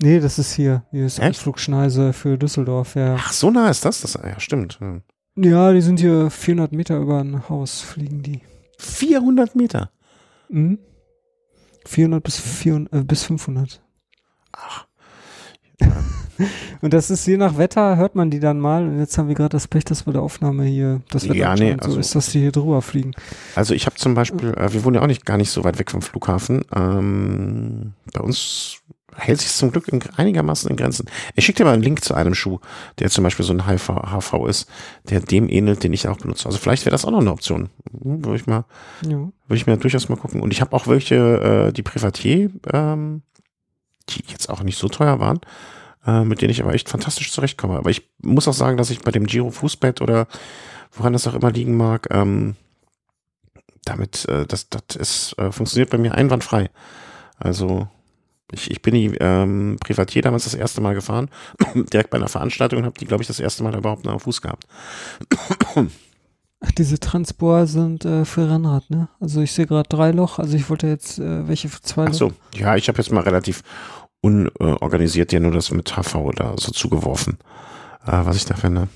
Nee, das ist hier. Hier ist Echt? Flugschneise für Düsseldorf, ja. Ach, so nah ist das? das ja, stimmt. Hm. Ja, die sind hier 400 Meter über ein Haus, fliegen die. 400 Meter. Mhm. 400 bis, 400, äh, bis 500. Ach. Und das ist je nach Wetter, hört man die dann mal. Und jetzt haben wir gerade das Pech, dass bei der Aufnahme hier das Wetter Ja, nee, also- so ist, dass die hier drüber fliegen. Also ich habe zum Beispiel, äh, wir wohnen ja auch nicht gar nicht so weit weg vom Flughafen. Ähm, bei uns hält sich zum Glück in, einigermaßen in Grenzen. Ich schicke dir mal einen Link zu einem Schuh, der zum Beispiel so ein HV, HV ist, der dem ähnelt, den ich auch benutze. Also vielleicht wäre das auch noch eine Option. Hm, Würde ich mal, Ja. würde ich mir durchaus mal gucken. Und ich habe auch welche, äh, die Privatier, ähm, die jetzt auch nicht so teuer waren, äh, mit denen ich aber echt fantastisch zurechtkomme. Aber ich muss auch sagen, dass ich bei dem Giro Fußbett oder woran das auch immer liegen mag, ähm, damit, äh, das, das ist, äh, funktioniert bei mir einwandfrei. Also ich, ich bin die ähm, Privatier damals das erste Mal gefahren, direkt bei einer Veranstaltung und habe die, glaube ich, das erste Mal überhaupt noch am Fuß gehabt. Ach, diese Transport sind äh, für Rennrad, ne? Also ich sehe gerade drei Loch. Also ich wollte jetzt äh, welche für zwei Ach Loch. so, ja, ich habe jetzt mal relativ unorganisiert dir nur das mit HV da so zugeworfen, äh, was ich da finde.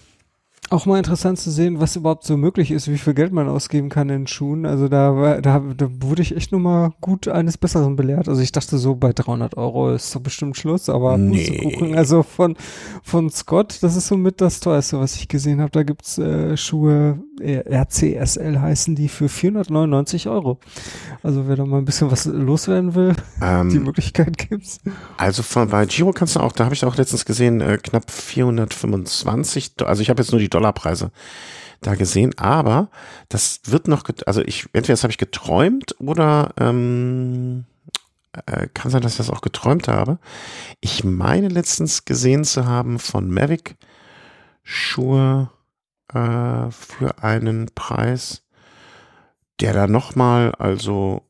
Auch mal interessant zu sehen, was überhaupt so möglich ist, wie viel Geld man ausgeben kann in Schuhen. Also da, war- da, da wurde ich echt nur mal gut eines Besseren belehrt. Also ich dachte so, bei 300 Euro ist so bestimmt Schluss, aber Nee. Also von, von Scott, das ist somit das teuerste, was ich gesehen habe. Da gibt's äh, Schuhe, RCSL heißen die, für 499 Euro. Also wer da mal ein bisschen was loswerden will, die Ähm, Möglichkeit gibt's. also von, bei Giro kannst du auch, da habe ich auch letztens gesehen, äh, knapp 425, Do- also ich habe jetzt nur die Dollarpreise da gesehen, aber das wird noch, also ich, entweder das habe ich geträumt oder ähm, äh, kann sein, dass ich das auch geträumt habe. Ich meine letztens gesehen zu haben von Mavic Schuhe äh, für einen Preis, der da nochmal, also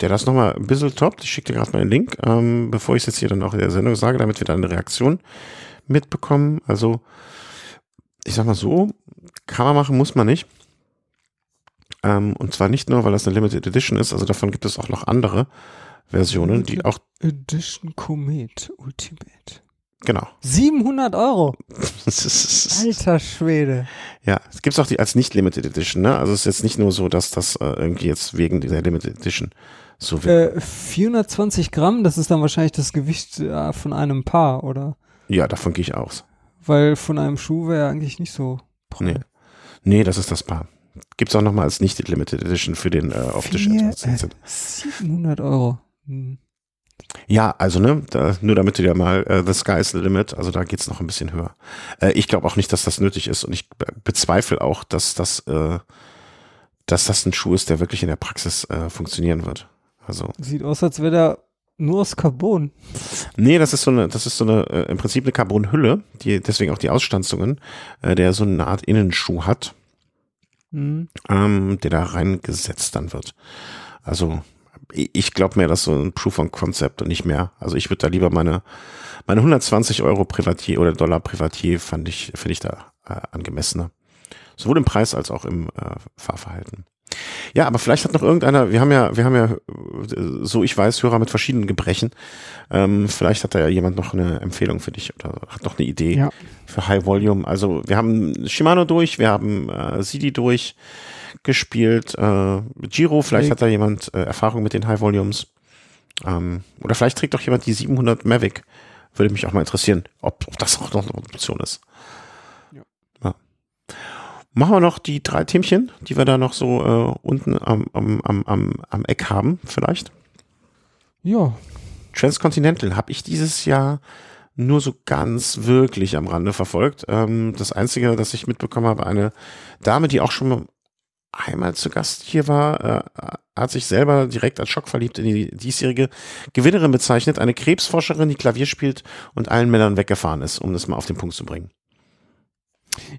der das nochmal ein bisschen toppt. Ich schicke dir gerade mal den Link, ähm, bevor ich es jetzt hier dann auch in der Sendung sage, damit wir dann eine Reaktion mitbekommen. Also, ich sag mal so, kann man machen, muss man nicht. Ähm, und zwar nicht nur, weil das eine Limited Edition ist, also davon gibt es auch noch andere Versionen, die auch, Edition Comet Ultimate. Genau. 700 Euro. Alter Schwede. Ja, es gibt auch die als nicht Limited Edition, ne? Also es ist jetzt nicht nur so, dass das äh, irgendwie jetzt wegen dieser Limited Edition so wird. Äh, 420 Gramm, das ist dann wahrscheinlich das Gewicht äh, von einem Paar, oder? ja, davon gehe ich aus. Weil von einem Schuh wäre eigentlich nicht so. Nee. Nee, das ist das Paar. Gibt's auch nochmal als nicht Limited Edition für den äh, optisch Vier- etwas sind. 700 Euro. Hm. Ja, also ne, da, nur damit du dir mal äh, The Sky is the Limit, also da geht's noch ein bisschen höher. Äh, ich glaube auch nicht, dass das nötig ist und ich be bezweifle auch, dass das, äh, dass das ein Schuh ist, der wirklich in der Praxis äh, funktionieren wird. Also Sieht aus, als wäre der nur aus Carbon. Nee, das ist so eine, das ist so eine, äh, im Prinzip eine Carbonhülle, die deswegen auch die Ausstanzungen, äh, der so eine Art Innenschuh hat, Hm. ähm, der da reingesetzt dann wird. Also ich, glaube mir, das ist so ein Proof of Concept und nicht mehr. Also ich würde da lieber meine, meine 120 Euro Privatier oder Dollar Privatier fand ich, finde ich da äh, angemessener. Sowohl im Preis als auch im äh, Fahrverhalten. Ja, aber vielleicht hat noch irgendeiner, wir haben ja, wir haben ja, äh, so ich weiß, Hörer mit verschiedenen Gebrechen. Ähm, vielleicht hat da ja jemand noch eine Empfehlung für dich oder hat noch eine Idee Ja. für High Volume. Also wir haben Shimano durch, wir haben äh, Sidi durch gespielt, äh, Giro, vielleicht hat da jemand äh, Erfahrung mit den High Volumes. Ähm, oder vielleicht trägt doch jemand die 700 Mavic. Würde mich auch mal interessieren, ob, ob das auch noch eine Option ist. Ja. Ja. Machen wir noch die drei Themchen, die wir da noch so äh, unten am, am, am, am, am Eck haben, vielleicht. Ja. Transcontinental habe ich dieses Jahr nur so ganz wirklich am Rande verfolgt. Ähm, das Einzige, das ich mitbekommen habe, eine Dame, die auch schon einmal zu Gast hier war, äh, hat sich selber direkt als schockverliebt in die diesjährige Gewinnerin bezeichnet. Eine Krebsforscherin, die Klavier spielt und allen Männern weggefahren ist, um das mal auf den Punkt zu bringen.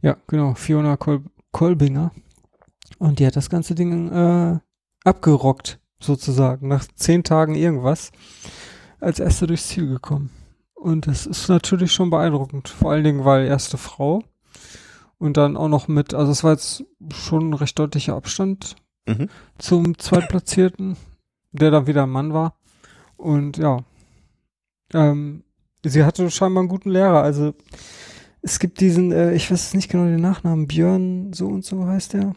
Ja, genau. Fiona Kol Kolbinger. Und die hat das ganze Ding äh, abgerockt, sozusagen. Nach zehn Tagen irgendwas. Als erste durchs Ziel gekommen. Und das ist natürlich schon beeindruckend. Vor allen Dingen, weil erste Frau. Und dann auch noch mit, also es war jetzt schon ein recht deutlicher Abstand Mhm. zum Zweitplatzierten, der dann wieder ein Mann war. Und ja, ähm, sie hatte scheinbar einen guten Lehrer. Also es gibt diesen, äh, ich weiß nicht genau den Nachnamen, Björn so und so heißt der.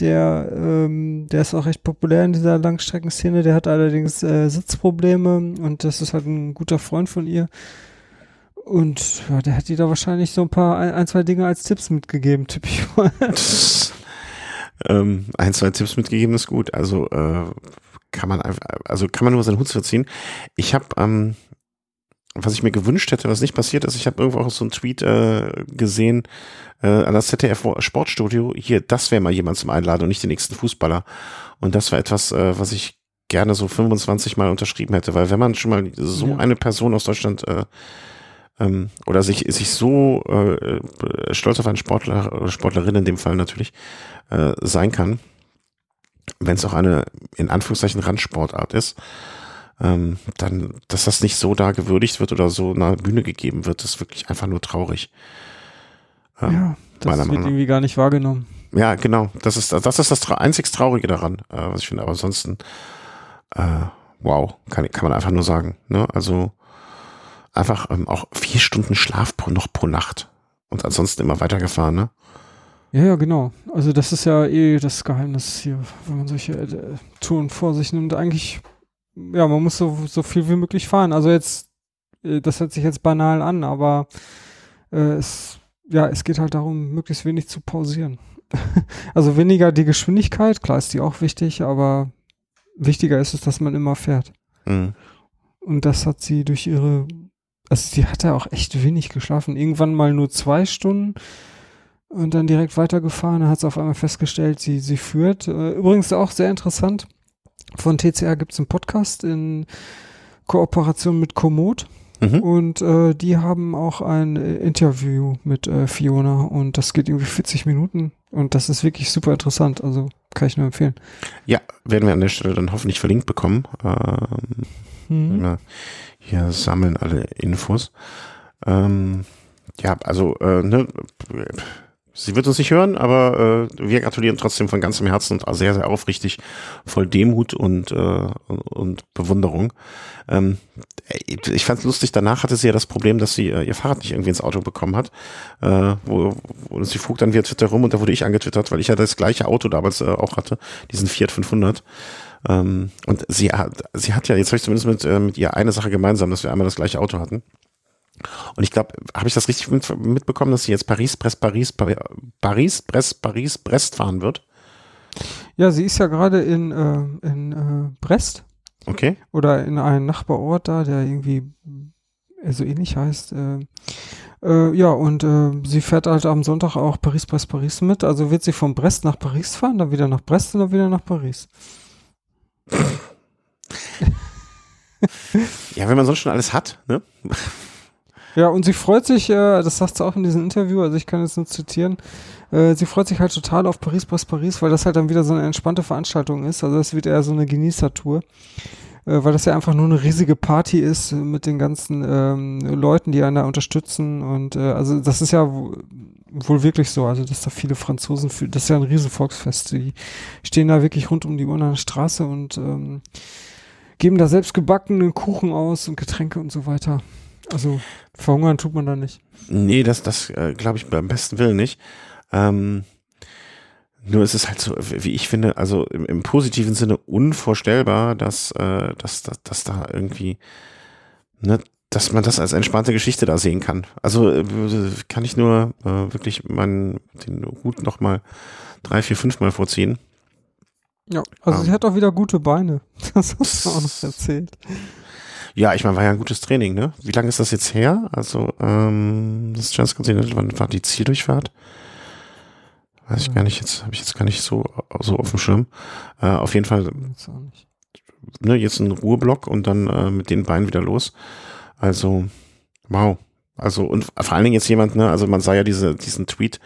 Der, ähm, der ist auch recht populär in dieser Langstreckenszene. Der hat allerdings äh, Sitzprobleme und das ist halt ein guter Freund von ihr. Und ja, der hat ihr da wahrscheinlich so ein paar, ein, ein zwei Dinge als Tipps mitgegeben, tippe ich mal. ähm, ein, zwei Tipps mitgegeben ist gut. Also äh, kann man einfach, also kann man nur seinen Hut verziehen. Ich habe, ähm, was ich mir gewünscht hätte, was nicht passiert ist, ich habe irgendwo auch so einen Tweet äh, gesehen äh, an das ZDF Sportstudio. Hier, das wäre mal jemand zum Einladen und nicht den nächsten Fußballer. Und das war etwas, äh, was ich gerne so 25 Mal unterschrieben hätte, weil wenn man schon mal so Ja. eine Person aus Deutschland äh, ähm, oder sich, sich so äh, äh, stolz auf einen Sportler oder Sportlerin in dem Fall natürlich äh, sein kann, wenn es auch eine in Anführungszeichen Randsportart ist, ähm, dann, dass das nicht so da gewürdigt wird oder so einer Bühne gegeben wird, ist wirklich einfach nur traurig. Ähm, Ja, das wird Meinung irgendwie gar nicht wahrgenommen. Ja, genau. Das ist das ist das einzig Traurige daran, äh, was ich finde. Aber ansonsten, äh, wow, kann, kann man einfach nur sagen. Ne? Also einfach ähm, auch vier Stunden Schlaf pro, noch pro Nacht und ansonsten immer weitergefahren. Ne? Ja, ja, genau. Also das ist ja eh das Geheimnis hier, wenn man solche äh, Touren vor sich nimmt. Eigentlich, ja, man muss so, so viel wie möglich fahren. Also jetzt, äh, das hört sich jetzt banal an, aber äh, es, ja, es geht halt darum, möglichst wenig zu pausieren. also weniger die Geschwindigkeit, klar ist die auch wichtig, aber wichtiger ist es, dass man immer fährt. Mhm. Und das hat sie durch ihre, also sie hat ja auch echt wenig geschlafen. Irgendwann mal nur zwei Stunden und dann direkt weitergefahren. Dann hat sie auf einmal festgestellt, sie, sie führt. Äh, Übrigens auch sehr interessant. Von TCR gibt es einen Podcast in Kooperation mit Komoot. Mhm. Und äh, die haben auch ein äh, Interview mit äh, Fiona und das geht irgendwie 40 Minuten und das ist wirklich super interessant. Also kann ich nur empfehlen. Ja, werden wir an der Stelle dann hoffentlich verlinkt bekommen. Ähm, Mhm. Hier sammeln alle Infos. Ähm, ja, also, äh, ne, sie wird uns nicht hören, aber äh, wir gratulieren trotzdem von ganzem Herzen und sehr, sehr aufrichtig, voll Demut und, äh, und Bewunderung. Ähm, ich fand es lustig, danach hatte sie ja das Problem, dass sie äh, ihr Fahrrad nicht irgendwie ins Auto bekommen hat. Äh, wo, wo sie frug dann via Twitter rum und da wurde ich angetwittert, weil ich ja das gleiche Auto damals äh, auch hatte, diesen Fiat 500. Ähm, und sie hat, sie hat ja, jetzt habe ich zumindest mit, äh, mit ihr eine Sache gemeinsam, dass wir einmal das gleiche Auto hatten. Und ich glaube, habe ich das richtig mit, mitbekommen, dass sie jetzt Paris, Brest, Paris, Paris, Paris, Brest, Paris, Brest fahren wird? Ja, sie ist ja gerade in, äh, in äh, Brest Okay. oder in einem Nachbarort da, der irgendwie äh, so ähnlich heißt. Äh, äh, ja, und äh, sie fährt halt am Sonntag auch Paris, Brest, Paris mit. Also wird sie von Brest nach Paris fahren, dann wieder nach Brest und dann wieder nach Paris. Ja, wenn man sonst schon alles hat, ne? Ja, und sie freut sich, äh, das sagt sie auch in diesem Interview, also ich kann jetzt nur zitieren, äh, sie freut sich halt total auf Paris, Brest, Paris, weil das halt dann wieder so eine entspannte Veranstaltung ist. Also das wird eher so eine Genießertour. Äh, weil das ja einfach nur eine riesige Party ist mit den ganzen ähm, Leuten, die einen da unterstützen. Und äh, also das ist ja wohl wirklich so. Also dass da viele Franzosen, für, das ist ja ein riesen Volksfest. Die stehen da wirklich rund um die Uhr an der Straße und ähm, geben da selbst gebackenen Kuchen aus und Getränke und so weiter. Also verhungern tut man da nicht. Nee, das, das äh, glaube ich beim besten Willen nicht. Ähm, nur ist es halt so, wie ich finde, also im, im positiven Sinne unvorstellbar, dass, äh, dass, dass, dass da irgendwie, ne, dass man das als entspannte Geschichte da sehen kann. Also äh, kann ich nur äh, wirklich meinen den Hut noch mal drei, vier, fünf Mal vorziehen. Ja, also Ähm. sie hat auch wieder gute Beine. Das hast du auch noch erzählt. Ja, ich meine, war ja ein gutes Training, ne? Wie lange ist das jetzt her? Also, ähm, das Transkontinental, wann war die Zieldurchfahrt? Weiß ich gar nicht, jetzt habe ich jetzt gar nicht so, so auf dem Schirm. Äh, auf jeden Fall, Jetzt ne, jetzt ein Ruheblock und dann äh, mit den Beinen wieder los. Also, wow. Also, und vor allen Dingen jetzt jemand, ne, also man sah ja diese, diesen Tweet,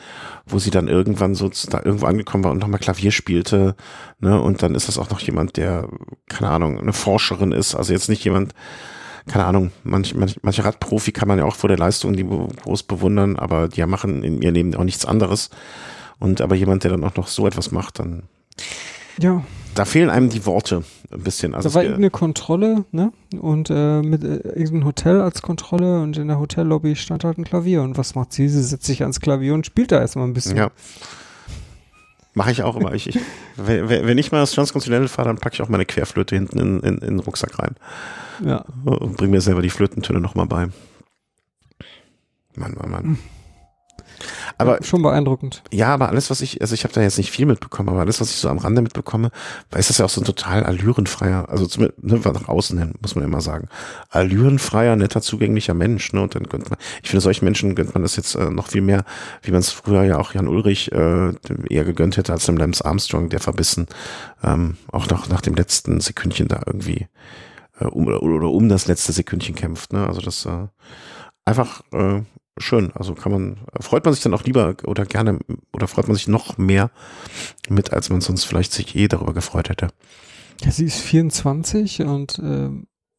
wo sie dann irgendwann so da irgendwo angekommen war und nochmal Klavier spielte, ne, und dann ist das auch noch jemand, der, keine Ahnung, eine Forscherin ist, also jetzt nicht jemand, keine Ahnung, manch, manch, manche Radprofi kann man ja auch vor der Leistung die groß bewundern, aber die machen in ihr Leben auch nichts anderes. Und aber jemand, der dann auch noch so etwas macht, dann. Ja. Da fehlen einem die Worte ein bisschen. Also da war irgendeine Kontrolle, ne? Und äh, mit äh, irgendeinem Hotel als Kontrolle und in der Hotellobby stand halt ein Klavier. Und was macht sie? Sie setzt sich ans Klavier und spielt da erstmal ein bisschen. Ja. Mache ich auch immer. Ich, ich, wenn, wenn ich mal das Transkontinental fahre, dann packe ich auch meine Querflöte hinten in, in, in den Rucksack rein. Ja. Und bring mir selber die Flötentöne nochmal bei. Mann, Mann, Mann. Aber schon beeindruckend. Ja, aber alles, was ich, also ich habe da jetzt nicht viel mitbekommen, aber alles, was ich so am Rande mitbekomme, ist ja auch so ein total allürenfreier, also zumindest ne, nach außen hin, muss man immer sagen, allürenfreier, netter, zugänglicher Mensch. Ne? Und dann gönnt man, ich finde, solchen Menschen gönnt man das jetzt äh, noch viel mehr, wie man es früher ja auch Jan Ulrich äh, eher gegönnt hätte als dem Lance Armstrong, der verbissen, ähm, auch noch nach dem letzten Sekündchen da irgendwie äh, um, oder, oder um das letzte Sekündchen kämpft. Ne? Also das äh, einfach äh, schön. Also kann man, freut man sich dann auch lieber oder gerne oder freut man sich noch mehr mit, als man sonst vielleicht sich eh darüber gefreut hätte. Ja, sie ist 24 und äh,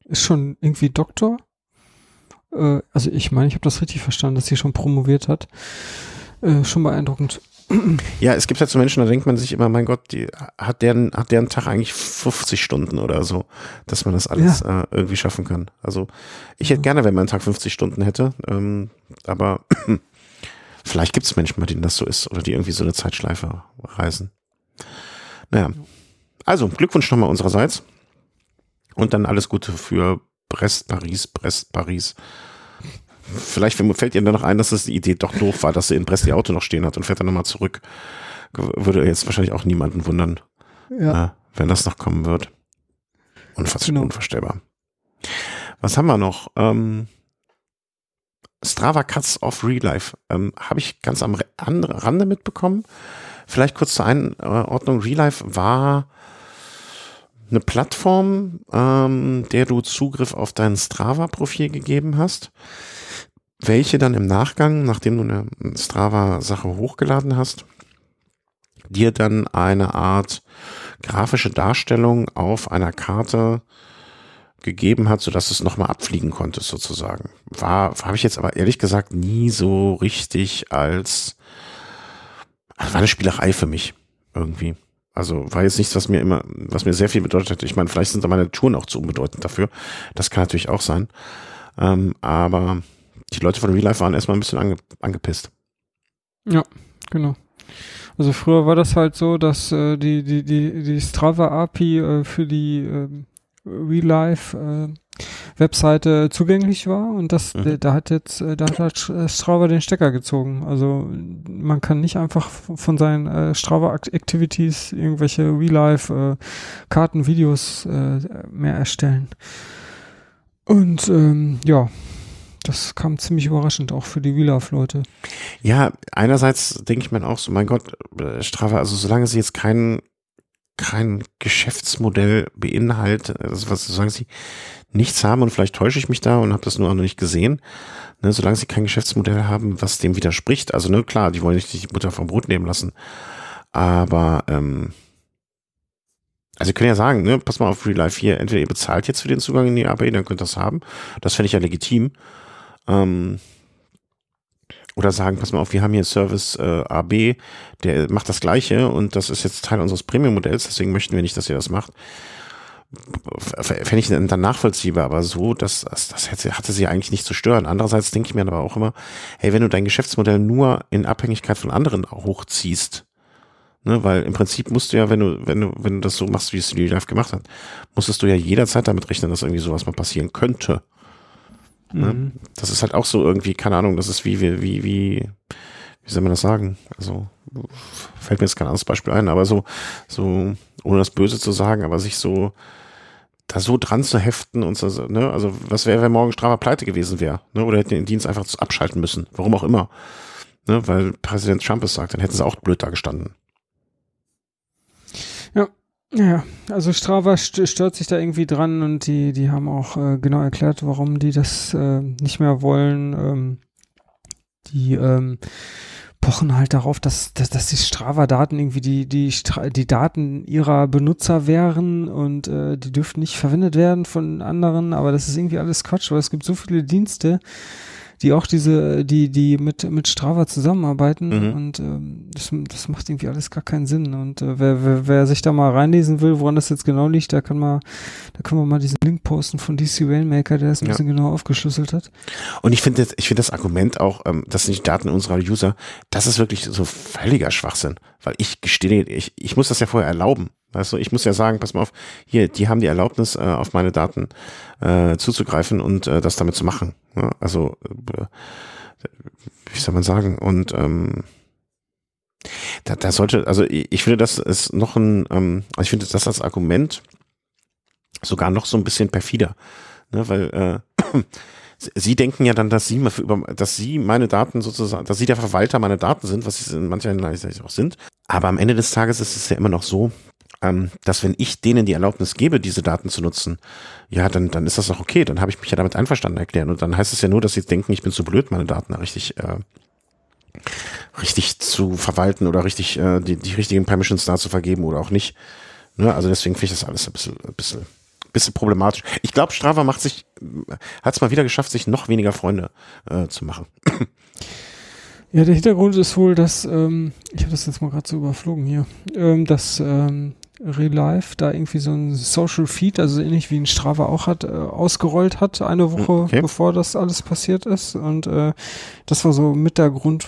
ist schon irgendwie Doktor. Äh, also ich meine, ich habe das richtig verstanden, dass sie schon promoviert hat. Äh, schon beeindruckend. Ja, es gibt halt so Menschen, da denkt man sich immer, mein Gott, die, hat deren, hat deren Tag eigentlich 50 Stunden oder so, dass man das alles ja. äh, irgendwie schaffen kann. Also ich hätte gerne, wenn mein Tag 50 Stunden hätte, ähm, aber vielleicht gibt es Menschen, bei denen das so ist oder die irgendwie so eine Zeitschleife reisen. Naja, also Glückwunsch nochmal unsererseits und dann alles Gute für Brest, Paris, Brest, Paris. Vielleicht fällt Ihnen dann noch ein, dass das die Idee doch doof war, dass sie in Brest ihr Auto noch stehen hat und fährt dann nochmal zurück. Würde jetzt wahrscheinlich auch niemanden wundern, ja. äh, wenn das noch kommen wird. Unver genau. Unvorstellbar. Was haben wir noch? Ähm, Strava Cuts of Real Life. Ähm, Habe ich ganz am Rande mitbekommen. Vielleicht kurz zur Einordnung. Real Life war eine Plattform, ähm, der du Zugriff auf dein Strava-Profil gegeben hast welche dann im Nachgang, nachdem du eine Strava-Sache hochgeladen hast, dir dann eine Art grafische Darstellung auf einer Karte gegeben hat, sodass du es nochmal abfliegen konntest sozusagen. War, habe ich jetzt aber ehrlich gesagt nie so richtig als, war eine Spielerei für mich irgendwie. Also war jetzt nichts, was mir immer, was mir sehr viel bedeutet hat. Ich meine, vielleicht sind da meine Touren auch zu unbedeutend dafür. Das kann natürlich auch sein. Ähm, aber die Leute von Real Life waren erstmal ein bisschen ange angepisst. Ja, genau. Also früher war das halt so, dass äh, die, die, die, die Strava API äh, für die äh, Real Life äh, Webseite zugänglich war und das, mhm. da hat jetzt, äh, da hat halt äh, Strava den Stecker gezogen. Also man kann nicht einfach von seinen äh, Strava Activities irgendwelche Real Life äh, Karten, Videos äh, mehr erstellen. Und ähm, ja, das kam ziemlich überraschend auch für die Wheelove-Leute. Ja, einerseits denke ich mir auch so, mein Gott, äh, Strafe, also solange sie jetzt kein, kein Geschäftsmodell beinhaltet, also was, solange sie nichts haben und vielleicht täusche ich mich da und habe das nur auch noch nicht gesehen, ne, solange sie kein Geschäftsmodell haben, was dem widerspricht, also ne, klar, die wollen nicht die Mutter vom Brot nehmen lassen, aber ähm, also ihr könnt ja sagen, ne, pass mal auf Real Life hier, entweder ihr bezahlt jetzt für den Zugang in die API, dann könnt ihr das haben. Das fände ich ja legitim. Ähm, oder sagen, pass mal auf, wir haben hier Service äh, AB, der macht das gleiche und das ist jetzt Teil unseres Premium-Modells, deswegen möchten wir nicht, dass ihr das macht. Fände ich dann nachvollziehbar, aber so, das, das, das hätte, hatte sie eigentlich nicht zu stören. Andererseits denke ich mir aber auch immer, hey, wenn du dein Geschäftsmodell nur in Abhängigkeit von anderen hochziehst, ne, weil im Prinzip musst du ja, wenn du, wenn du, wenn du das so machst, wie es die Live gemacht hat, musstest du ja jederzeit damit rechnen, dass irgendwie sowas mal passieren könnte. Ne? Mhm. Das ist halt auch so irgendwie, keine Ahnung, das ist wie, wie, wie, wie, wie soll man das sagen? Also, fällt mir jetzt kein anderes Beispiel ein, aber so, so, ohne das Böse zu sagen, aber sich so, da so dran zu heften und so, ne, also, was wäre, wenn morgen Strava pleite gewesen wäre, ne, oder hätten den Dienst einfach abschalten müssen, warum auch immer, ne, weil Präsident Trump es sagt, dann hätten sie auch blöd da gestanden. Ja, also Strava stört sich da irgendwie dran und die, die haben auch äh, genau erklärt, warum die das äh, nicht mehr wollen. Ähm, die ähm, pochen halt darauf, dass, dass, dass die Strava-Daten irgendwie die, die, die Daten ihrer Benutzer wären und äh, die dürften nicht verwendet werden von anderen, aber das ist irgendwie alles Quatsch, weil es gibt so viele Dienste, die auch diese, die, die mit, mit Strava zusammenarbeiten mhm. und ähm, das, das macht irgendwie alles gar keinen Sinn. Und äh, wer, wer, wer sich da mal reinlesen will, woran das jetzt genau liegt, da kann man, da können wir mal diesen Link posten von DC Rainmaker, der das ein ja. bisschen genau aufgeschlüsselt hat. Und ich finde ich finde das Argument auch, ähm, das sind die Daten unserer User, das ist wirklich so völliger Schwachsinn. Weil ich gestehe, ich, ich muss das ja vorher erlauben. Du, ich muss ja sagen, pass mal auf, hier, die haben die Erlaubnis, äh, auf meine Daten äh, zuzugreifen und äh, das damit zu machen. Ja, also, äh, wie soll man sagen? Und ähm, da, da sollte, also ich, ich finde, das ist noch ein, ähm, also ich finde das als Argument sogar noch so ein bisschen perfider. Ne, weil äh, Sie denken ja dann, dass Sie, dass Sie meine Daten sozusagen, dass Sie der Verwalter meiner Daten sind, was Sie in mancher Hinsicht auch sind. Aber am Ende des Tages ist es ja immer noch so, ähm, dass wenn ich denen die Erlaubnis gebe, diese Daten zu nutzen, ja, dann, dann ist das auch okay. Dann habe ich mich ja damit einverstanden erklärt. Und dann heißt es ja nur, dass sie denken, ich bin zu blöd, meine Daten richtig, äh, richtig zu verwalten oder richtig äh, die, die richtigen Permissions da zu vergeben oder auch nicht. Ne? Also deswegen finde ich das alles ein bisschen, ein bisschen, bisschen problematisch. Ich glaube, Strava macht sich, hat es mal wieder geschafft, sich noch weniger Freunde äh, zu machen. Ja, der Hintergrund ist wohl, dass, ähm, ich habe das jetzt mal gerade so überflogen hier, ähm, dass ähm, Relive da irgendwie so ein Social Feed, also ähnlich wie ein Strava auch hat, äh, ausgerollt hat, eine Woche okay. bevor das alles passiert ist. Und äh, das war so mit der Grund,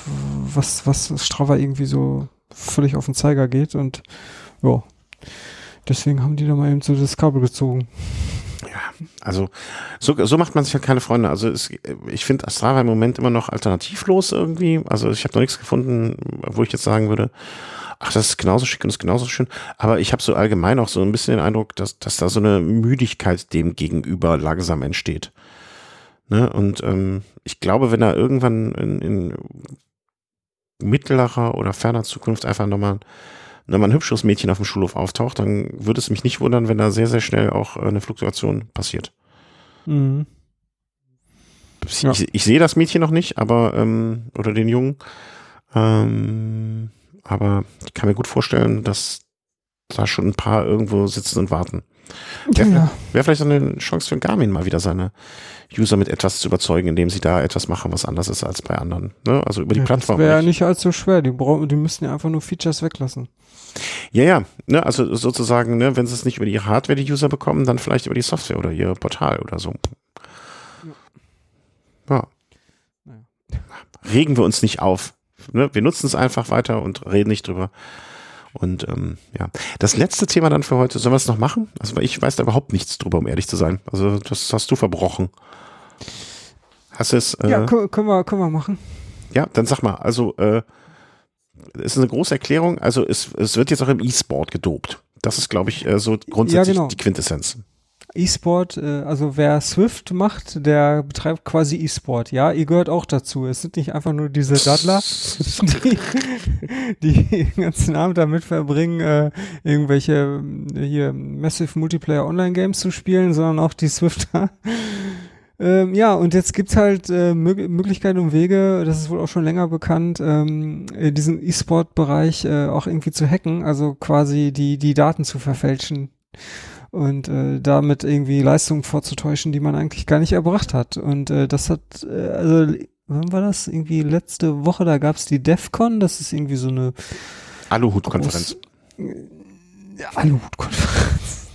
was, was Strava irgendwie so völlig auf den Zeiger geht. Und ja, deswegen haben die da mal eben so das Kabel gezogen. Ja, also so, so macht man sich halt keine Freunde. Also es, ich finde Strava im Moment immer noch alternativlos irgendwie. Also ich habe noch nichts gefunden, wo ich jetzt sagen würde, ach, das ist genauso schick und das ist genauso schön. Aber ich habe so allgemein auch so ein bisschen den Eindruck, dass, dass da so eine Müdigkeit dem gegenüber langsam entsteht. Ne? Und ähm, ich glaube, wenn da irgendwann in, in mittlerer oder ferner Zukunft einfach nochmal nochmal ein hübsches Mädchen auf dem Schulhof auftaucht, dann würde es mich nicht wundern, wenn da sehr, sehr schnell auch äh, eine Fluktuation passiert. Mhm. Ich, ja. ich, ich sehe das Mädchen noch nicht, aber ähm, oder den Jungen. Ähm, aber ich kann mir gut vorstellen, dass da schon ein paar irgendwo sitzen und warten. Wäre ja. wär vielleicht eine Chance für Garmin mal wieder seine User mit etwas zu überzeugen, indem sie da etwas machen, was anders ist als bei anderen. Ne? Also über die ja, Plattform. Das wäre ja nicht allzu schwer. Die, die müssten ja einfach nur Features weglassen. Ja, ja. Ne? Also sozusagen, ne, wenn sie es nicht über die Hardware die User bekommen, dann vielleicht über die Software oder ihr Portal oder so. Ja. ja. Regen wir uns nicht auf ne, wir nutzen es einfach weiter und reden nicht drüber. Und ähm, ja, das letzte Thema dann für heute, sollen wir es noch machen? Also ich weiß da überhaupt nichts drüber, um ehrlich zu sein. Also das hast du verbrochen. Hast du es? Äh, ja, können wir, können wir machen. Ja, dann sag mal, also äh, ist eine große Erklärung. Also es, es wird jetzt auch im E-Sport gedopt. Das ist, glaube ich, äh, so grundsätzlich ja, genau. die Quintessenz. E-Sport, äh, also wer Swift macht, der betreibt quasi E-Sport. Ja, ihr gehört auch dazu. Es sind nicht einfach nur diese Daddler, die, die den ganzen Abend damit verbringen, äh, irgendwelche äh, hier Massive Multiplayer Online Games zu spielen, sondern auch die Swifter. Ähm, ja, und jetzt gibt's halt äh, Mög Möglichkeiten und Wege, das ist wohl auch schon länger bekannt, ähm, diesen E-Sport-Bereich äh, auch irgendwie zu hacken, also quasi die, die Daten zu verfälschen und äh, damit irgendwie Leistungen vorzutäuschen, die man eigentlich gar nicht erbracht hat. Und äh, das hat, äh, also wann war das? Irgendwie letzte Woche, da gab's die DEFCON, das ist irgendwie so eine Aluhut-Konferenz. Ja, Aluhut-Konferenz.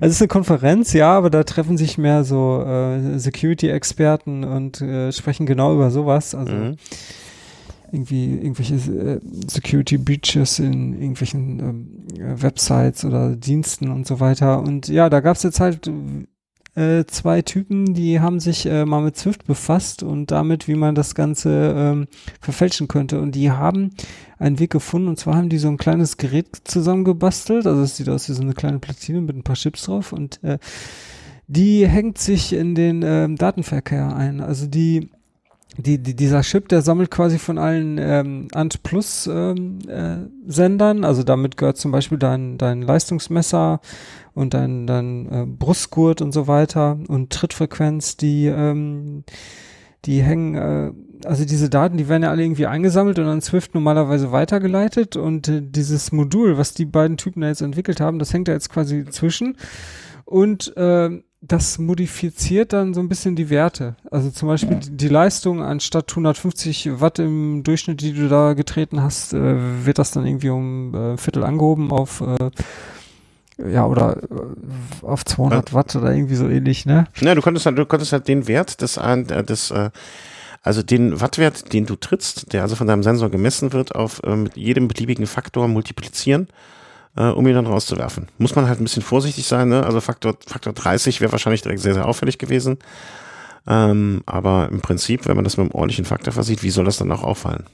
Also es ist eine Konferenz, ja, aber da treffen sich mehr so äh, Security-Experten und äh, sprechen genau über sowas. Also mhm irgendwie irgendwelche äh, Security Breaches in irgendwelchen ähm, Websites oder Diensten und so weiter. Und ja, da gab es jetzt halt äh, zwei Typen, die haben sich äh, mal mit Swift befasst und damit, wie man das Ganze ähm, verfälschen könnte. Und die haben einen Weg gefunden. Und zwar haben die so ein kleines Gerät zusammengebastelt. Also es sieht aus wie so eine kleine Platine mit ein paar Chips drauf. Und äh, die hängt sich in den ähm, Datenverkehr ein. Also die die, die, dieser Chip, der sammelt quasi von allen ähm, Ant Plus ähm, äh, Sendern, also damit gehört zum Beispiel dein, dein Leistungsmesser und dein, dein äh, Brustgurt und so weiter und Trittfrequenz, die, ähm, die hängen äh, also diese Daten, die werden ja alle irgendwie eingesammelt und an Swift normalerweise weitergeleitet und äh, dieses Modul, was die beiden Typen da jetzt entwickelt haben, das hängt da jetzt quasi zwischen und äh, das modifiziert dann so ein bisschen die Werte. Also zum Beispiel die, Leistung anstatt 150 Watt im Durchschnitt, die du da getreten hast, äh, wird das dann irgendwie um äh, Viertel angehoben auf äh, ja, oder äh, auf 200 Watt oder irgendwie so ähnlich, ne? Ja, du konntest halt, du konntest halt den Wert des, äh, des äh, also den Wattwert, den du trittst, der also von deinem Sensor gemessen wird, auf mit jedem beliebigen Faktor multiplizieren, äh, um ihn dann rauszuwerfen. Muss man halt ein bisschen vorsichtig sein, ne? Also Faktor, Faktor 30 wäre wahrscheinlich direkt sehr, sehr auffällig gewesen. Ähm, aber im Prinzip, wenn man das mit einem ordentlichen Faktor versieht, wie soll das dann auch auffallen?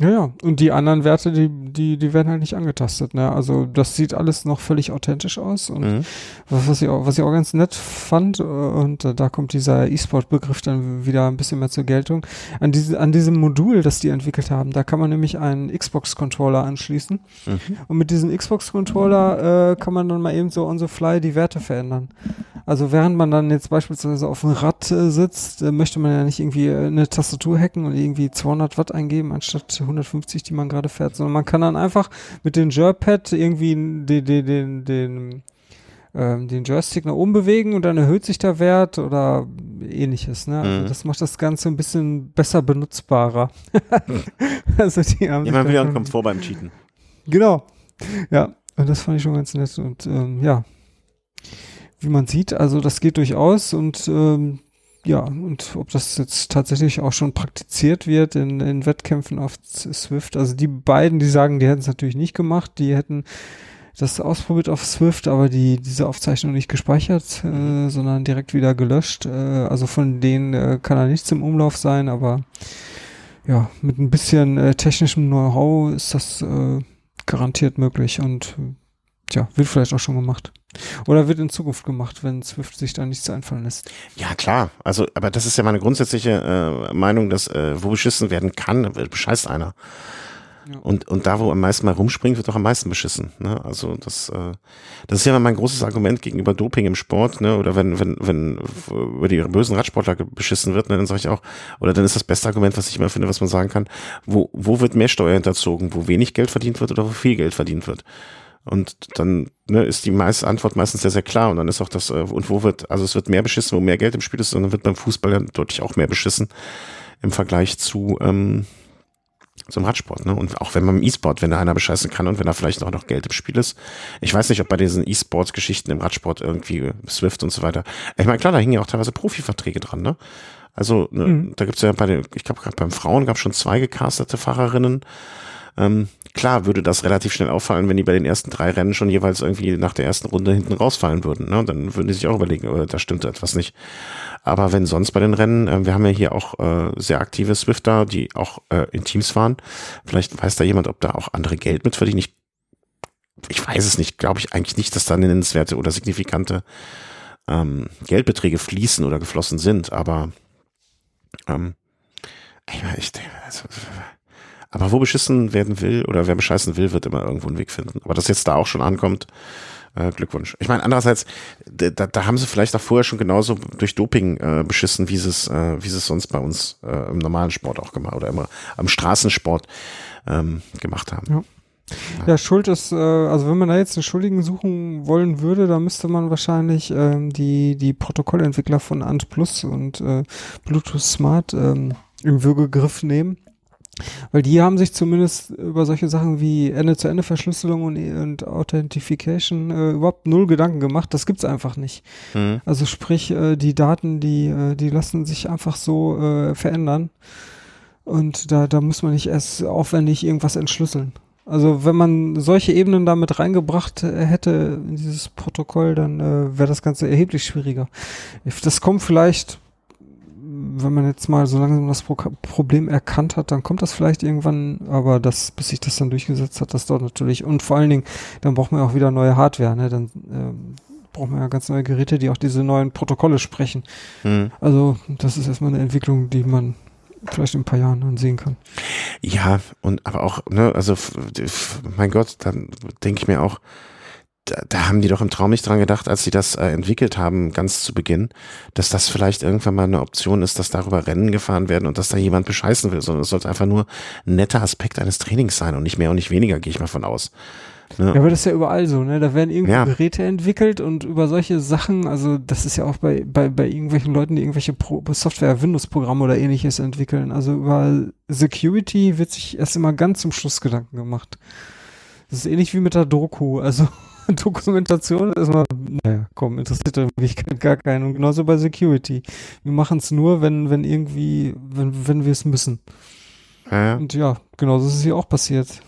Ja, ja. Und die anderen Werte, die, die, die werden halt nicht angetastet. Ne? Also das sieht alles noch völlig authentisch aus. Und mhm. was, was, ich auch, was ich auch ganz nett fand, äh, und äh, da kommt dieser E-Sport-Begriff dann wieder ein bisschen mehr zur Geltung, an, diese, an diesem Modul, das die entwickelt haben, da kann man nämlich einen Xbox-Controller anschließen. Mhm. Und mit diesem Xbox-Controller äh, kann man dann mal eben so on the fly die Werte verändern. Also während man dann jetzt beispielsweise auf dem Rad äh, sitzt, äh, möchte man ja nicht irgendwie äh, eine Tastatur hacken und irgendwie 200 Watt eingeben, anstatt 150, die man gerade fährt, sondern man kann dann einfach mit dem Joypad irgendwie den, den, den, den, ähm, den Joystick nach oben bewegen und dann erhöht sich der Wert oder ähnliches. Ne? Also mhm. das macht das Ganze ein bisschen besser benutzbarer. also die haben Immer wieder kommt vor beim Cheaten. Genau. Ja, und das fand ich schon ganz nett. Und ähm, ja, wie man sieht, also das geht durchaus und ähm, ja, und ob das jetzt tatsächlich auch schon praktiziert wird in, in Wettkämpfen auf Swift. Also die beiden, die sagen, die hätten es natürlich nicht gemacht, die hätten das ausprobiert auf Swift, aber die diese Aufzeichnung nicht gespeichert, äh, sondern direkt wieder gelöscht. Äh, also von denen äh, kann da nichts im Umlauf sein, aber ja, mit ein bisschen äh, technischem Know-how ist das äh, garantiert möglich und tja, wird vielleicht auch schon gemacht. Oder wird in Zukunft gemacht, wenn Swift sich da nichts einfallen lässt? Ja, klar. Also, aber das ist ja meine grundsätzliche äh, Meinung, dass äh, wo beschissen werden kann, bescheißt einer. Ja. Und, und da, wo am meisten mal rumspringt, wird auch am meisten beschissen. Ne? Also das, äh, das ist ja mein großes Argument gegenüber Doping im Sport, ne? Oder wenn, wenn, wenn über die bösen Radsportler beschissen wird, ne, dann sage ich auch, oder dann ist das beste Argument, was ich immer finde, was man sagen kann, wo, wo wird mehr Steuer hinterzogen, wo wenig Geld verdient wird oder wo viel Geld verdient wird. Und dann ne, ist die meiste Antwort meistens sehr, sehr klar. Und dann ist auch das, äh, und wo wird, also es wird mehr beschissen, wo mehr Geld im Spiel ist, und dann wird beim Fußball dann deutlich auch mehr beschissen im Vergleich zu ähm, zum Radsport. Ne? Und auch wenn man im E-Sport, wenn da einer bescheißen kann und wenn da vielleicht auch noch Geld im Spiel ist. Ich weiß nicht, ob bei diesen E-Sports-Geschichten im Radsport irgendwie Swift und so weiter. Ich meine, klar, da hingen ja auch teilweise Profiverträge dran, ne? Also, ne, mhm. da gibt's ja bei den, ich glaube, gerade beim Frauen gab es schon zwei gecastete Fahrerinnen. Ähm, klar würde das relativ schnell auffallen, wenn die bei den ersten drei Rennen schon jeweils irgendwie nach der ersten Runde hinten rausfallen würden. Ne? Dann würden die sich auch überlegen, oh, da stimmt etwas nicht. Aber wenn sonst bei den Rennen, äh, wir haben ja hier auch äh, sehr aktive Swifter, die auch äh, in Teams fahren. Vielleicht weiß da jemand, ob da auch andere Geld mit verdienen. Ich, ich weiß es nicht, glaube ich eigentlich nicht, dass da nennenswerte oder signifikante ähm, Geldbeträge fließen oder geflossen sind. Aber ähm, ich, ich, also, aber wo beschissen werden will oder wer bescheißen will, wird immer irgendwo einen Weg finden. Aber dass jetzt da auch schon ankommt, äh, Glückwunsch. Ich meine, andererseits, da, da haben sie vielleicht auch vorher schon genauso durch Doping äh, beschissen, wie sie es, äh, es sonst bei uns äh, im normalen Sport auch gemacht oder immer am Straßensport ähm, gemacht haben. Ja. Ja, Schuld ist, äh, also wenn man da jetzt einen Schuldigen suchen wollen würde, dann müsste man wahrscheinlich ähm, die, die Protokollentwickler von Ant Plus und äh, Bluetooth Smart ähm, im Würgegriff nehmen. Weil die haben sich zumindest über solche Sachen wie Ende-zu-Ende-Verschlüsselung und, und Authentification äh, überhaupt null Gedanken gemacht. Das gibt's einfach nicht. Mhm. Also sprich, äh, die Daten, die, äh, die lassen sich einfach so äh, verändern. Und da, da muss man nicht erst aufwendig irgendwas entschlüsseln. Also wenn man solche Ebenen damit reingebracht äh, hätte in dieses Protokoll, dann äh, wäre das Ganze erheblich schwieriger. Das kommt vielleicht wenn man jetzt mal so langsam das Pro Problem erkannt hat, dann kommt das vielleicht irgendwann, aber das, bis sich das dann durchgesetzt hat, das dauert natürlich. Und vor allen Dingen, dann braucht man auch wieder neue Hardware, ne? Dann ähm, braucht man ja ganz neue Geräte, die auch diese neuen Protokolle sprechen. Mhm. Also, das ist erstmal eine Entwicklung, die man vielleicht in ein paar Jahren dann sehen kann. Ja, und aber auch, ne, also mein Gott, dann denke ich mir auch, da, da haben die doch im Traum nicht dran gedacht, als sie das äh, entwickelt haben, ganz zu Beginn, dass das vielleicht irgendwann mal eine Option ist, dass darüber Rennen gefahren werden und dass da jemand bescheißen will, sondern es sollte einfach nur ein netter Aspekt eines Trainings sein und nicht mehr und nicht weniger, gehe ich mal von aus. Ne? Ja, aber das ist ja überall so, ne? Da werden irgendwo Ja. Geräte entwickelt und über solche Sachen, also das ist ja auch bei, bei, bei irgendwelchen Leuten, die irgendwelche Pro Software, Windows-Programme oder ähnliches entwickeln. Also über Security wird sich erst immer ganz zum Schluss Gedanken gemacht. Das ist ähnlich wie mit der Doku. Also Dokumentation ist mal, naja, komm, interessiert in Wirklichkeit gar keinen. Und genauso bei Security. Wir machen es nur, wenn, wenn irgendwie, wenn, wenn wir es müssen. Ja. Und ja, genau, das ist hier auch passiert.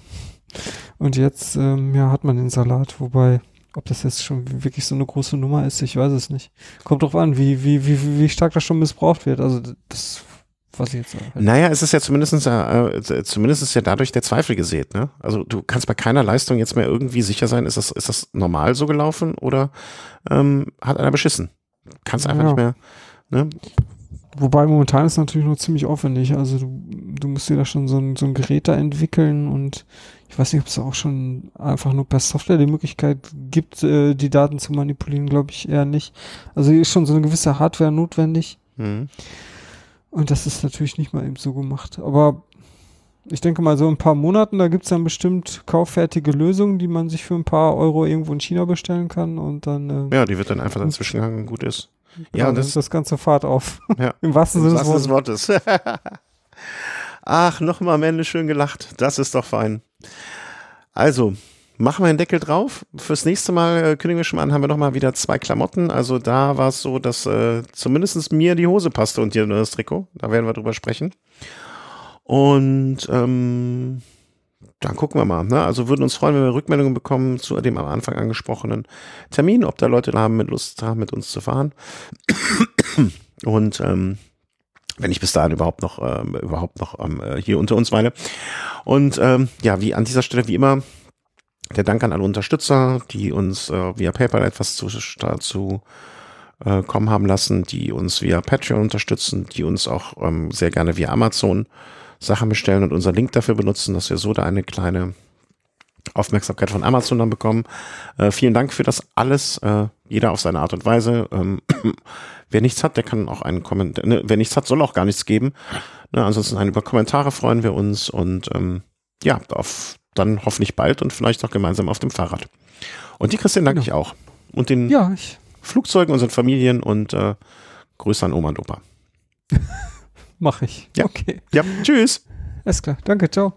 Und jetzt, ähm, ja, hat man den Salat, wobei, ob das jetzt schon wirklich so eine große Nummer ist, ich weiß es nicht. Kommt drauf an, wie, wie, wie, wie stark das schon missbraucht wird. Also das weiß ich jetzt halt. Naja, es ist ja zumindest, äh, zumindest ist ja dadurch der Zweifel gesät, ne? Also du kannst bei keiner Leistung jetzt mehr irgendwie sicher sein, ist das, ist das normal so gelaufen oder ähm, hat einer beschissen? Kannst einfach Ja. nicht mehr, ne? Wobei momentan ist es natürlich noch ziemlich aufwendig. Also du, du musst dir da schon so ein, so ein Gerät da entwickeln und ich weiß nicht, ob es auch schon einfach nur per Software die Möglichkeit gibt, äh, die Daten zu manipulieren, glaube ich eher nicht. Also hier ist schon so eine gewisse Hardware notwendig. Hm. Und das ist natürlich nicht mal eben so gemacht. Aber ich denke mal, so in ein paar Monaten, da gibt es dann bestimmt kauffertige Lösungen, die man sich für ein paar Euro irgendwo in China bestellen kann und dann äh, Ja, die wird dann einfach dazwischen gegangen und gut ist. Ja, dann und das ist das ganze Fahrt auf. Ja. Im wahrsten Sinne des Wortes. Ach, nochmal am Ende schön gelacht. Das ist doch fein. Also, machen wir den Deckel drauf. Fürs nächste Mal äh, kündigen wir schon mal an, haben wir noch mal wieder zwei Klamotten. Also da war es so, dass äh, zumindest mir die Hose passte und dir nur das Trikot. Da werden wir drüber sprechen. Und ähm, dann gucken wir mal. Ne? Also würden uns freuen, wenn wir Rückmeldungen bekommen zu dem am Anfang angesprochenen Termin, ob da Leute haben, mit Lust haben, mit uns zu fahren. Und ähm, wenn ich bis dahin überhaupt noch ähm, überhaupt noch ähm, äh, hier unter uns weile. Und ähm, ja, wie an dieser Stelle wie immer der Dank an alle Unterstützer, die uns äh, via PayPal etwas zu, zu äh, kommen haben lassen, die uns via Patreon unterstützen, die uns auch ähm, sehr gerne via Amazon Sachen bestellen und unseren Link dafür benutzen, dass wir so da eine kleine Aufmerksamkeit von Amazon dann bekommen. Äh, vielen Dank für das alles, äh, jeder auf seine Art und Weise. Ähm, wer nichts hat, der kann auch einen Kommentar, ne, wer nichts hat, soll auch gar nichts geben. Ne, ansonsten ein, über Kommentare freuen wir uns und ähm, ja, auf dann hoffentlich bald und vielleicht auch gemeinsam auf dem Fahrrad. Und die Christian danke Genau. ich auch. Und den Ja, Flugzeugen, unseren Familien und äh, Grüße an Oma und Opa. mache ich. Ja. Okay. Ja, tschüss. Alles klar. Danke, ciao.